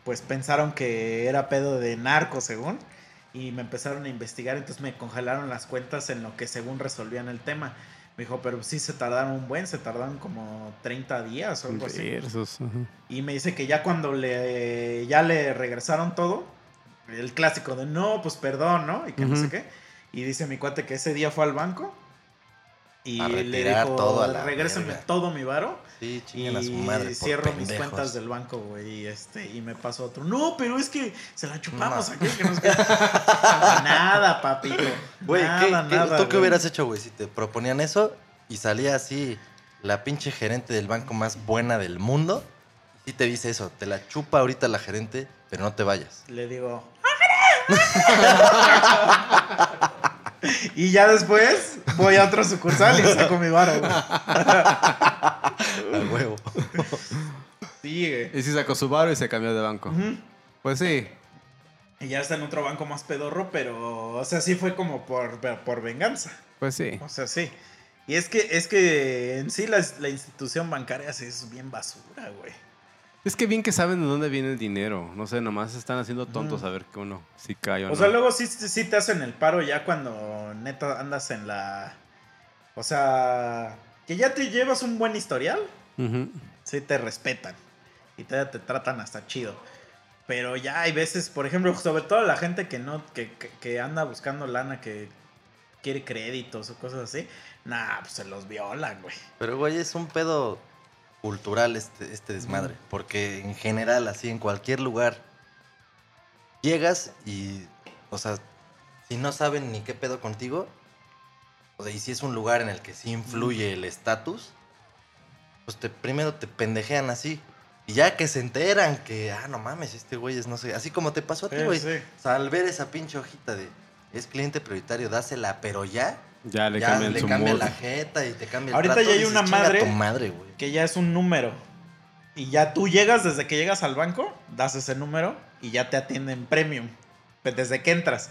pues pensaron que era pedo de narco, según. Y me empezaron a investigar, entonces me congelaron las cuentas en lo que según resolvían el tema. Me dijo, pero sí se tardaron un buen, se tardaron como 30 días o algo así. Ajá. Y me dice que ya cuando le ya le regresaron todo, el clásico de no, pues perdón, ¿no? Y que no sé qué. Y dice mi cuate que ese día fue al banco y A le dijo, todo a la regrésame verga". todo mi varo Sí, y a su madre. cierro mis cuentas del banco, güey, y este y me pasó otro. No, pero es que se la chupamos No. aquí, que no sé qué. nada, papito. Güey, nada, ¿qué, nada, ¿tú qué hubieras hecho, güey, si te proponían eso y salía así la pinche gerente del banco más buena del mundo? Y te dice eso, te la chupa ahorita la gerente, pero no te vayas. Le digo. y ya después voy a otro sucursal y saco mi varo, güey. A huevo. Sí, güey. Y sí sacó su varo y se cambió de banco. Pues sí. Y ya está en otro banco más pedorro, pero, o sea, sí fue como por, por venganza. Pues sí. O sea, sí. Y es que, es que en sí la, la institución bancaria sí es bien basura, güey. Es que bien que saben de dónde viene el dinero. No sé, nomás están haciendo tontos a ver que uno si cae o, O no. sea, luego sí, sí te hacen el paro ya cuando neta andas en la... O sea, que ya te llevas un buen historial. Sí te respetan y te, te tratan hasta chido. Pero ya hay veces, por ejemplo, sobre todo la gente que no, que, que- que anda buscando lana, que quiere créditos o cosas así, nah, pues se los violan, güey. Pero, güey, es un pedo cultural este, este desmadre. Porque en general, así en cualquier lugar, llegas y, o sea, si no saben ni qué pedo contigo, o sea, y si es un lugar en el que sí influye el estatus, pues te, primero te pendejean así. Y ya que se enteran que, ah, no mames, este güey es no sé, así como te pasó a ti, Sí, güey. sí. O sea, al ver esa pinche hojita de, es cliente prioritario, dásela, pero ya, Ya le ya cambian le su cambia la jeta y te cambia el Ahorita trato, ya hay dices, una "Chinga madre tu madre. Que ya es un número. Y ya tú llegas, desde que llegas al banco, das ese número y ya te atienden premium. Pues Desde que entras.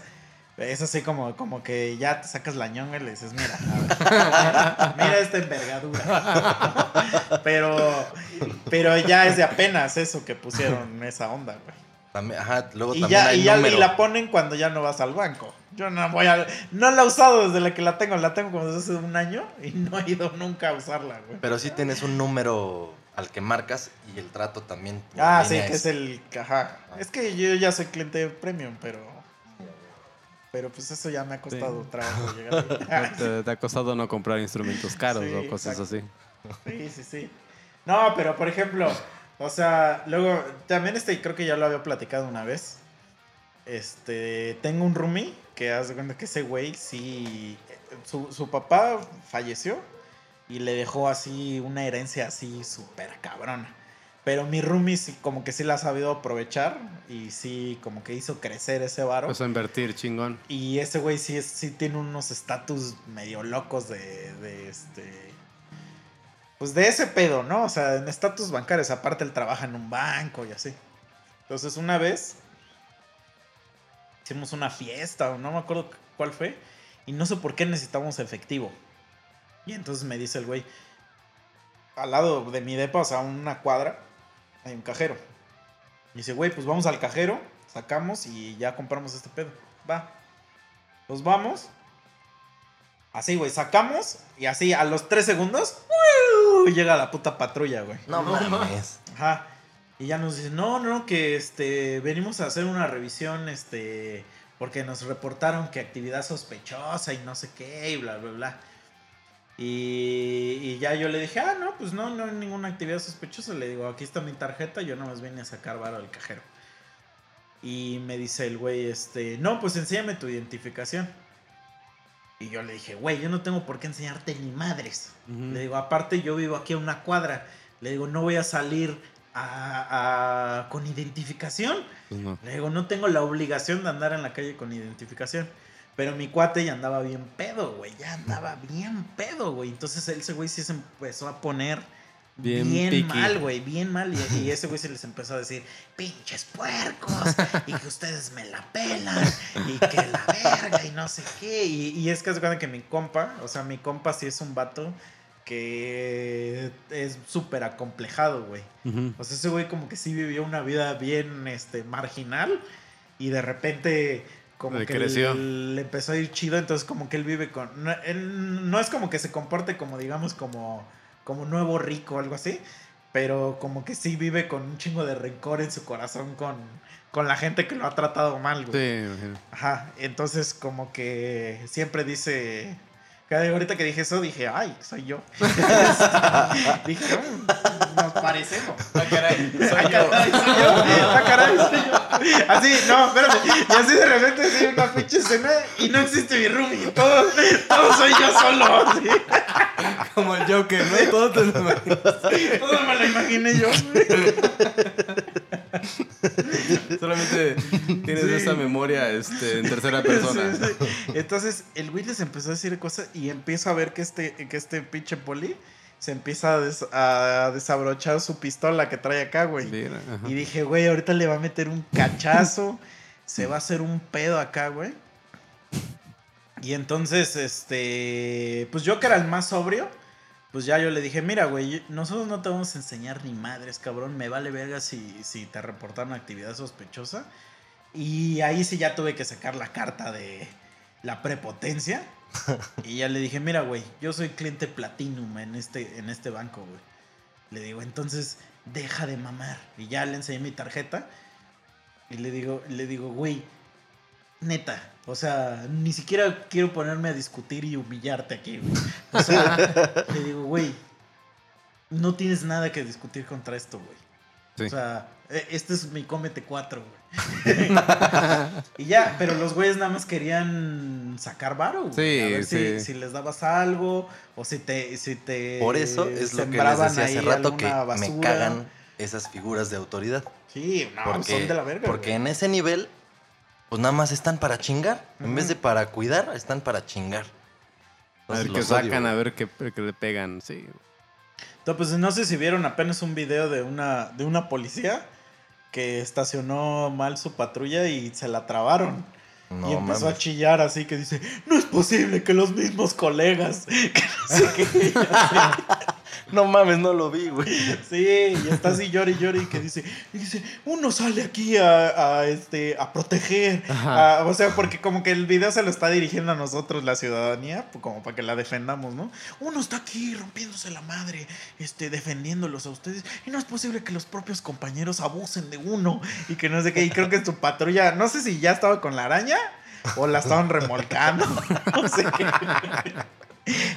Es así como, como que ya te sacas la ñonga y le dices, mira, a ver, mira esta envergadura. pero, pero ya es de apenas eso que pusieron esa onda, güey. También, ajá, luego Y también ya, hay y ya número. y la ponen cuando ya no vas al banco. Yo no voy a. No la he usado desde la que la tengo. La tengo como desde hace un año y no he ido nunca a usarla, güey. Pero sí tienes un número al que marcas y el trato también. Ah, sí, línea que es el. Ajá. Es que yo ya soy cliente premium, pero. Pero pues eso ya me ha costado Sí. trabajo llegar. Te, te ha costado no comprar instrumentos caros Sí, o cosas exacto. así. Sí, sí, sí. No, pero por ejemplo, o sea, luego, también este, creo que ya lo había platicado una vez. Este, tengo un roomie que hace cuenta que ese güey sí, su, su papá falleció y le dejó así una herencia así súper cabrona. Pero mi roomie sí, como que sí la ha sabido aprovechar y sí, como que hizo crecer ese varo. Pues a invertir, chingón. Y ese güey sí, es- sí tiene unos estatus medio locos de, de este. Pues de ese pedo, ¿no? O sea, en estatus bancarios. Aparte, él trabaja en un banco y así. Entonces, una vez hicimos una fiesta, o no me acuerdo cuál fue. Y no sé por qué necesitábamos efectivo. Y entonces me dice el güey: Al lado de mi depa, o sea, una cuadra, hay un cajero. Y dice, güey, pues vamos al cajero, sacamos y ya compramos este pedo. Va. Pues vamos. Así, güey, sacamos y así a los tres segundos llega la puta patrulla, güey. No mames. Ajá. Y ya nos dice, no, no, que este, venimos a hacer una revisión, este, porque nos reportaron que actividad sospechosa y no sé qué, y bla, bla, bla. Y, y ya yo le dije, ah, no, pues no, no hay ninguna actividad sospechosa. Le digo, aquí está mi tarjeta, yo nomás vine a sacar varo del cajero. Y me dice el güey, este, no, pues enséñame tu identificación. Y yo le dije, güey, yo no tengo por qué enseñarte ni madres. Ujú. Le digo, aparte yo vivo aquí a una cuadra. Le digo, no voy a salir a- a- con identificación. Pues no. Le digo, no tengo la obligación de andar en la calle con identificación. Pero mi cuate ya andaba bien pedo, güey. Ya andaba bien pedo, güey. Entonces ese güey sí se empezó a poner Bien mal, güey. Bien mal. Y, y ese güey se les empezó a decir, pinches puercos. Y que ustedes me la pelan. Y que la verga y no sé qué. Y, y es que cuenta que mi compa, o sea, mi compa sí es un vato que es súper acomplejado, güey. O sea, ese güey como que sí vivió una vida bien este, marginal y de repente como Le que creció. le empezó a ir chido, entonces como que él vive con... No, él no es como que se comporte como, digamos, como, como nuevo rico o algo así, pero como que sí vive con un chingo de rencor en su corazón con, con la gente que lo ha tratado mal, güey. Sí, imagino. Ajá, entonces como que siempre dice... Cada ahorita que dije eso dije, ay, soy yo. dije, "Mm, nos parecemos. Ah, caray. Ah, caray, soy yo. Ah, caray, soy yo. Así, no, espérame. Y así de repente así una pinche escena y no existe mi roomie. Todo, todo soy yo solo. así. Como el Joker, ¿no? Todo te lo imaginas. Todo me lo imaginé yo. Solamente tienes Sí. esa memoria este, en tercera persona. Sí, sí. Entonces el güey les empezó a decir cosas y empiezo a ver que este, que este pinche poli se empieza a, des- a desabrochar su pistola que trae acá, güey. Mira. Y dije, güey, ahorita le va a meter un cachazo. se va a hacer un pedo acá, güey. Y entonces, este. Pues yo que era el más sobrio. Pues ya yo le dije, mira, güey, nosotros no te vamos a enseñar ni madres, cabrón. Me vale verga si, si te reportaron actividad sospechosa. Y ahí sí ya tuve que sacar la carta de la prepotencia. y ya le dije, mira, güey, yo soy cliente Platinum en este, en este banco, güey. Le digo, entonces, deja de mamar. Y ya le enseñé mi tarjeta. Y le digo, le digo, güey, neta. O sea, ni siquiera quiero ponerme a discutir y humillarte aquí, güey. O sea, le digo, güey, no tienes nada que discutir contra esto, güey. Sí. O sea, e- este es mi cómete 4, güey. y ya, pero los güeyes nada más querían sacar varo, güey. Sí, a ver sí. Si, si les dabas algo o si te, si te Por eso es lo que les decía hace rato que alguna me basura. cagan esas figuras de autoridad. Sí, no, Porque, son de la verga. porque güey. en ese nivel, pues nada más están para chingar. En vez de para cuidar, están para chingar. A ver Entonces, qué sacan, a ver qué, qué le pegan, sí. Entonces, pues no sé si vieron apenas un video de una, de una policía que estacionó mal su patrulla y se la trabaron. No, y empezó mames. a chillar así que dice, no es posible que los mismos colegas, que no sé qué. No mames, no lo vi, güey. Sí, y está así llori llori que dice, y dice, uno sale aquí a, a, este, a proteger. A- o sea, porque como que el video se lo está dirigiendo a nosotros, la ciudadanía, pues, como para que la defendamos, ¿no? Uno está aquí rompiéndose la madre, este, defendiéndolos a ustedes. Y no es posible que los propios compañeros abusen de uno. Y que no sé qué. Y creo que su patrulla, no sé si ya estaba con la araña o la estaban remolcando. No sé qué.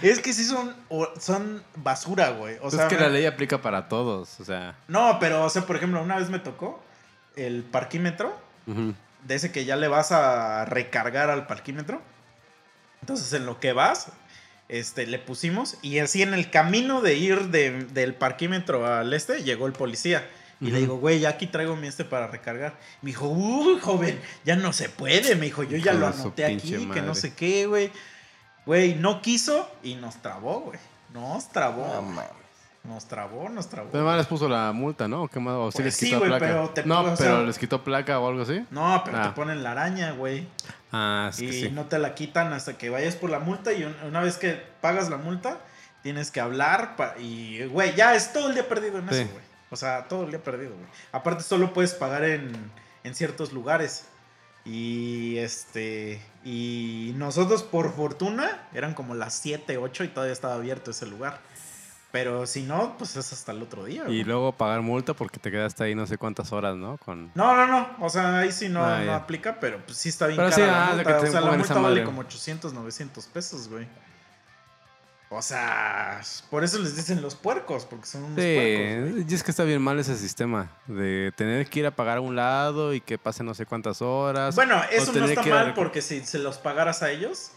Es que sí son, son basura, güey. O sea, es que la ley aplica para todos, o sea. no, pero, o sea, por ejemplo, una vez me tocó el parquímetro, de ese que ya le vas a recargar al parquímetro. Entonces, en lo que vas, este, le pusimos, y así en el camino de ir de- del parquímetro al este, llegó el policía. Y le digo, güey, ya aquí traigo mi este para recargar. Me dijo, uy, joven, ya no se puede. Me dijo, yo ya lo anoté aquí, que no sé qué, güey. Güey, no quiso y nos trabó, güey. Nos trabó. No mames. Nos trabó, nos trabó. Pero además les puso la multa, ¿no? ¿O qué más? ¿O sí Pues les sí, quitó güey, placa? pero te no, o pero sea- les quitó placa o algo así. No, pero Ah. te ponen la araña, güey. Ah, es que y sí. no te la quitan hasta que vayas por la multa y un- una vez que pagas la multa, tienes que hablar pa- y, güey, ya es todo el día perdido en Sí. eso, güey. O sea, todo el día perdido, güey. Aparte, solo puedes pagar en, en ciertos lugares. Y este. Y nosotros, por fortuna, eran como las 7, 8 y todavía estaba abierto ese lugar. Pero si no, pues es hasta el otro día. Y güey. luego pagar multa porque te quedaste ahí no sé cuántas horas, ¿no? Con... No, no, no. O sea, ahí sí no, Ah, no aplica, pero pues sí está bien Pero cara sí, la ah, multa. que te o sea, la multa vale madre. como 800, 900 pesos, güey. O sea, por eso les dicen los puercos, porque son unos puercos, Sí, güey. y es que está bien mal ese sistema de tener que ir a pagar a un lado y que pase no sé cuántas horas. Bueno, eso no está a mal porque si se los pagaras a ellos,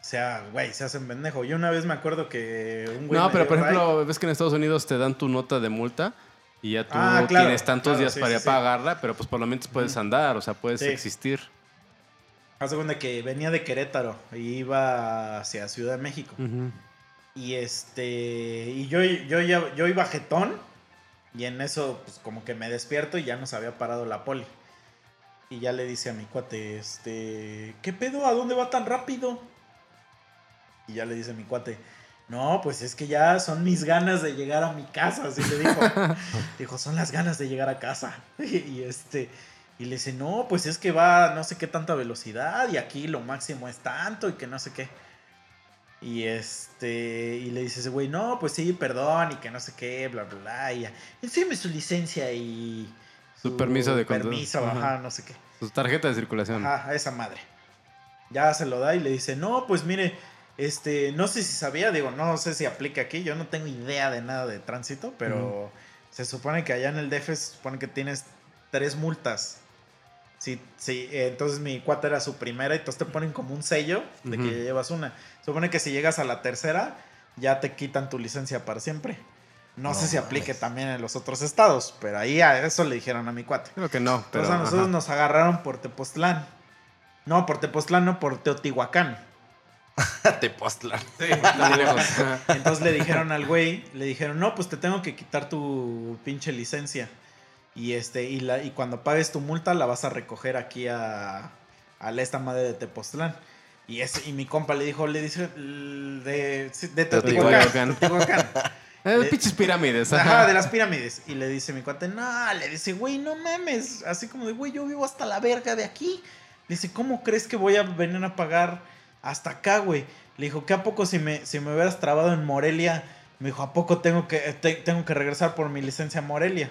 o sea, güey, se hacen pendejo. Yo una vez me acuerdo que un güey No, pero por ride. ejemplo, ves que en Estados Unidos te dan tu nota de multa y ya tú Ah, claro, tienes tantos claro, días sí, para sí, pagarla, pero pues por lo menos puedes andar, o sea, puedes existir. Haz de cuenta que venía de Querétaro y iba hacia Ciudad de México. Y este. Y yo, yo iba jetón. Y en eso, pues como que me despierto y ya nos había parado la poli. Y ya le dice a mi cuate, este. ¿Qué pedo? ¿A dónde va tan rápido? Y ya le dice a mi cuate. No, pues es que ya son mis ganas de llegar a mi casa, así le dijo. dijo, son las ganas de llegar a casa. y este. Y le dice, no, pues es que va no sé qué tanta velocidad y aquí lo máximo es tanto y que no sé qué. Y este, y le dice ese güey, no, pues sí, perdón, y que no sé qué, bla, bla, bla. Y enséñame su licencia y. Su permiso de conducir. Permiso, Ajá. ajá, no sé qué. Su tarjeta de circulación. Ajá, a esa madre. Ya se lo da y le dice, no, pues mire, este, no sé si sabía, digo, no sé si aplica aquí, yo no tengo idea de nada de tránsito, pero se supone que allá en el DF se supone que tienes tres multas. Sí, sí, entonces mi cuata era su primera y entonces te ponen como un sello de que ya llevas una. Supone que si llegas a la tercera, ya te quitan tu licencia para siempre. No, No sé si aplique también en los otros estados, pero ahí a eso le dijeron a mi cuate. Creo que no, pero. Entonces a nosotros ajá. nos agarraron por Tepoztlán. No, por Tepoztlán, no, por Teotihuacán. Tepoztlán. Sí. Entonces le dijeron al güey, le dijeron, no, pues te tengo que quitar tu pinche licencia. Y este, y la, y cuando pagues tu multa la vas a recoger aquí a, a esta madre de Tepoztlán. Y ese, y mi compa le dijo, le dice de, de Teotihuacán. Teotihuacán. Eh, pinches pirámides. Ajá, de las pirámides. Y le dice mi cuate, no, le dice, güey, no mames. Así como de, güey, yo vivo hasta la verga de aquí. Le dice, ¿cómo crees que voy a venir a pagar hasta acá, güey? Le dijo, ¿qué a poco si me, si me hubieras trabado en Morelia? Me dijo, ¿a poco tengo que, te- tengo que regresar por mi licencia a Morelia?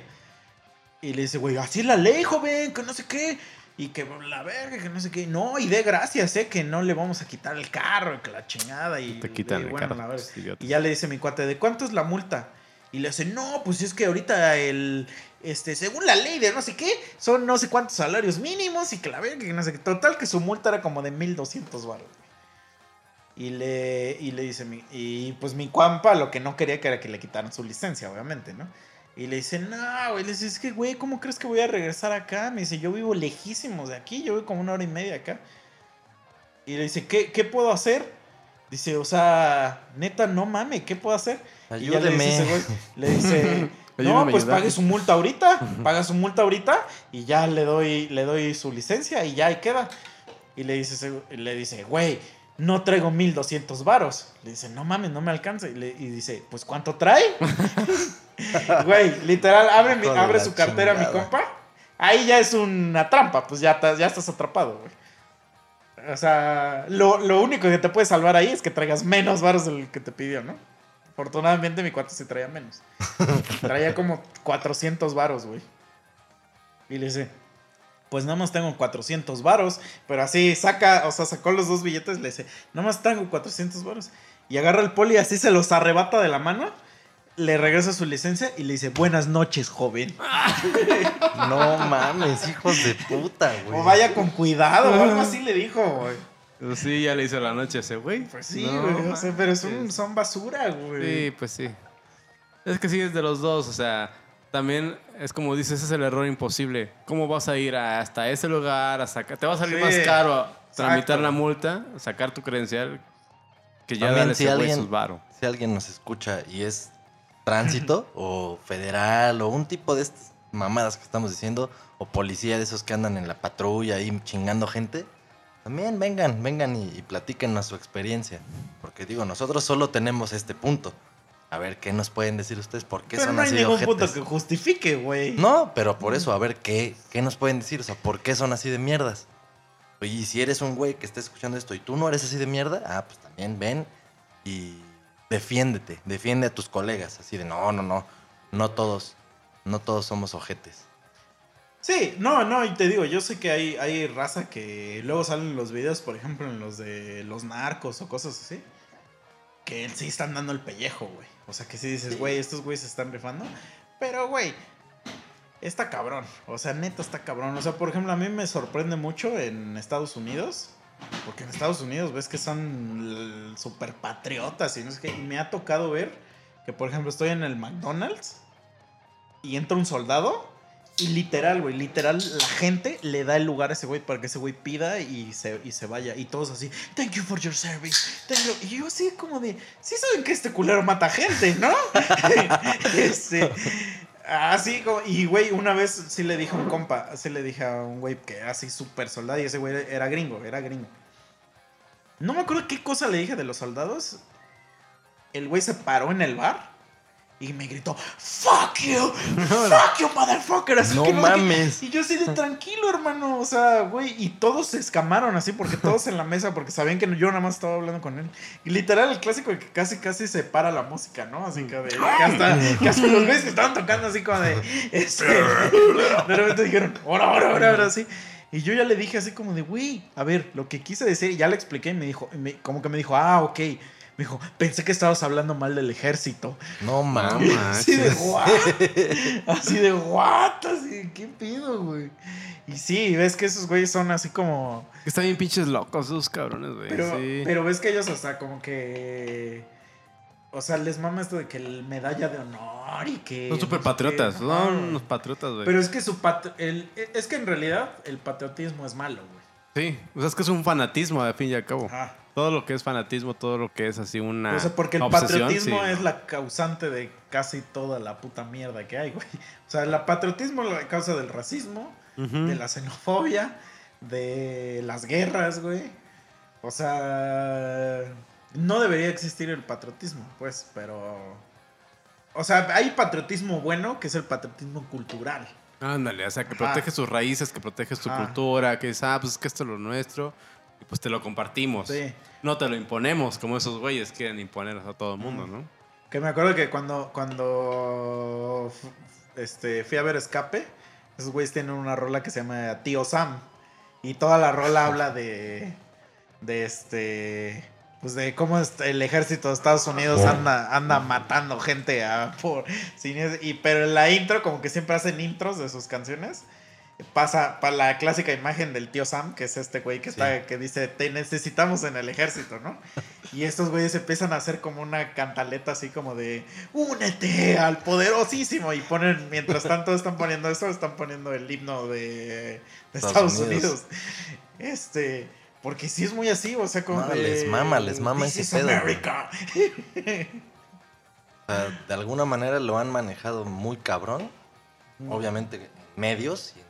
Y le dice, güey, así es la ley, joven, que no sé qué. Y que la verga, que no sé qué. No, y de gracias, eh, que no le vamos a quitar el carro, que la chingada. Y Te quitan y el bueno, carro. la verga. Y ya le dice mi cuate, ¿de cuánto es la multa? Y le dice, no, pues es que ahorita el, este, según la ley de no sé qué, son no sé cuántos salarios mínimos y que la verga, que no sé qué. Total, que su multa era como de 1200 baros. Y le, y le dice, mi, y pues mi cuampa lo que no quería que era que le quitaran su licencia, obviamente, ¿no? Y le dice, no, güey, le dice, es que, güey, ¿cómo crees que voy a regresar acá? Me dice, yo vivo lejísimos de aquí, yo vivo como una hora y media acá. Y le dice, ¿qué, qué puedo hacer? Dice, o sea, neta, no mames, ¿qué puedo hacer? Y ya le dice, güey, le dice, no, pues pague su multa ahorita, paga su multa ahorita y ya le doy, le doy su licencia y ya ahí queda. Y le dice, le dice, güey, no traigo 1200 varos. Le dice, no mames, no me alcanza. Y, le- y dice, pues ¿cuánto trae? Güey, literal, abre, mi- su cartera mi compa. Ahí ya es una trampa, pues ya, ya estás atrapado, güey. O sea, lo, lo único que te puede salvar ahí es que traigas menos varos del que te pidió, ¿no? Afortunadamente mi cuate sí traía menos. Traía como 400 varos, güey. Y le dice, pues nada más tengo 400 varos. Pero así saca, o sea, sacó los dos billetes, le dice, nada más tengo 400 varos. Y agarra el poli, así se los arrebata de la mano, le regresa su licencia y le dice, buenas noches, joven. No mames, hijos de puta, güey. O vaya con cuidado, o algo así le dijo, güey. Pues sí, ya le hizo la noche a ese güey. Pues sí, No güey, o sea, pero son, son basura, güey. Sí, pues sí. Es que sí, es de los dos. O sea, también es como dices, ese es el error imposible. ¿Cómo vas a ir a- hasta ese lugar? A sacar, te va a salir Sí, más caro tramitar exacto. la multa, sacar tu credencial, que ya darle si alguien- sus varo. Si alguien nos escucha y es tránsito o federal o un tipo de estas mamadas que estamos diciendo, o policía de esos que andan en la patrulla ahí chingando gente, también vengan, vengan y, y platíquenos su experiencia. Porque digo, nosotros solo tenemos este punto. A ver, ¿qué nos pueden decir ustedes? ¿Por qué pero son no hay así de ningún ojetes? punto que justifique, güey. No, pero por eso, a ver, ¿qué, ¿qué nos pueden decir? O sea, ¿por qué son así de mierdas? Oye, y si eres un güey que está escuchando esto y tú no eres así de mierda, ah, pues también ven y defiéndete, defiende a tus colegas, así de no, no, no, no todos, no todos somos ojetes. Sí, no, no, y te digo, yo sé que hay, hay raza que luego salen los videos, por ejemplo, en los de los narcos o cosas así, que sí están dando el pellejo, güey. O sea, que sí dices, güey, estos güeyes se están rifando. Pero, güey, está cabrón. O sea, neta está cabrón. O sea, por ejemplo, a mí me sorprende mucho en Estados Unidos. Porque en Estados Unidos ves que son super patriotas y no qué. Y me ha tocado ver que, por ejemplo, estoy en el McDonald's y entra un soldado y literal, güey, literal, la gente le da el lugar a ese güey para que ese güey pida y se, y se vaya. Y todos así, thank you for your service. thank you". Y yo así como de, sí saben que este culero mata gente, ¿no? este, así como, y güey, una vez sí le dije a un compa, sí le dije a un güey que era así súper soldado y ese güey era gringo, era gringo. No me acuerdo qué cosa le dije de los soldados. El güey se paró en el bar y me gritó, fuck you, fuck you, motherfucker. Así No que mames. Y yo así de tranquilo, hermano. O sea, güey. Y todos se escamaron así porque todos en la mesa, porque sabían que yo nada más estaba hablando con él. Y literal, el clásico de que casi, casi se para la música, ¿no? Así que, de, que hasta, que hasta los güeyes que estaban tocando así como de. Este, de repente dijeron, ahora, ahora, ahora, ahora, así. Y yo ya le dije así como de, güey, a ver, lo que quise decir, y ya le expliqué y me dijo, me- como que me dijo, ah, ok. Me dijo, pensé que estabas hablando mal del ejército. No No mames. Así de what? Así de what? Así de qué pido, güey. Y sí, ves que esos güeyes son así como. Están bien pinches locos esos cabrones, güey. Pero, sí. pero ves que ellos hasta como que. O sea, les mama esto de que el medalla de honor y que. son súper no sé patriotas. Son Ajá. unos patriotas, güey. Pero es que su pat el, es que en realidad el patriotismo es malo, güey. Sí, o sea, es que es un fanatismo, al fin y al cabo. Ajá. Todo lo que es fanatismo, todo lo que es así una. O sea, porque el obsesión, patriotismo sí. es la causante de casi toda la puta mierda que hay, güey. O sea, el patriotismo es la causa del racismo, de la xenofobia, de las guerras, güey. O sea, no debería existir el patriotismo, pues, pero... O sea, hay patriotismo bueno, que es el patriotismo cultural. Ándale, o sea, que Ajá. protege sus raíces, que protege su Ajá. cultura, que dice, ah, pues es que esto es lo nuestro, y pues te lo compartimos. Sí. No te lo imponemos, como esos güeyes quieren imponer a todo el mundo, ¿no? Que me acuerdo que cuando, cuando este, fui a ver Escape, esos güeyes tienen una rola que se llama Tío Sam. Y toda la rola habla de. De este. Pues de cómo el ejército de Estados Unidos anda, anda matando gente a, por. sin y, pero en la intro, como que siempre hacen intros de sus canciones. Pasa para la clásica imagen del tío Sam, que es este güey que, Sí. está, que dice: Te necesitamos en el ejército, ¿no? Y estos güeyes empiezan a hacer como una cantaleta así como de únete al poderosísimo. Y ponen, mientras tanto están poniendo esto, están poniendo el himno de, de Estados, Estados Unidos. Unidos. Este, porque sí es muy así, o sea, como No, de, les mama, les mama "This ese is pedo, güey". America". O sea, de alguna manera lo han manejado muy cabrón. Obviamente en medios, y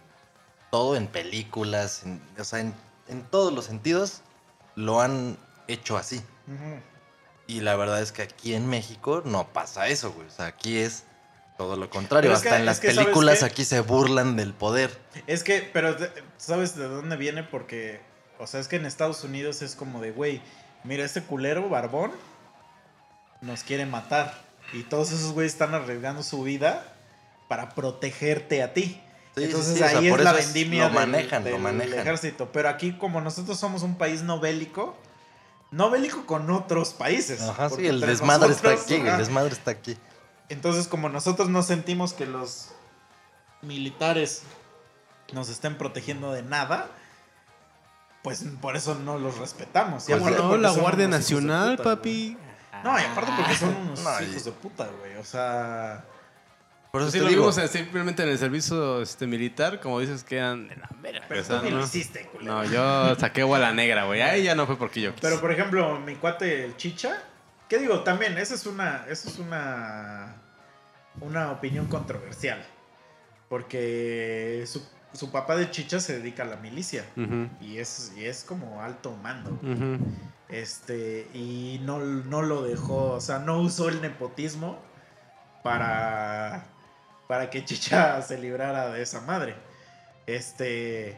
todo, en películas, en- o sea, en, en todos los sentidos lo han hecho así. Y la verdad es que aquí en México no pasa eso, güey. O sea, aquí es todo lo contrario. Hasta que- en las que, ¿sabes películas aquí se burlan del poder. Es que, pero ¿sabes de dónde viene? Porque, o sea, es que en Estados Unidos es como de, güey, mira, este culero barbón nos quiere matar. Y todos esos güeyes están arriesgando su vida para protegerte a ti. Sí, Entonces sí, sí, o sea, ahí por es la es- vendimia lo del- manejan, lo del manejan. ejército. Pero aquí, como nosotros somos un país no bélico, no bélico con otros países. Ajá, sí, el desmadre está aquí, ajá, el desmadre está aquí. entonces, como nosotros no sentimos que los militares nos estén protegiendo de nada, pues por eso no los respetamos. Y Pues, No, la Guardia unos Nacional, puta, güey. papi. No, y aparte porque son unos No, y- hijos de puta, güey. O sea, Por eso Si te lo digo, vimos eh, simplemente en el servicio este, militar, como dices que eran de la verga. pero o sea, tú ni lo no. hiciste, culero. No, yo saqué bola negra, güey. Ahí ya no fue porque yo quise. Pero por ejemplo, mi cuate el Chicha, ¿qué digo? También, esa es una, esa es una, una opinión controversial. Porque su, su papá de Chicha se dedica a la milicia. Y es, y es como alto mando. Este, y no, no lo dejó, o sea, no usó el nepotismo para, para que Chicha se librara de esa madre. Este,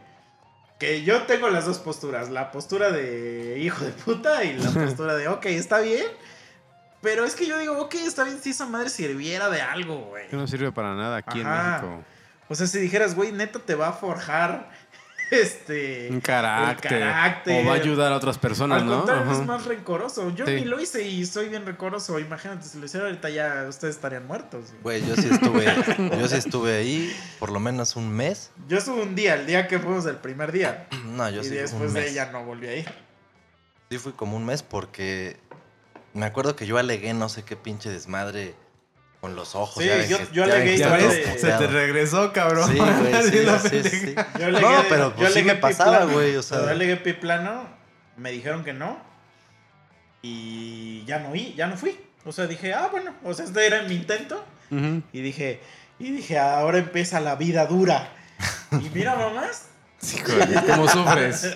que yo tengo las dos posturas, la postura de hijo de puta y la postura de, ok, está bien. Pero es que yo digo, ok, está bien si esa madre sirviera de algo, güey. Que no sirve para nada aquí Ajá. en México. O sea, si dijeras, güey, neta te va a forjar este... Un carácter, carácter. O va a ayudar a otras personas, Al ¿no? contrario, es más rencoroso. Yo Sí. ni lo hice y soy bien rencoroso. Imagínate, si lo hiciera ahorita ya ustedes estarían muertos. güey. yo sí estuve, yo sí estuve ahí por lo menos un mes. Yo estuve un día, el día que fuimos el primer día. No, yo y sí después un de mes. ella no volví a ir. Sí fui como un mes porque me acuerdo que yo alegué no sé qué pinche desmadre con los ojos. Sí, ya yo- que- yo alegué Ya de- se te regresó, cabrón. Sí, güey, sí, sí, sí, sí. Yo alegué- No, pero yo pues sí alegué me pasaba, güey, o sea. Yo alegué piplano, me dijeron que no. Y ya no, i- ya no fui. O sea, dije, ah, bueno, o sea, este era mi intento. Y dije, y dije, ahora empieza la vida dura. Y mira, mamás. Sí, güey, ¿Cómo sufres?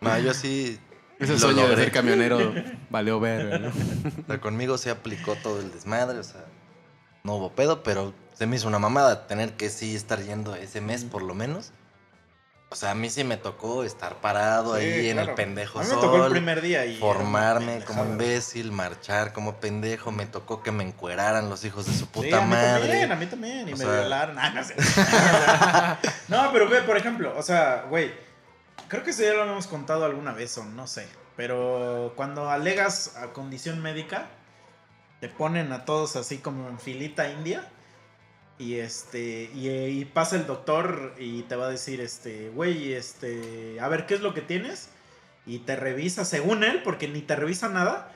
No, yo sí. Ese lo sueño de ser camionero valió ver, ¿no? O sea, conmigo se aplicó todo el desmadre, o sea, no hubo pedo, pero se me hizo una mamada tener que sí estar yendo ese mes por lo menos. O sea, a mí sí me tocó estar parado Sí, ahí en el pendejo A mí me tocó el primer día y. formarme como imbécil, marchar como pendejo, me tocó que me encueraran los hijos de su Sí, puta a mí madre. también, a mí también. Y O me sea- violaron. Ah, no sé. no, pero ve, por ejemplo, o sea, güey. Creo que eso ya lo hemos contado alguna vez o no sé. Pero cuando alegas a condición médica, te ponen a todos así como en filita india. Y este. Y, y pasa el doctor y te va a decir, este, güey, este. A ver, ¿qué es lo que tienes? Y te revisa, según él, porque ni te revisa nada.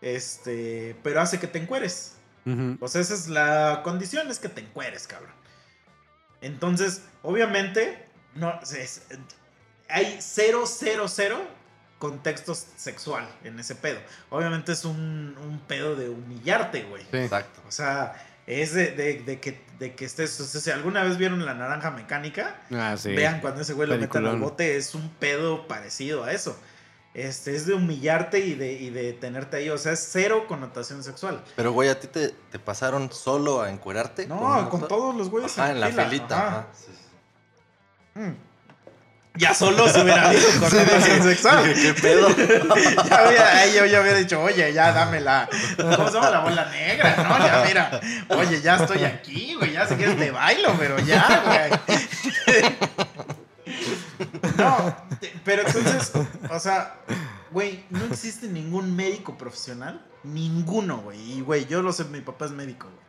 Este. Pero hace que te encueres. Ujú. O sea, esa es la condición, es que te encueres, cabrón. Entonces, obviamente, no, es- hay cero, cero, cero contexto sexual en ese pedo. Obviamente es un, un pedo de humillarte, güey. Sí. Exacto. O sea, es de, de- de que, de que estés... O sea, si alguna vez vieron La Naranja Mecánica, Ah, sí. vean cuando ese güey lo meten al bote, es un pedo parecido a eso. Este, es de humillarte y de, y de tenerte ahí. O sea, es cero connotación sexual. Pero, güey, ¿a ti te, te pasaron solo a encuerarte? No, con, todos los güeyes Ah, en la fila, filita. ajá. ajá, sí, sí. Mm. Ya solo se hubiera habido connotación sexual. ¿Qué pedo? ya había, ahí yo ya había dicho, oye, ya dame la. ¿Cómo se llama la bola negra? No, ya mira. Oye, ya estoy aquí, güey. Ya sé que te bailo, pero ya, güey. No, pero entonces, o sea, güey, no existe ningún médico profesional. Ninguno, güey. Y, güey, yo lo sé, mi papá es médico, güey.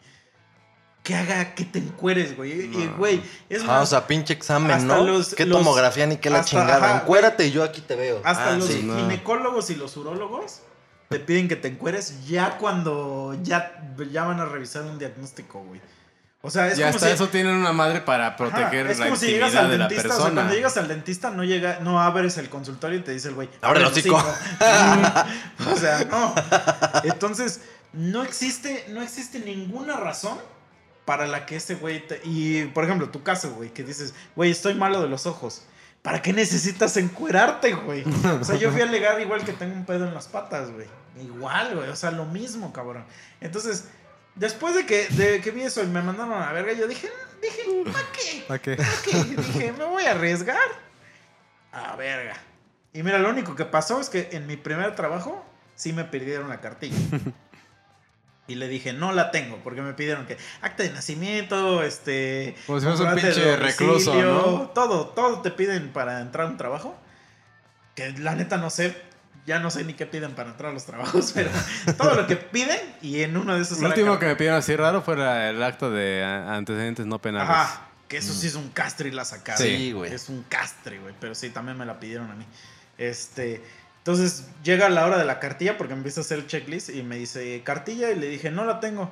Que haga que te encueres, güey. Y, No. güey, es Ah, más, o sea, pinche examen, ¿no? los- ¿Qué los- tomografía ni qué la hasta- chingada? ajá, Encuérate y yo aquí te veo. Hasta Ah, los sí. no. ginecólogos y los urólogos te piden que te encueres ya cuando ya, ya van a revisar un diagnóstico, güey. O sea, es ya como hasta si... eso tienen una madre para Ajá, proteger es la como si llegas al de la dentista, o sea, cuando llegas al dentista no llega, no abres el consultorio y te dice el güey, Abre el hocico". o sea, no. Entonces, no existe, no existe ninguna razón para la que ese güey te... Y, por ejemplo, tu caso, güey, que dices, güey, estoy malo de los ojos. ¿para qué necesitas encuerarte, güey? O sea, yo fui a alegar igual que tengo un pedo en las patas, güey. Igual, güey, o sea, lo mismo, cabrón. Entonces, después de que, de que vi eso y me mandaron a la verga, yo dije, dije, ¿para qué? ¿Para qué? ¿Para qué? Dije, me voy a arriesgar. A verga. Y mira, lo único que pasó es que en mi primer trabajo sí me pidieron la cartilla. Y le dije, no la tengo, porque me pidieron que acta de nacimiento, este. Como si un de pinche recluso. Todo, todo te piden para entrar a un trabajo. Que la neta no sé, ya no sé ni qué piden para entrar a los trabajos, pero todo lo que piden y en uno de esos. Lo último que me pidieron así raro fue el acto de antecedentes no penales. Ajá, que eso sí es un castre y la sacaron. Sí, güey. Es un castre, güey. Pero sí, también me la pidieron a mí. Este. Entonces llega la hora de la cartilla porque me empieza a hacer el checklist y me dice, ¿cartilla? Y le dije, no la tengo.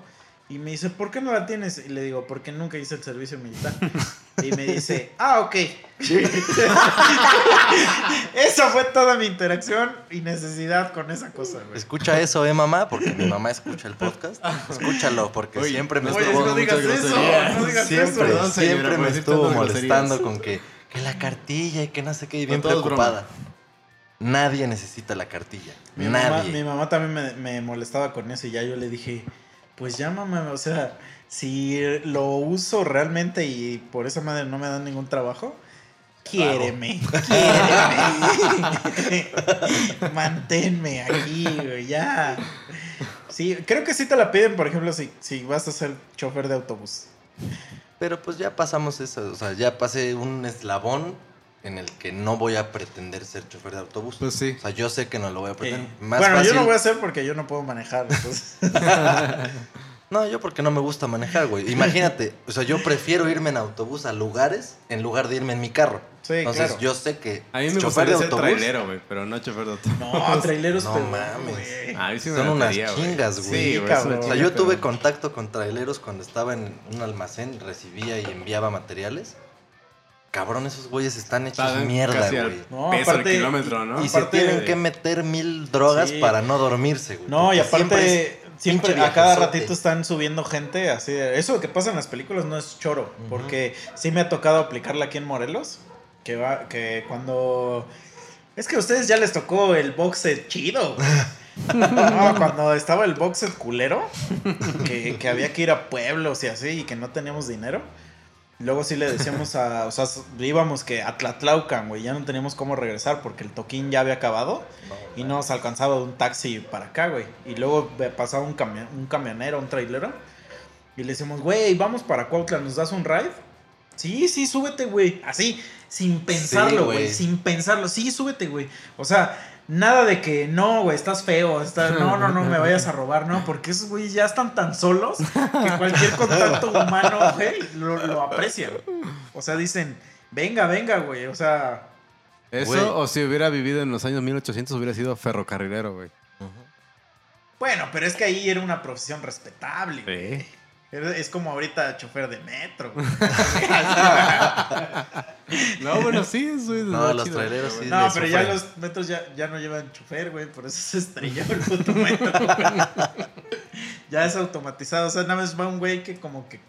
Y me dice, ¿por qué no la tienes? Y le digo, porque nunca hice el servicio militar. Y me dice, ah, ok. esa fue toda mi interacción y necesidad con esa cosa, güey. Escucha eso, ¿eh, mamá? Porque mi mamá escucha el podcast. Escúchalo, porque Oye, siempre me Oye, estuvo... no digas eso, groserías. no digas siempre, eso. Siempre me decir estuvo molestando groserías. con que, que la cartilla y que no sé qué, y bien preocupada. Nadie necesita la cartilla. Mi mamá, Nadie. mi mamá también me, me molestaba con eso y ya yo le dije, pues ya mamá, o sea, si lo uso realmente y por esa madre no me dan ningún trabajo, quiéreme, quiéreme. Manténme aquí, güey, ya. Sí, creo que sí te la piden, por ejemplo, si, si vas a ser chofer de autobús. Pero pues ya pasamos eso, o sea, ya pasé un eslabón en el que no voy a pretender ser chofer de autobús. Pues sí. O sea, yo sé que no lo voy a pretender. Eh, Más bueno, fácil- yo no voy a hacer porque yo no puedo manejar. entonces- No, yo porque no me gusta manejar, güey. Imagínate, o sea, yo prefiero irme en autobús a lugares en lugar de irme en mi carro. Sí, Entonces claro. yo sé que A mí me chofer de autobús trailero, güey, pero no chofer de autobús. No, traileros, No pero, mames. güey. A mí sí me Son unas chingas, güey. Sí, cabrón. O sea, yo tuve contacto con traileros cuando estaba en un almacén, recibía y enviaba materiales. Cabrón, esos güeyes están hechos Pagan mierda, güey. No, peso aparte- el kilómetro, ¿no? Y se aparte- tienen que meter mil drogas Sí. para no dormirse, güey. No, y aparte, siempre, a cada ratito están subiendo gente así. de- eso que pasa en las películas no es choro, porque sí me ha tocado aplicarla aquí en Morelos, que va, que cuando... Es que a ustedes ya les tocó el boxet chido. güey. No, cuando estaba el boxet culero, que, que había que ir a pueblos y así, y que no teníamos dinero. Luego sí le decíamos a, o sea, íbamos que a Tlatlaucan, güey, ya no teníamos cómo regresar porque el toquín ya había acabado. Y no nos alcanzaba un taxi para acá, güey. Y luego pasaba un, cami- un camionero, un trailero. Y le decimos, güey, vamos para Cuautla, ¿nos das un ride? Sí, sí, súbete, güey. Así, sin pensarlo, güey. güey. sin pensarlo. Sí, súbete, güey. O sea, nada de que no, güey, estás feo. estás- No, no, no, me vayas a robar, no. Porque esos güeyes ya están tan solos que cualquier contacto humano, güey, lo, lo aprecian. O sea, dicen, venga, venga, güey. O sea, Eso, Güey. o si hubiera vivido en los años 1800, hubiera sido ferrocarrilero, güey. Bueno, pero es que ahí era una profesión respetable, güey. Sí. Es como ahorita chofer de metro. No, bueno, sí, eso es No, lo los chido. traileros sí. No, pero ya los metros ya, ya no llevan chofer, güey. Por eso se estrelló el puto metro. ya es automatizado. O sea, nada más va un güey que como que,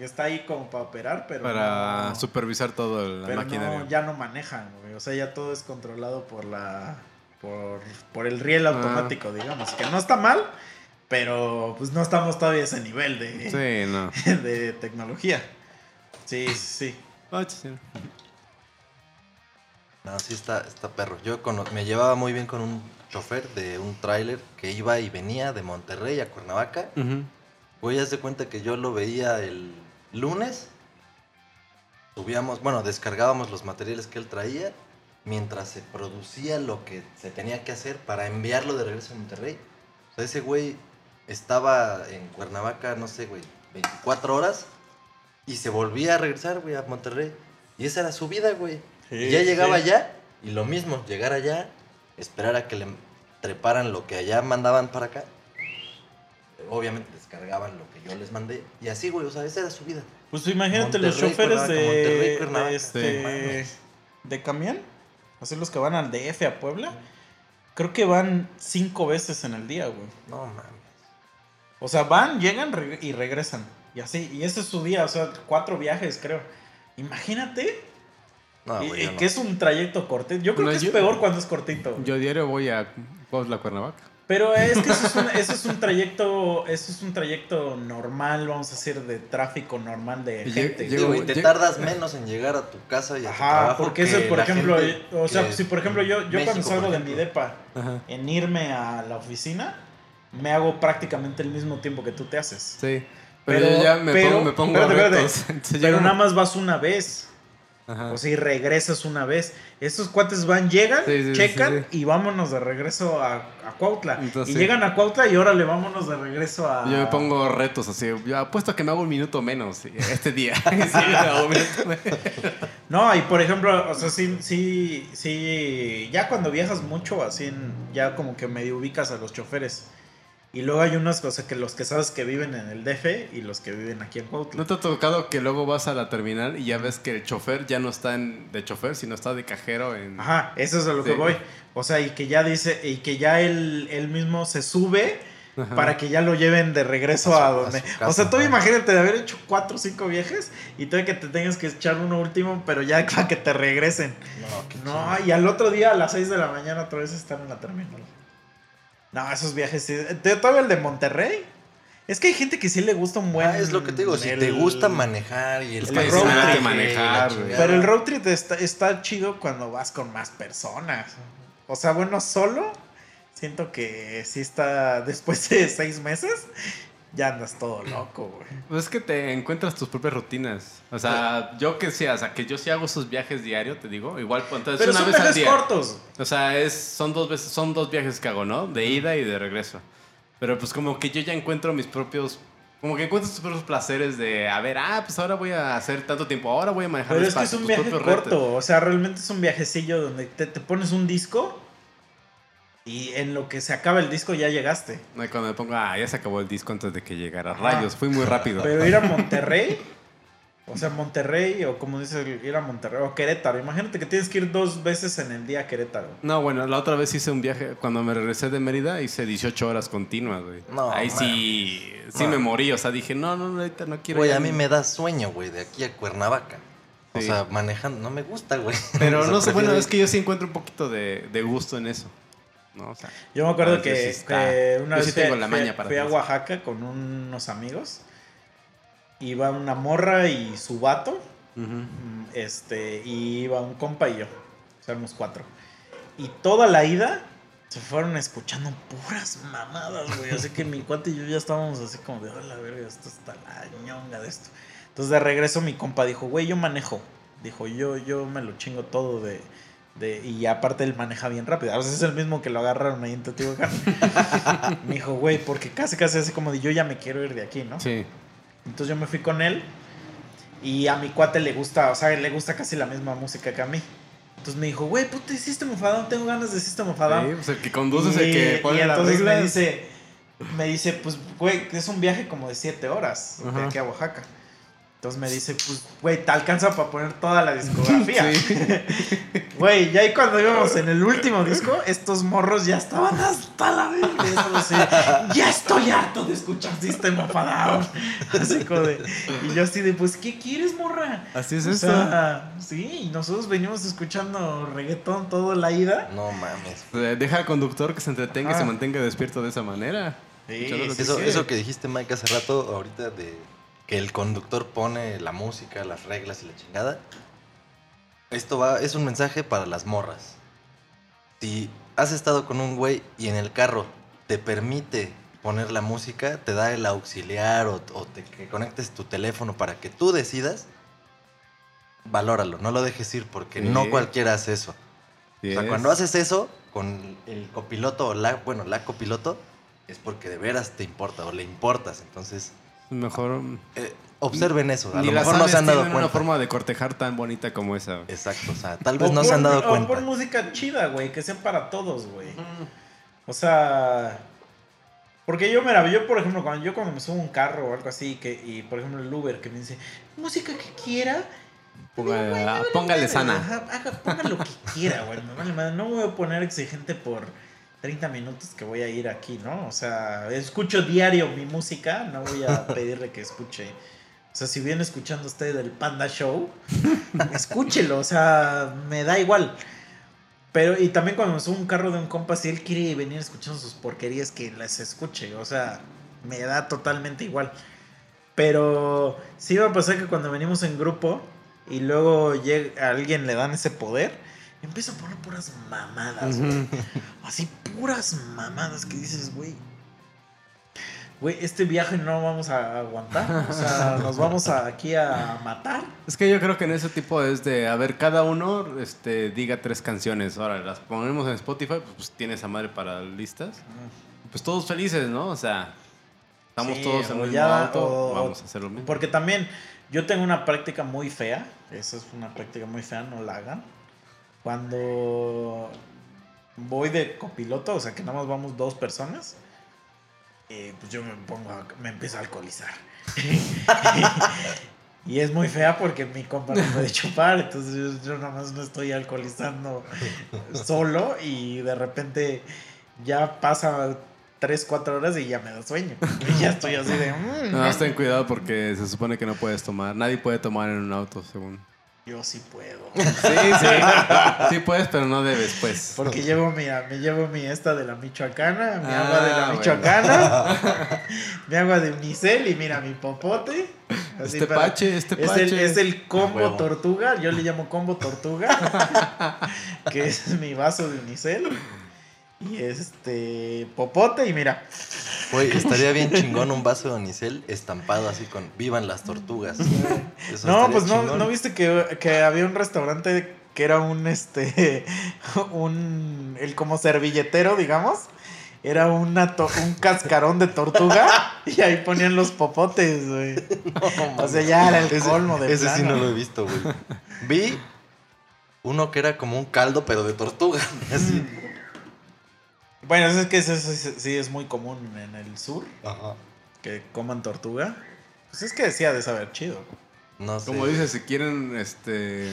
está ahí como para operar, pero Para no, supervisar todo la pero maquinaria. no, ya no manejan, güey. O sea, ya todo es controlado por la... Por, por el riel automático, digamos. Que no está mal, pero pues no estamos todavía a ese nivel de, Sí, no. de tecnología. Sí, sí, sí. Ah. No, sí está, está perro. Yo cono- me llevaba muy bien con un chofer de un tráiler que iba y venía de Monterrey a Cuernavaca. Güey, haz de cuenta que yo lo veía el lunes. Subíamos, bueno, descargábamos los materiales que él traía mientras se producía lo que se tenía que hacer para enviarlo de regreso a Monterrey. O sea, ese güey estaba en Cuernavaca, no sé, güey, 24 horas y se volvía a regresar, güey, a Monterrey. Y esa era su vida, güey. y ya llegaba sí. allá y lo mismo, llegar allá, esperar a que le treparan lo que allá mandaban para acá. Obviamente descargaban lo que yo les mandé. Y así, güey, o sea, esa era su vida. Pues imagínate los choferes de, Monterrey, de, este, de camión, así los que van al DF a Puebla, creo que van cinco veces en el día, güey. No mames. O sea, van, llegan y regresan. Y así, y ese es su día, o sea, cuatro viajes, creo. Imagínate. No, Y- y no. que es un trayecto cortito. Yo creo No, que es yo- peor cuando es cortito. Yo diario voy a Cuautla, Cuernavaca. Pero es que eso es, un, eso es un trayecto, eso es un trayecto normal, vamos a decir, de tráfico normal de Y gente. Llego- te lleg- tardas menos en llegar a tu casa y a tu Ajá, trabajo porque que eso, por la ejemplo, o sea, si por ejemplo yo, yo cuando salgo de mi depa Ajá. en irme a la oficina, me hago prácticamente el mismo tiempo que tú te haces. Sí. Pero, Pero- yo ya me pero- pongo, me pongo espérate, espérate. retos. Entonces Pero nada más vas una vez. Ajá. O sea, y regresas una vez. Estos cuates van, llegan, Sí, sí, sí, checan sí, y vámonos de regreso a, a Cuautla. Entonces, y llegan a Cuautla y órale, vámonos de regreso a. Yo me pongo retos así. Yo apuesto que me hago un minuto menos este día. Sí, me hago un minuto menos. No, y por ejemplo, o sea, sí, sí, sí, ya cuando viajas mucho, así, ya como que medio ubicas a los choferes. Y luego hay unas cosas que los que sabes que viven en el DF y los que viven aquí en Cuautla. ¿No te ha tocado que luego vas a la terminal y ya ves que el chofer ya no está en- de chofer, sino está de cajero en... Ajá, eso es a lo que voy. O sea, y que ya dice, y que ya él, él mismo se sube Ajá. para que ya lo lleven de regreso A a, su- a donde. casa, o sea, tú ajá. imagínate de haber hecho cuatro o cinco viajes y todavía que te tengas que echar uno último, pero ya para que te regresen. No, qué No, y al otro día a las 6 de la mañana otra vez están en la terminal. No, esos viajes sí. ¿Te- ¿Todavía el de Monterrey? Es que hay gente que sí le gusta un buen. Ah, es lo que te digo, si el- te gusta manejar y el, el paisaje road trip. manejar. Pero el road trip está, está chido cuando vas con más personas. O sea, bueno, solo siento que sí está después de seis meses, ya andas todo loco, güey. Pues es que te encuentras tus propias rutinas. O sea, yo que sí, o sea, que yo sí hago esos viajes diarios, te digo. Igual, pues, entonces Pero una son vez al viajes día. cortos. O sea, es, son dos veces, son dos viajes que hago, ¿no? De ida y de regreso. Pero pues como que yo ya encuentro mis propios. Como que encuentro tus propios placeres de, a ver, ah, pues ahora voy a hacer tanto tiempo, ahora voy a manejar Pero es que es un viaje retos. corto, o sea, realmente es un viajecillo donde te, te pones un disco y en lo que se acaba el disco ya llegaste. No, y cuando me pongo, ah, ya se acabó el disco antes de que llegara. Rayos, fui muy rápido. Pero ir a Monterrey, o sea, Monterrey, o como dices, ir a Monterrey, o Querétaro. Imagínate que tienes que ir dos veces en el día a Querétaro. No, bueno, la otra vez hice un viaje, cuando me regresé de Mérida, hice 18 horas continuas, güey. No, Ahí man. sí, sí me morí, o sea, dije, no, no, no, ahorita no quiero Güey, ir a mí me da sueño, güey, de aquí a Cuernavaca. O sea, manejando, no me gusta, güey. Pero O sea, no sé, bueno, es que yo sí encuentro un poquito de, de gusto en eso. ¿No? O sea, Yo me acuerdo que, yo sí está- que una yo vez sí fui, la maña para fui a. Oaxaca con unos amigos. Iba una morra y su vato. mm, Este, y iba un compa y yo. O sea, éramos cuatro. Y toda la ida se fueron escuchando puras mamadas, güey. Así que mi cuate y yo ya estábamos así como de, hola, verga, esto está la ñonga de esto. Entonces de regreso mi compa dijo, güey, yo manejo. Dijo, yo, yo me lo chingo todo de, de... Y aparte él maneja bien rápido. A veces es el mismo que lo agarraron ahí en Teotihuacán. me dijo, güey, porque casi, casi así como de, yo ya me quiero ir de aquí, ¿no? Sí. Entonces yo me fui con él y a mi cuate le gusta, o sea, le gusta casi la misma música que a mí. Entonces me dijo, güey, puta, System of a Down, tengo ganas de System of Down. Sí, pues el que conduce es el que pone y las entonces me dice, me dice, pues, güey, es un viaje como de 7 horas de aquí a Oaxaca. Entonces me dice, pues, güey, te alcanza para poner toda la discografía. Güey, ya ahí cuando íbamos en el último disco, estos morros ya estaban hasta la verga. Eso ya estoy harto de escuchar System of a Down. Así como de, y yo así de, pues, ¿qué quieres, morra? Así es O esto. sea, sí, y nosotros venimos escuchando reggaetón toda la ida. No mames. Deja al conductor que se entretenga y se mantenga despierto de esa manera. Sí, que Eso, eso que dijiste, Mike, hace rato, ahorita, de que el conductor pone la música, las reglas y la chingada. Esto va, es un mensaje para las morras. Si has estado con un güey y en el carro te permite poner la música, te da el auxiliar o, o te, que conectes tu teléfono para que tú decidas, valóralo, no lo dejes ir porque Sí. no cualquiera hace eso. Sí O sea, cuando haces eso con el copiloto o la, bueno, la copiloto, es porque de veras te importa o le importas. Entonces, Mejor. eh, observen eso. A Ni lo las mejor no se han dado tienen cuenta. una forma de cortejar tan bonita como esa. güey. Exacto, o sea, tal vez O no se han pon- dado O cuenta. pon música chida, güey, que sea para todos, güey. O sea, porque yo, mira, yo por ejemplo, cuando yo cuando me subo a un carro o algo así, que, y por ejemplo el Uber que me dice, música que quiera, póngale sana. ajá, haga- ponga lo que quiera, güey, me vale madre. No me voy a poner exigente por 30 minutos que voy a ir aquí, ¿no? O sea, escucho diario mi música, no voy a pedirle que escuche. O sea, si viene escuchando usted el Panda Show, escúchelo, o sea, me da igual. Pero, y también cuando me subo un carro de un compa, si él quiere venir escuchando sus porquerías, que las escuche, o sea, me da totalmente igual. Pero sí va a pasar que cuando venimos en grupo y luego llega, a alguien le dan ese poder, empieza a poner puras mamadas, güey. Así puras mamadas que dices, güey. Güey, este viaje no vamos a aguantar. O sea, nos vamos a- aquí a matar. Es que yo creo que en ese tipo es de, a ver, cada uno este, diga tres canciones. Ahora, las ponemos en Spotify, pues tiene esa madre para listas. Pues todos felices, ¿no? O sea, estamos Sí, todos en el mismo auto, o- vamos a hacer lo mismo. Porque también yo tengo una práctica muy fea. Esa es una práctica muy fea, no la hagan. Cuando voy de copiloto, o sea que nada más vamos dos personas, eh, pues yo me pongo, a- me empiezo a alcoholizar. y es muy fea porque mi compa no puede chupar, entonces yo, nada más no estoy alcoholizando solo y de repente ya pasa 3, 4 horas y ya me da sueño. Y ya estoy así de... "Mm". No, ten cuidado porque se supone que no puedes tomar. Nadie puede tomar en un auto, según. Yo sí puedo. Sí, sí. Sí puedes, pero no debes, pues. Porque llevo mi, me llevo mi esta de la Michoacana, mi Ah, agua de la bueno. Michoacana, mi agua de Unicel y mira mi popote. Así Este para- pache, este es pache. el, es el combo tortuga, yo le llamo combo tortuga, que es mi vaso de Unicel. Y este popote y mira, Güey, estaría bien chingón un vaso de Onicel estampado así con Vivan las tortugas. Eso No, pues no. ¿no viste que, que había un restaurante que era un, este, un, el como servilletero, digamos. Era una to- un cascarón de tortuga y ahí ponían los popotes, güey. O sea, ya era el Ese- colmo de Ese sí no lo he visto, güey. Vi uno que era como un caldo, pero de tortuga. Así. Bueno, es que eso, sí- sí es muy común en el sur, Ajá. que coman tortuga. Pues es que decía de saber chido. No sé. Como dices, si quieren este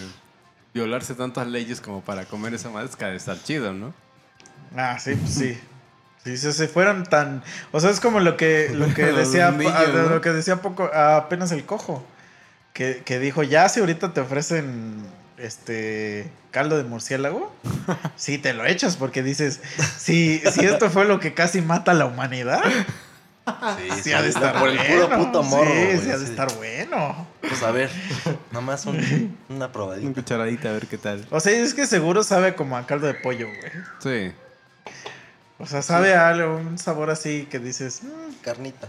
violarse tantas leyes como para comer esa madre, es que de estar chido, ¿no? Ah, sí, pues sí. Si se, se fueran tan. O sea, es como lo que, lo que decía niños, ah, ¿no? lo que decía poco, apenas el cojo. Que, que dijo, ya si ahorita te ofrecen este caldo de murciélago, sí te lo echas, porque dices, si, si esto fue lo que casi mata a la humanidad, Sí, sí ha de estar Por el puro bueno. puto morro, Sí, güey, sí ha de estar bueno. Pues a ver, nomás un- una Una probadita. cucharadita, a ver qué tal. O sea, es que seguro sabe como a caldo de pollo, güey. Sí. O sea, sabe a algo, un sabor así que dices, "Mm, Carnita.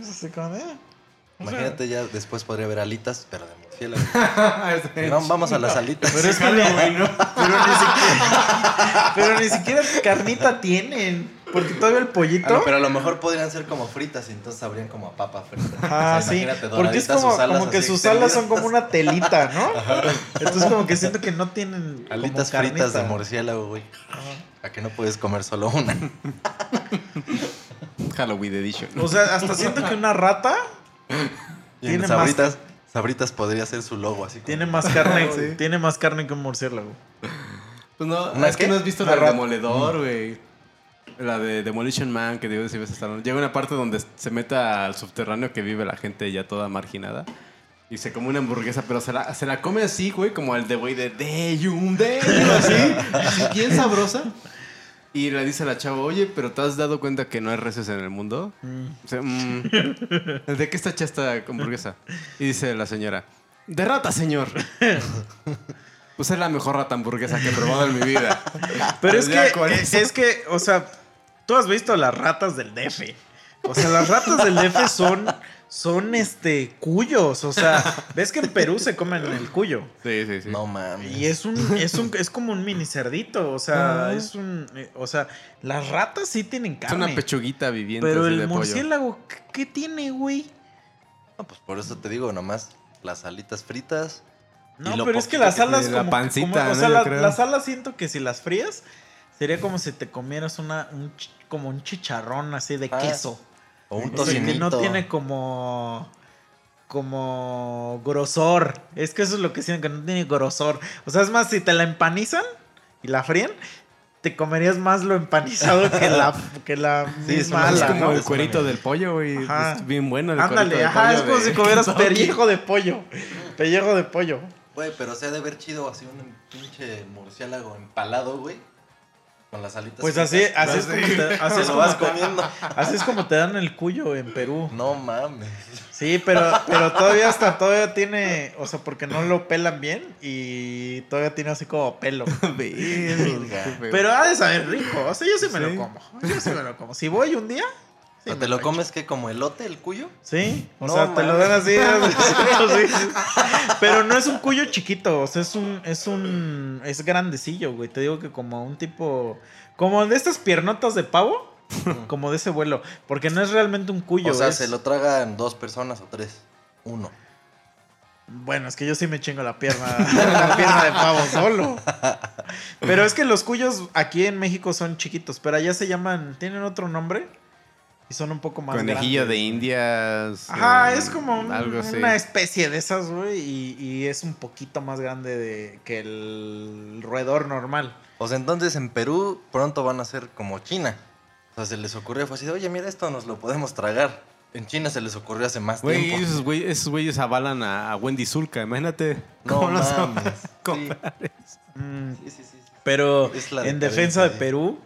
es así como sea, Imagínate, ya después podría haber alitas, pero de murciélago. No, vamos a las alitas. Pero es que no, pero ni siquiera, pero ni siquiera carnita tienen, porque todavía el Ah, pollito. no, pero a lo mejor podrían ser como fritas y entonces sabrían como a papa frita. Ah, O sea, sí, imagínate, porque es como, sus alas como que sus alas son como una telita, ¿no? Entonces como que siento que no tienen como Alitas fritas de murciélago, güey. Ajá. A que no puedes comer solo una. Halloween Edition. O sea, hasta siento que una rata Y en más- sabritas, sabritas podría ser su logo así. como- tiene más carne, Sí. tiene más carne que un murciélago. Pues no, ¿Una es que no has visto la de rata. Demoledor, güey. La de Demolition Man, que digo si ves hasta Llega una parte donde se mete al subterráneo que vive la gente ya toda marginada. Y se come una hamburguesa, pero se la, se la come así, güey, como el de güey de Deyum, Deyum, así, bien sabrosa. Y le dice a la chava, oye, pero ¿te has dado cuenta que no hay reces en el mundo? O sea, mm, ¿De qué está hecha esta hamburguesa? Y dice la señora, de rata, señor. Pues es la mejor rata hamburguesa que he probado en mi vida. Pero es que, es que, o sea, tú has visto las ratas del DF. O sea, las ratas del DF son, son este, cuyos. O sea, ves que en Perú se comen el cuyo. Sí, sí, sí. No mames. Y es un, es un, es como un mini cerdito. O sea, es un, eh, o sea, las ratas sí tienen es carne. una pechuguita viviente pero el de murciélago, ¿qué, qué tiene, güey? No, pues por eso te digo, nomás las alitas fritas. No, pero es que las que alas tiene la como, pancita, como- o ¿no? sea, la- las alas siento que si las frías sería como si te comieras una un como un chicharrón así de Ah, queso. O un O sea, que tocinito. no tiene como como grosor. Es que eso es lo que siento que no tiene grosor. O sea, es más si te la empanizan y la fríen, te comerías más lo empanizado que la, que la Sí, es misma una- Es como ¿no? el cuerito del pollo, güey. Ajá. Es bien bueno el cuerito Ándale, del ajá, pollo es como si comieras pellejo de pollo. Pellejo de pollo. Güey, pero se ha de haber chido así un pinche murciélago empalado, güey. Con las alitas. Pues así, así es como te, así Te es lo como vas te- comiendo. así es como te dan el cuyo en Perú. No mames. Sí, pero, pero todavía hasta todavía tiene, o sea, porque no lo pelan bien y todavía tiene así como pelo. Pero ha de saber rico, o sea, yo sí me lo como. Yo sí me lo como. Si voy un día, sí ¿O me ¿Te lo comes que como elote, el cuyo? Sí, o No sea, te lo dan así. así. Pero no es un cuyo chiquito, o sea, es un, es un, es grandecillo, güey. Te digo que como un tipo, como de estas piernotas de pavo, como de ese vuelo, porque no es realmente un cuyo. o sea, es- se lo tragan dos personas o tres. Uno. Bueno, es que yo sí me chingo la pierna, la pierna de pavo solo. Pero es que los cuyos aquí en México son chiquitos, pero allá se llaman, tienen otro nombre y son un poco más Conejillo de indias. Ajá, eh, es como un- algo así. una especie de esas, güey, y, y es un poquito más grande de, que el roedor normal. O sea, entonces en Perú pronto van a ser como China. O sea, se les ocurrió, fue así de, oye, mira, esto nos lo podemos tragar. En China se les ocurrió hace más Güey, tiempo. esos güey- esos güeyes avalan a, a Wendy Zulka, imagínate. No cómo los mames. Sí. comprar. Mm, Sí, sí, sí. Pero Es la en defensa de de- Perú,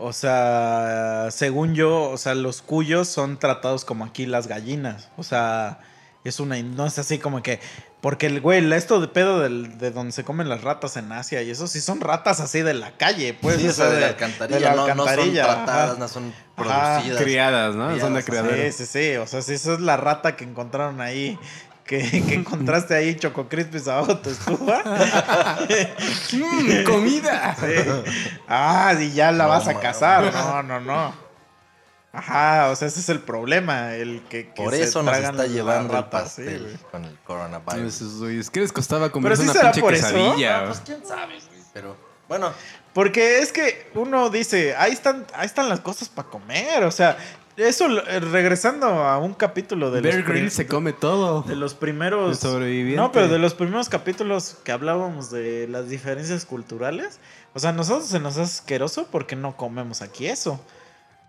o sea, según yo, o sea, los cuyos son tratados como aquí las gallinas. O sea, es una. No es así como que. Porque el güey, esto de pedo del- de donde se comen las ratas en Asia y eso sí son ratas así de la calle, pues. Sí, o sea, de la alcantarilla, de la no, no alcantarilla, son tratadas, ajá. no son Ajá. producidas. Criadas, ¿no? Son de Criadas, criadero. Sí, sí, sí. O sea, si esa es la rata que encontraron ahí. Que, que encontraste ahí Choco Crispis abajo tu estufa. Mm, ¡Comida! Sí. Ah, y ya la No, vas a cazar. No, no, no. Ajá, o sea, ese es el problema. El que, que Por se eso nos tragan está llevando el sí, pastel con el coronavirus. Güeyes, ¿Qué les costaba comerse sí una será pinche por eso. quesadilla? Ah, pues quién sabe, güey. Pero bueno, Porque es que uno dice, ahí están, ahí están las cosas para comer. O sea, eso eh, regresando a un capítulo de Bear Grylls se come todo. de los primeros. El sobreviviente. No, pero de los primeros capítulos que hablábamos de las diferencias culturales. O sea, a nosotros se nos hace asqueroso porque no comemos aquí eso.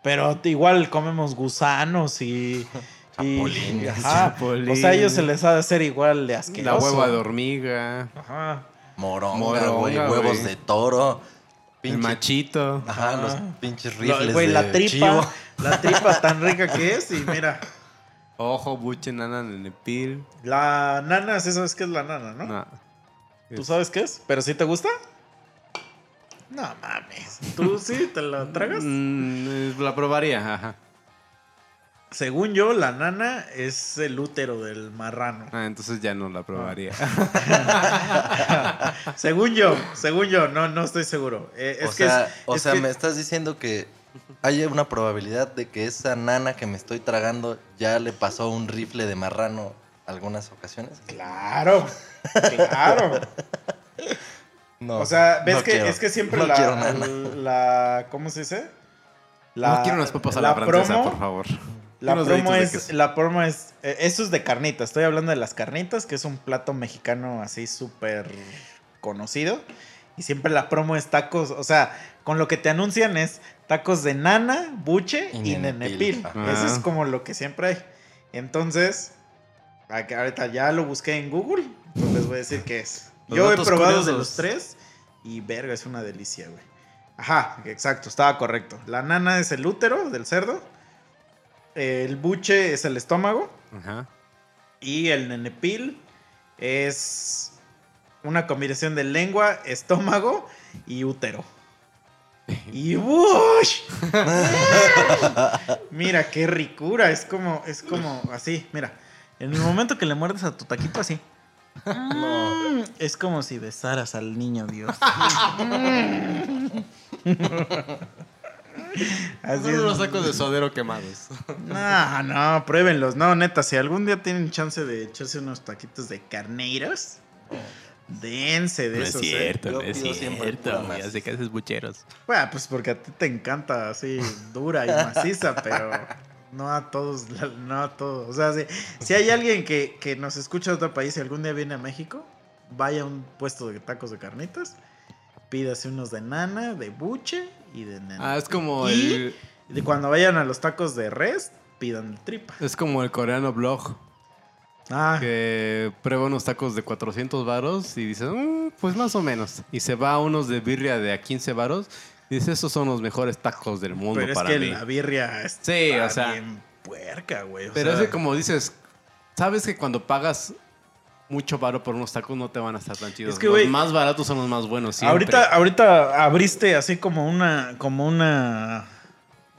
Pero igual comemos gusanos y. y- Chapulines. O sea, a ellos se les ha de hacer igual de La asqueroso. hueva de hormiga. Ajá. moronga, huevos de toro, El pinche- machito. Ajá, Ajá. los pinches rifles Güey, la tripa. chivo. La tripa tan rica que es. Y mira, Ojo, buche, nana, nenepil. la nana, ¿sí sabes qué es la nana, no? No. ¿Tú sabes qué es? ¿Pero sí te gusta? No mames. ¿Tú sí te la tragas? Mm, la probaría, ajá. Según yo, la nana es el útero del marrano. Ah, entonces ya no la probaría. según yo, según yo, no, no estoy seguro. Eh, es o que sea, es- o es sea que- me estás diciendo que hay una probabilidad de que esa nana que me estoy tragando ya le pasó un rifle de marrano algunas ocasiones. Claro, claro. No, o sea, ves no que quiero. es que siempre No la, quiero nana. la- ¿cómo se dice? no quiero unas papas a la, francesa, promo- por favor. La promo es, la promo es, eh, eso es de carnitas. Estoy hablando de las carnitas, que es un plato mexicano así súper conocido. Y siempre la promo es tacos, o sea, con lo que te anuncian es tacos de nana, buche y, Y nenepil. Ajá. Eso es Ah. como lo que siempre hay. Entonces, ahorita ya lo busqué en Google, pues les voy a decir qué es. Los Yo he probado de los tres y verga, es una delicia, güey. Ajá, exacto, estaba correcto. La nana es el útero del cerdo. El buche es el estómago. Ajá. Y el nenepil es una combinación de lengua, estómago y útero. Y ¡wush! Mira qué ricura, es como es como así, mira. En el momento que le muerdes a tu taquito así. Mm, Es como si besaras al niño Dios. Así Son unos sacos de suadero quemados. No, no, pruébenlos. No, neta, si algún día tienen chance de echarse unos taquitos de carneiros, dense de No es esos. ¿eh? cierto, no es cierto. Ya sé que haces bucheros. Bueno, pues porque a ti te encanta así dura y maciza, pero no a todos, no a todos. O sea, si, si hay alguien que, que nos escucha de otro país y algún día viene a México, vaya a un puesto de tacos de carnitas pídase unos de nana, de buche y de nana. Ah, es como Y- el. Cuando vayan a los tacos de res, pidan tripa. Es como el coreano blog. Ah, Que prueba unos tacos de 400 varos y dice, "Mm, pues más o menos. Y se va a unos de birria de a 15 varos y dice, estos son los mejores tacos del mundo pero es para que mí. la birria está Sí, o sea- bien puerca, güey. o Pero sea, es que como dices, sabes que cuando pagas mucho varo por unos tacos no te van a estar tan chidos. Es que, los más baratos son los más buenos siempre. Ahorita, ahorita abriste así como una, como una,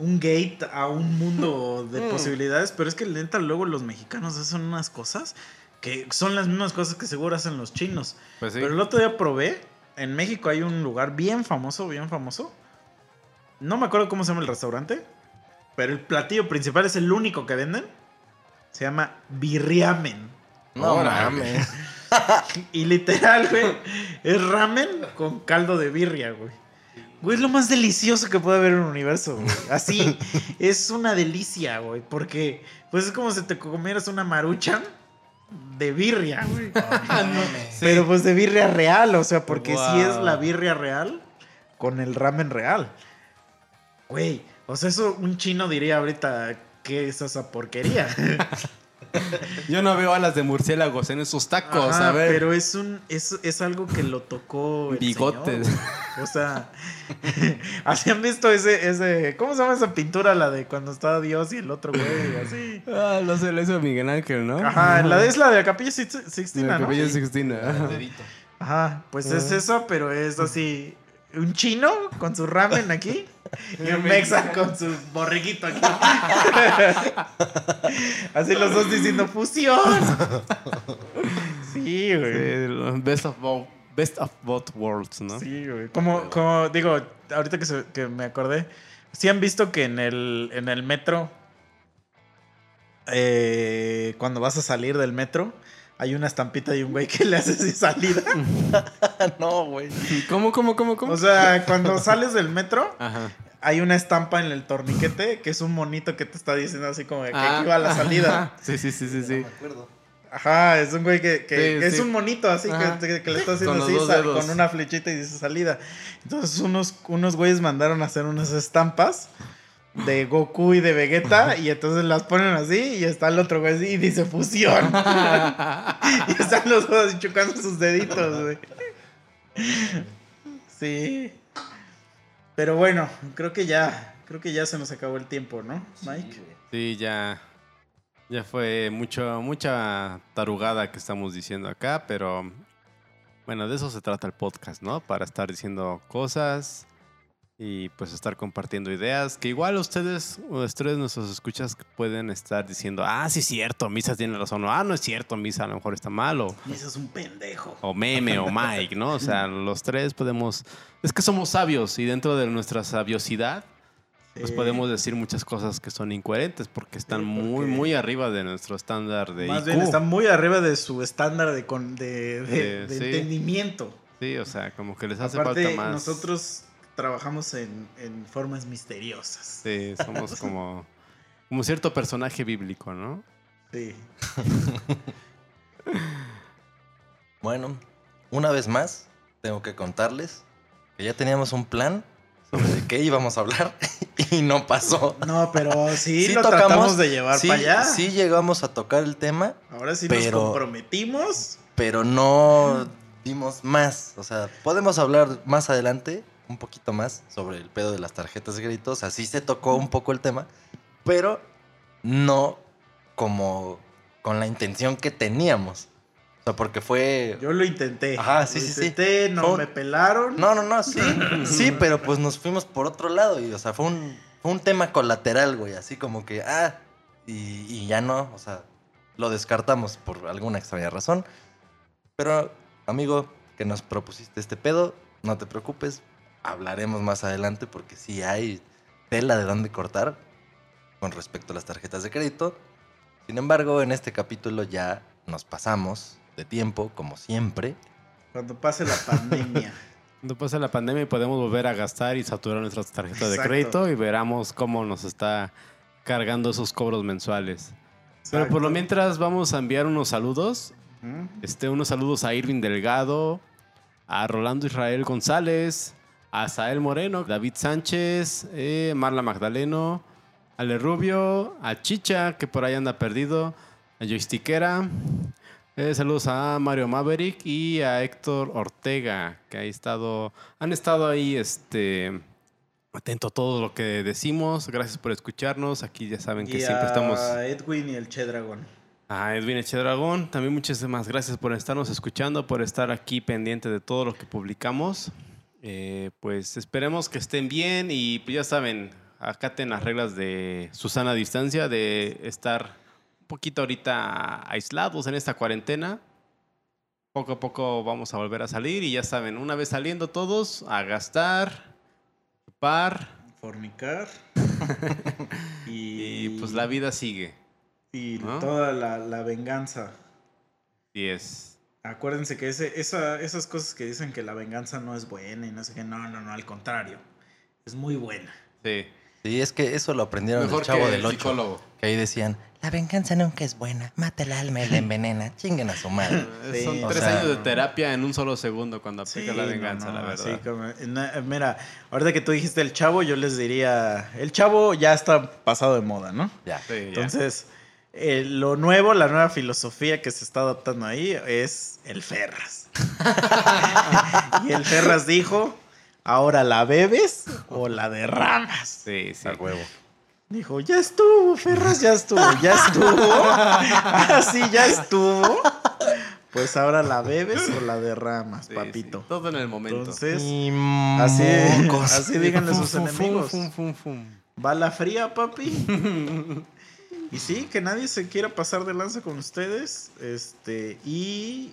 un gate a un mundo de Mm. posibilidades, pero es que neta luego los mexicanos hacen unas cosas que son las mismas cosas que seguro hacen los chinos. Pues sí. Pero el otro día probé, en México hay un lugar bien famoso, bien famoso. No me acuerdo cómo se llama el restaurante, pero el platillo principal es el único que venden. Se llama birriamen. No mames. Y literal, güey, es ramen con caldo de birria, güey. Güey, es lo más delicioso que puede haber en el universo, güey. Así, es una delicia, güey. Porque, pues es como si te comieras una maruchan de birria, güey. Pero pues de birria real, o sea, porque sí es la birria real con el ramen real. Güey, o sea, eso un chino diría ahorita, ¿qué es esa porquería? Yo no veo alas de murciélagos en esos tacos, Ajá, a ver. Pero es un es, es algo que lo tocó el Bigotes. señor, o sea, ¿así han visto ese ese cómo se llama esa pintura la de cuando estaba Dios y el otro güey así? Ah, no sé, lo hizo Miguel Ángel, ¿no? Ajá, la de es la de la Capilla De Sixtina, la ¿no? Capilla Sixtina. ajá. Ajá, pues es eso, pero es así un chino con su ramen aquí y un mexa con su borreguito aquí. así los dos diciendo fusión. Sí, güey. Best of, both, best of both worlds, ¿no? Sí, güey. Como, como digo, ahorita que, se- que me acordé, sí han visto que en el, en el metro, eh, cuando vas a salir del metro, hay una estampita de un güey que le hace así salida. no, güey. ¿Cómo, cómo, cómo, cómo? O sea, cuando sales del metro, Ajá. hay una estampa en el torniquete que es un monito que te está diciendo así como de que Ah, aquí va la salida. ajá. Sí, sí, sí, sí, No sí. me acuerdo. Ajá, es un güey que, que- Sí, que es sí. un monito así que, que le está Con haciendo los así con una flechita y dice salida. Entonces unos, unos güeyes mandaron a hacer unas estampas de Goku y de Vegeta y entonces las ponen así y está el otro güey así y dice fusión. y están los dos chocando sus deditos, güey. Sí. Pero bueno, creo que ya, creo que ya se nos acabó el tiempo, ¿no, Mike? Sí, ya. Ya fue mucho, mucha tarugada que estamos diciendo acá, pero bueno, de eso se trata el podcast, ¿no? Para estar diciendo cosas y pues estar compartiendo ideas. Que igual ustedes, ustedes nuestros escuchas pueden estar diciendo, ah, sí es cierto, Misa tiene razón, o ah, no es cierto, Misa a lo mejor está mal, o, eso es un pendejo. o Meme, o Mike, ¿no? O sea, los tres podemos... Es que somos sabios y dentro de nuestra sabiosidad pues Sí. podemos decir muchas cosas que son incoherentes porque están Sí, muy, porque- muy arriba de nuestro estándar de Más IQ. bien está muy arriba de su estándar de, con- de, de- Sí, de sí. entendimiento. Sí, o sea, como que les hace Aparte, falta más. nosotros trabajamos en, en formas misteriosas. Sí, somos como, como cierto personaje bíblico, ¿no? Sí. Bueno, una vez más, tengo que contarles que ya teníamos un plan sobre de qué íbamos a hablar y no pasó. No, pero sí, Sí lo tocamos, tratamos de llevar sí, para allá. Sí llegamos a tocar el tema, Ahora sí pero- nos comprometimos. pero no dimos más. O sea, podemos hablar más adelante, un poquito más, sobre el pedo de las tarjetas de crédito. O sea, sí se tocó un poco el tema, pero no como con la intención que teníamos. O sea, porque fue... Yo lo intenté. Ajá, sí, Lo sí, sí. intenté, no Fue- me pelaron. No, no, no, sí, sí, pero pues nos fuimos por otro lado y, o sea, fue un, fue un tema colateral, güey, así como que, ah, y, y ya no, o sea, lo descartamos por alguna extraña razón. Pero, amigo, que nos propusiste este pedo, no te preocupes, hablaremos más adelante porque sí hay tela de dónde cortar con respecto a las tarjetas de crédito. Sin embargo, en este capítulo ya nos pasamos de tiempo, como siempre. Cuando pase la pandemia. Cuando pase la pandemia podemos volver a gastar y saturar nuestras tarjetas de Exacto. crédito y veramos cómo nos está cargando esos cobros mensuales. Pero por lo Exacto. mientras vamos a enviar unos saludos. Este, unos saludos a Irving Delgado, a Rolando Israel González, a Sael Moreno, David Sánchez, eh, Marla Magdaleno, Ale Rubio, a Chicha, que por ahí anda perdido, a Joystickera. Eh, saludos a Mario Maverick y a Héctor Ortega, que ha estado, han estado ahí este, atento a todo lo que decimos. Gracias por escucharnos. Aquí ya saben que Y siempre a estamos... Edwin y el Che Dragón. A Edwin Echedragón, también muchísimas gracias por estarnos escuchando, por estar aquí pendiente de todo lo que publicamos. Eh, pues esperemos que estén bien y pues ya saben, acaten las reglas de Susana Distancia, de estar un poquito ahorita aislados en esta cuarentena. Poco a poco vamos a volver a salir y ya saben, una vez saliendo todos, a gastar, chupar Fornicar. y, y pues la vida sigue. Y ¿no? toda la, la venganza. Y es... Acuérdense que ese, esa, esas cosas que dicen que la venganza no es buena y no sé qué, no, no, no, al contrario. Es muy buena. Sí. Sí, es que eso lo aprendieron Mejor del chavo que del el 8. psicólogo. Que ahí decían, la venganza nunca es buena. Mata el alma y la envenena. Chinguen a su madre. Sí, Son o tres sea, años de terapia en un solo segundo cuando aplica la no, venganza, no, la verdad. sí, como- na- mira, ahorita que tú dijiste el chavo, yo les diría, el chavo ya está pasado de moda, ¿no? Ya. Sí, ya. Eh, lo nuevo, la nueva filosofía que se está adoptando ahí es el Ferras. y el Ferras dijo, ahora la bebes o la derramas. sí, sí. A huevo. Dijo, ya estuvo, Ferras, ya estuvo, ya estuvo. Así ya estuvo. Pues ahora la bebes o la derramas, Sí, papito. sí. Todo en el momento. Entonces, Y así, así díganle a sus Fum, fum, enemigos. fum, fum, fum. Bala fría, papi. y sí, que nadie se quiera pasar de lanza con ustedes. Este, y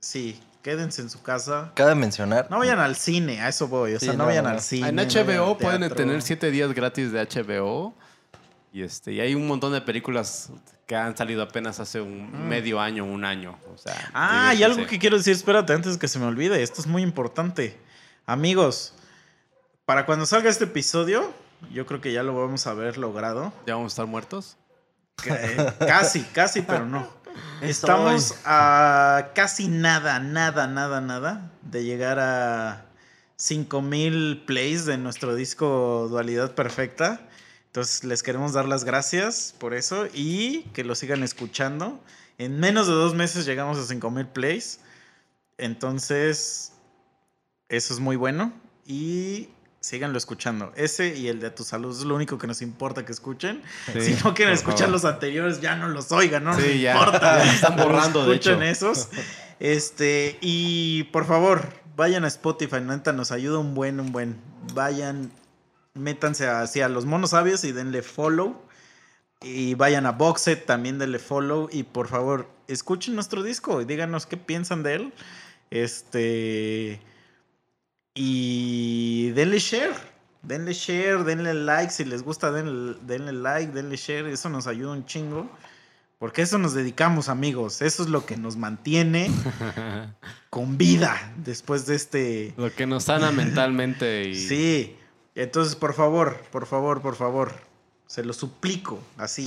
sí, quédense en su casa. Cabe mencionar. No vayan al cine, a eso voy. O Sí, sea, no, no, vayan no. al cine. En HBO pueden tener siete días gratis de HBO. Y, este, y hay un montón de películas que han salido apenas hace un medio año, un año. O sea, Mm. Ah, y algo que quiero decir, espérate, antes que se me olvide, esto es muy importante. Amigos, para cuando salga este episodio, yo creo que ya lo vamos a haber logrado. ¿Ya vamos a estar muertos? Que- eh, casi, casi, pero no. Estamos a casi nada, nada, nada, nada de llegar a 5000 plays de nuestro disco Dualidad Perfecta. Entonces les queremos dar las gracias por eso y que lo sigan escuchando. En menos de dos meses llegamos a 5000 plays. Entonces, eso es muy bueno. Y síganlo escuchando. Ese y el de tu salud es lo único que nos importa que escuchen. Sí, si no quieren escuchar favor. los anteriores, ya no los oigan, no Sí, nos ya. importa. Están borrando, de escuchen hecho. esos. Este, y por favor, vayan a Spotify, neta, nos ayuda un buen, un buen. Vayan, métanse hacia los monos sabios y denle follow. Y vayan a Boxet, también denle follow. Y por favor, escuchen nuestro disco y díganos qué piensan de él. Este. Y denle share. Denle share, denle like. Si les gusta, denle, denle like, denle share. Eso nos ayuda un chingo. Porque eso nos dedicamos, amigos. Eso es lo que nos mantiene con vida después de este. Lo que nos sana mentalmente y... Sí. Entonces, por favor, por favor, por favor. Se lo suplico, así,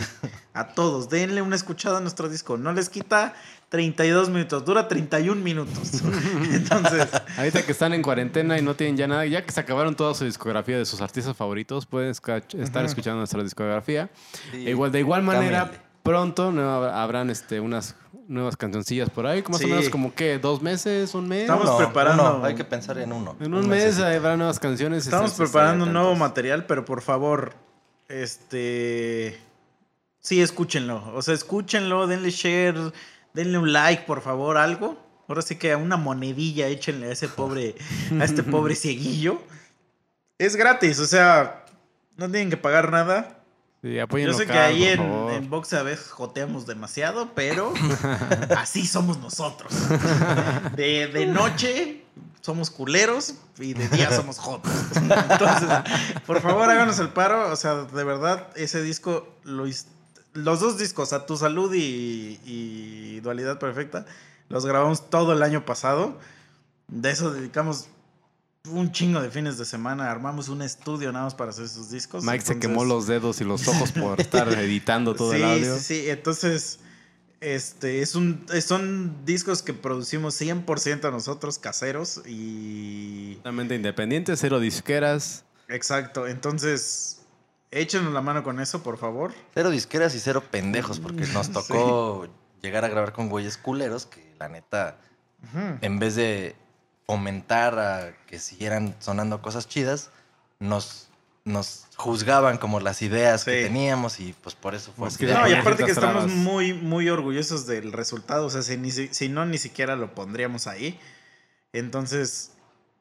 a todos. Denle una escuchada a nuestro disco. No les quita 32 minutos, dura 31 minutos. Entonces, Ahorita que están en cuarentena y no tienen ya nada, ya que se acabaron toda su discografía de sus artistas favoritos, pueden esca- estar escuchando nuestra discografía. Sí. E igual, de igual manera, Cámbiale. pronto no, habrán este, unas nuevas cancioncillas por ahí, más Sí. o menos como que dos meses, un mes. Estamos preparando- uno, Hay que pensar en uno. En un mes habrá nuevas canciones. estamos preparando un nuevo material, pero por favor, este. Sí, escúchenlo. O sea, escúchenlo, denle share, denle un like, por favor, algo. Ahora sí que a una monedilla échenle a ese pobre, a este pobre cieguillo. Es gratis, o sea, no tienen que pagar nada. Sí, apoyen Yo sé local, que ahí en, en Boxe a veces joteamos demasiado, pero así somos nosotros. De, de noche somos culeros y de día somos jotos. Entonces, por favor, háganos el paro. O sea, de verdad, ese disco, lo los dos discos, A Tu Salud y, y Dualidad Perfecta, los grabamos todo el año pasado. De eso dedicamos un chingo de fines de semana. Armamos un estudio nada más para hacer esos discos. Mike se quemó los dedos y los ojos por estar editando todo sí, el audio. Sí, sí, entonces Este, es un, son discos que producimos 100% nosotros, caseros, y... Totalmente independiente, cero disqueras. Exacto, entonces, échenos la mano con eso, por favor. Cero disqueras y cero pendejos, porque nos Sí. tocó llegar a grabar con güeyes culeros que la neta, en vez de fomentar a que siguieran sonando cosas chidas, nos, nos juzgaban como las ideas que teníamos y pues por eso fue Es así. que de- No, y aparte que estamos trabas. muy, muy orgullosos del resultado. O sea, si, ni si, si no, ni siquiera lo pondríamos ahí. Entonces,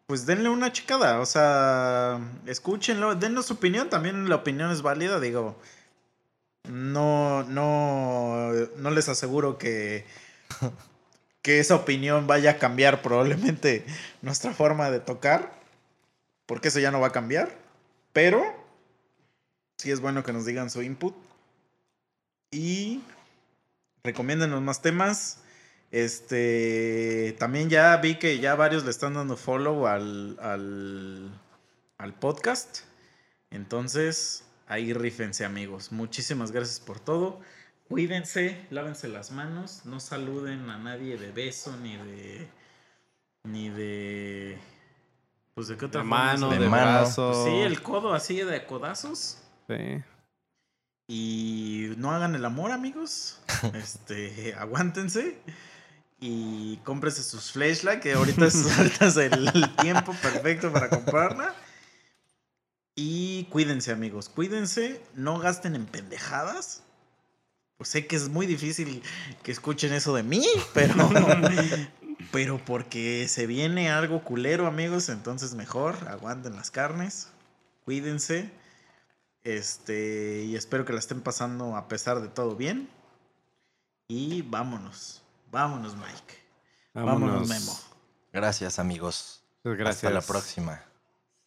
pues denle una checada. O sea, escúchenlo, denos su opinión. También la opinión es válida. Digo, no, no, no les aseguro que, que esa opinión vaya a cambiar probablemente nuestra forma de tocar. Porque eso ya no va a cambiar. Pero sí es bueno que nos digan su input. Y recomiéndenos más temas. Este también ya vi que ya varios le están dando follow al, al, al podcast. Entonces, ahí rífense, amigos. Muchísimas gracias por todo. Cuídense, lávense las manos, no saluden a nadie de beso ni de ni de pues de qué otra De forma mano, de, de mano. brazo. Pues sí, el codo así de codazos. Sí. Y no hagan el amor, amigos. Este, aguántense. Y cómprense sus flashlight, que ahorita es, ahorita es el, el tiempo perfecto para comprarla. Y cuídense, amigos. Cuídense. No gasten en pendejadas. Pues sé que es muy difícil que escuchen eso de mí, pero. pero porque se viene algo culero, amigos. Entonces mejor aguanten las carnes. Cuídense. Este, y espero que la estén pasando a pesar de todo bien. Y vámonos. Vámonos, Mike. Vámonos, Memo. Gracias, amigos. Gracias. Hasta la próxima.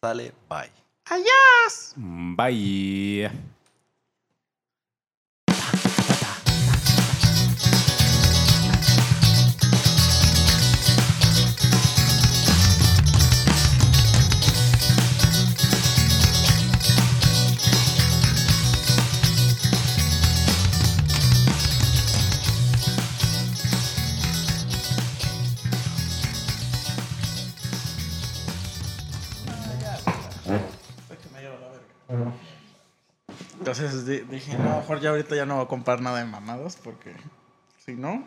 Sale, bye. Bye. Entonces di- dije, no, mejor ya ahorita ya no voy a comprar nada de mamadas porque si no,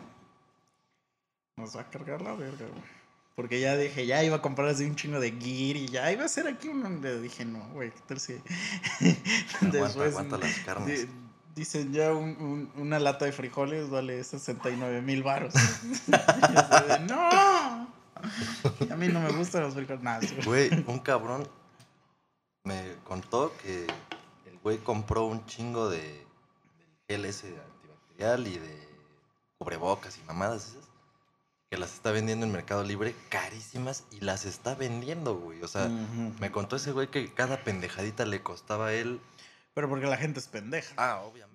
nos va a cargar la verga, güey. Porque ya dije, ya iba a comprar así un chingo de gear y ya iba a ser aquí donde dije, no, güey, ¿qué tal si Aguanta, aguanta las carnes. di- dicen ya un- un- una lata de frijoles vale 69 mil baros. no, a mí no me gustan los frijoles. Nada. Güey, un cabrón me contó que el güey compró un chingo de del gel ese antibacterial y de cubrebocas y mamadas esas que las está vendiendo en Mercado Libre carísimas y las está vendiendo, güey. O sea, me contó ese güey que cada pendejadita le costaba a él. Pero porque la gente es pendeja. Ah, obviamente.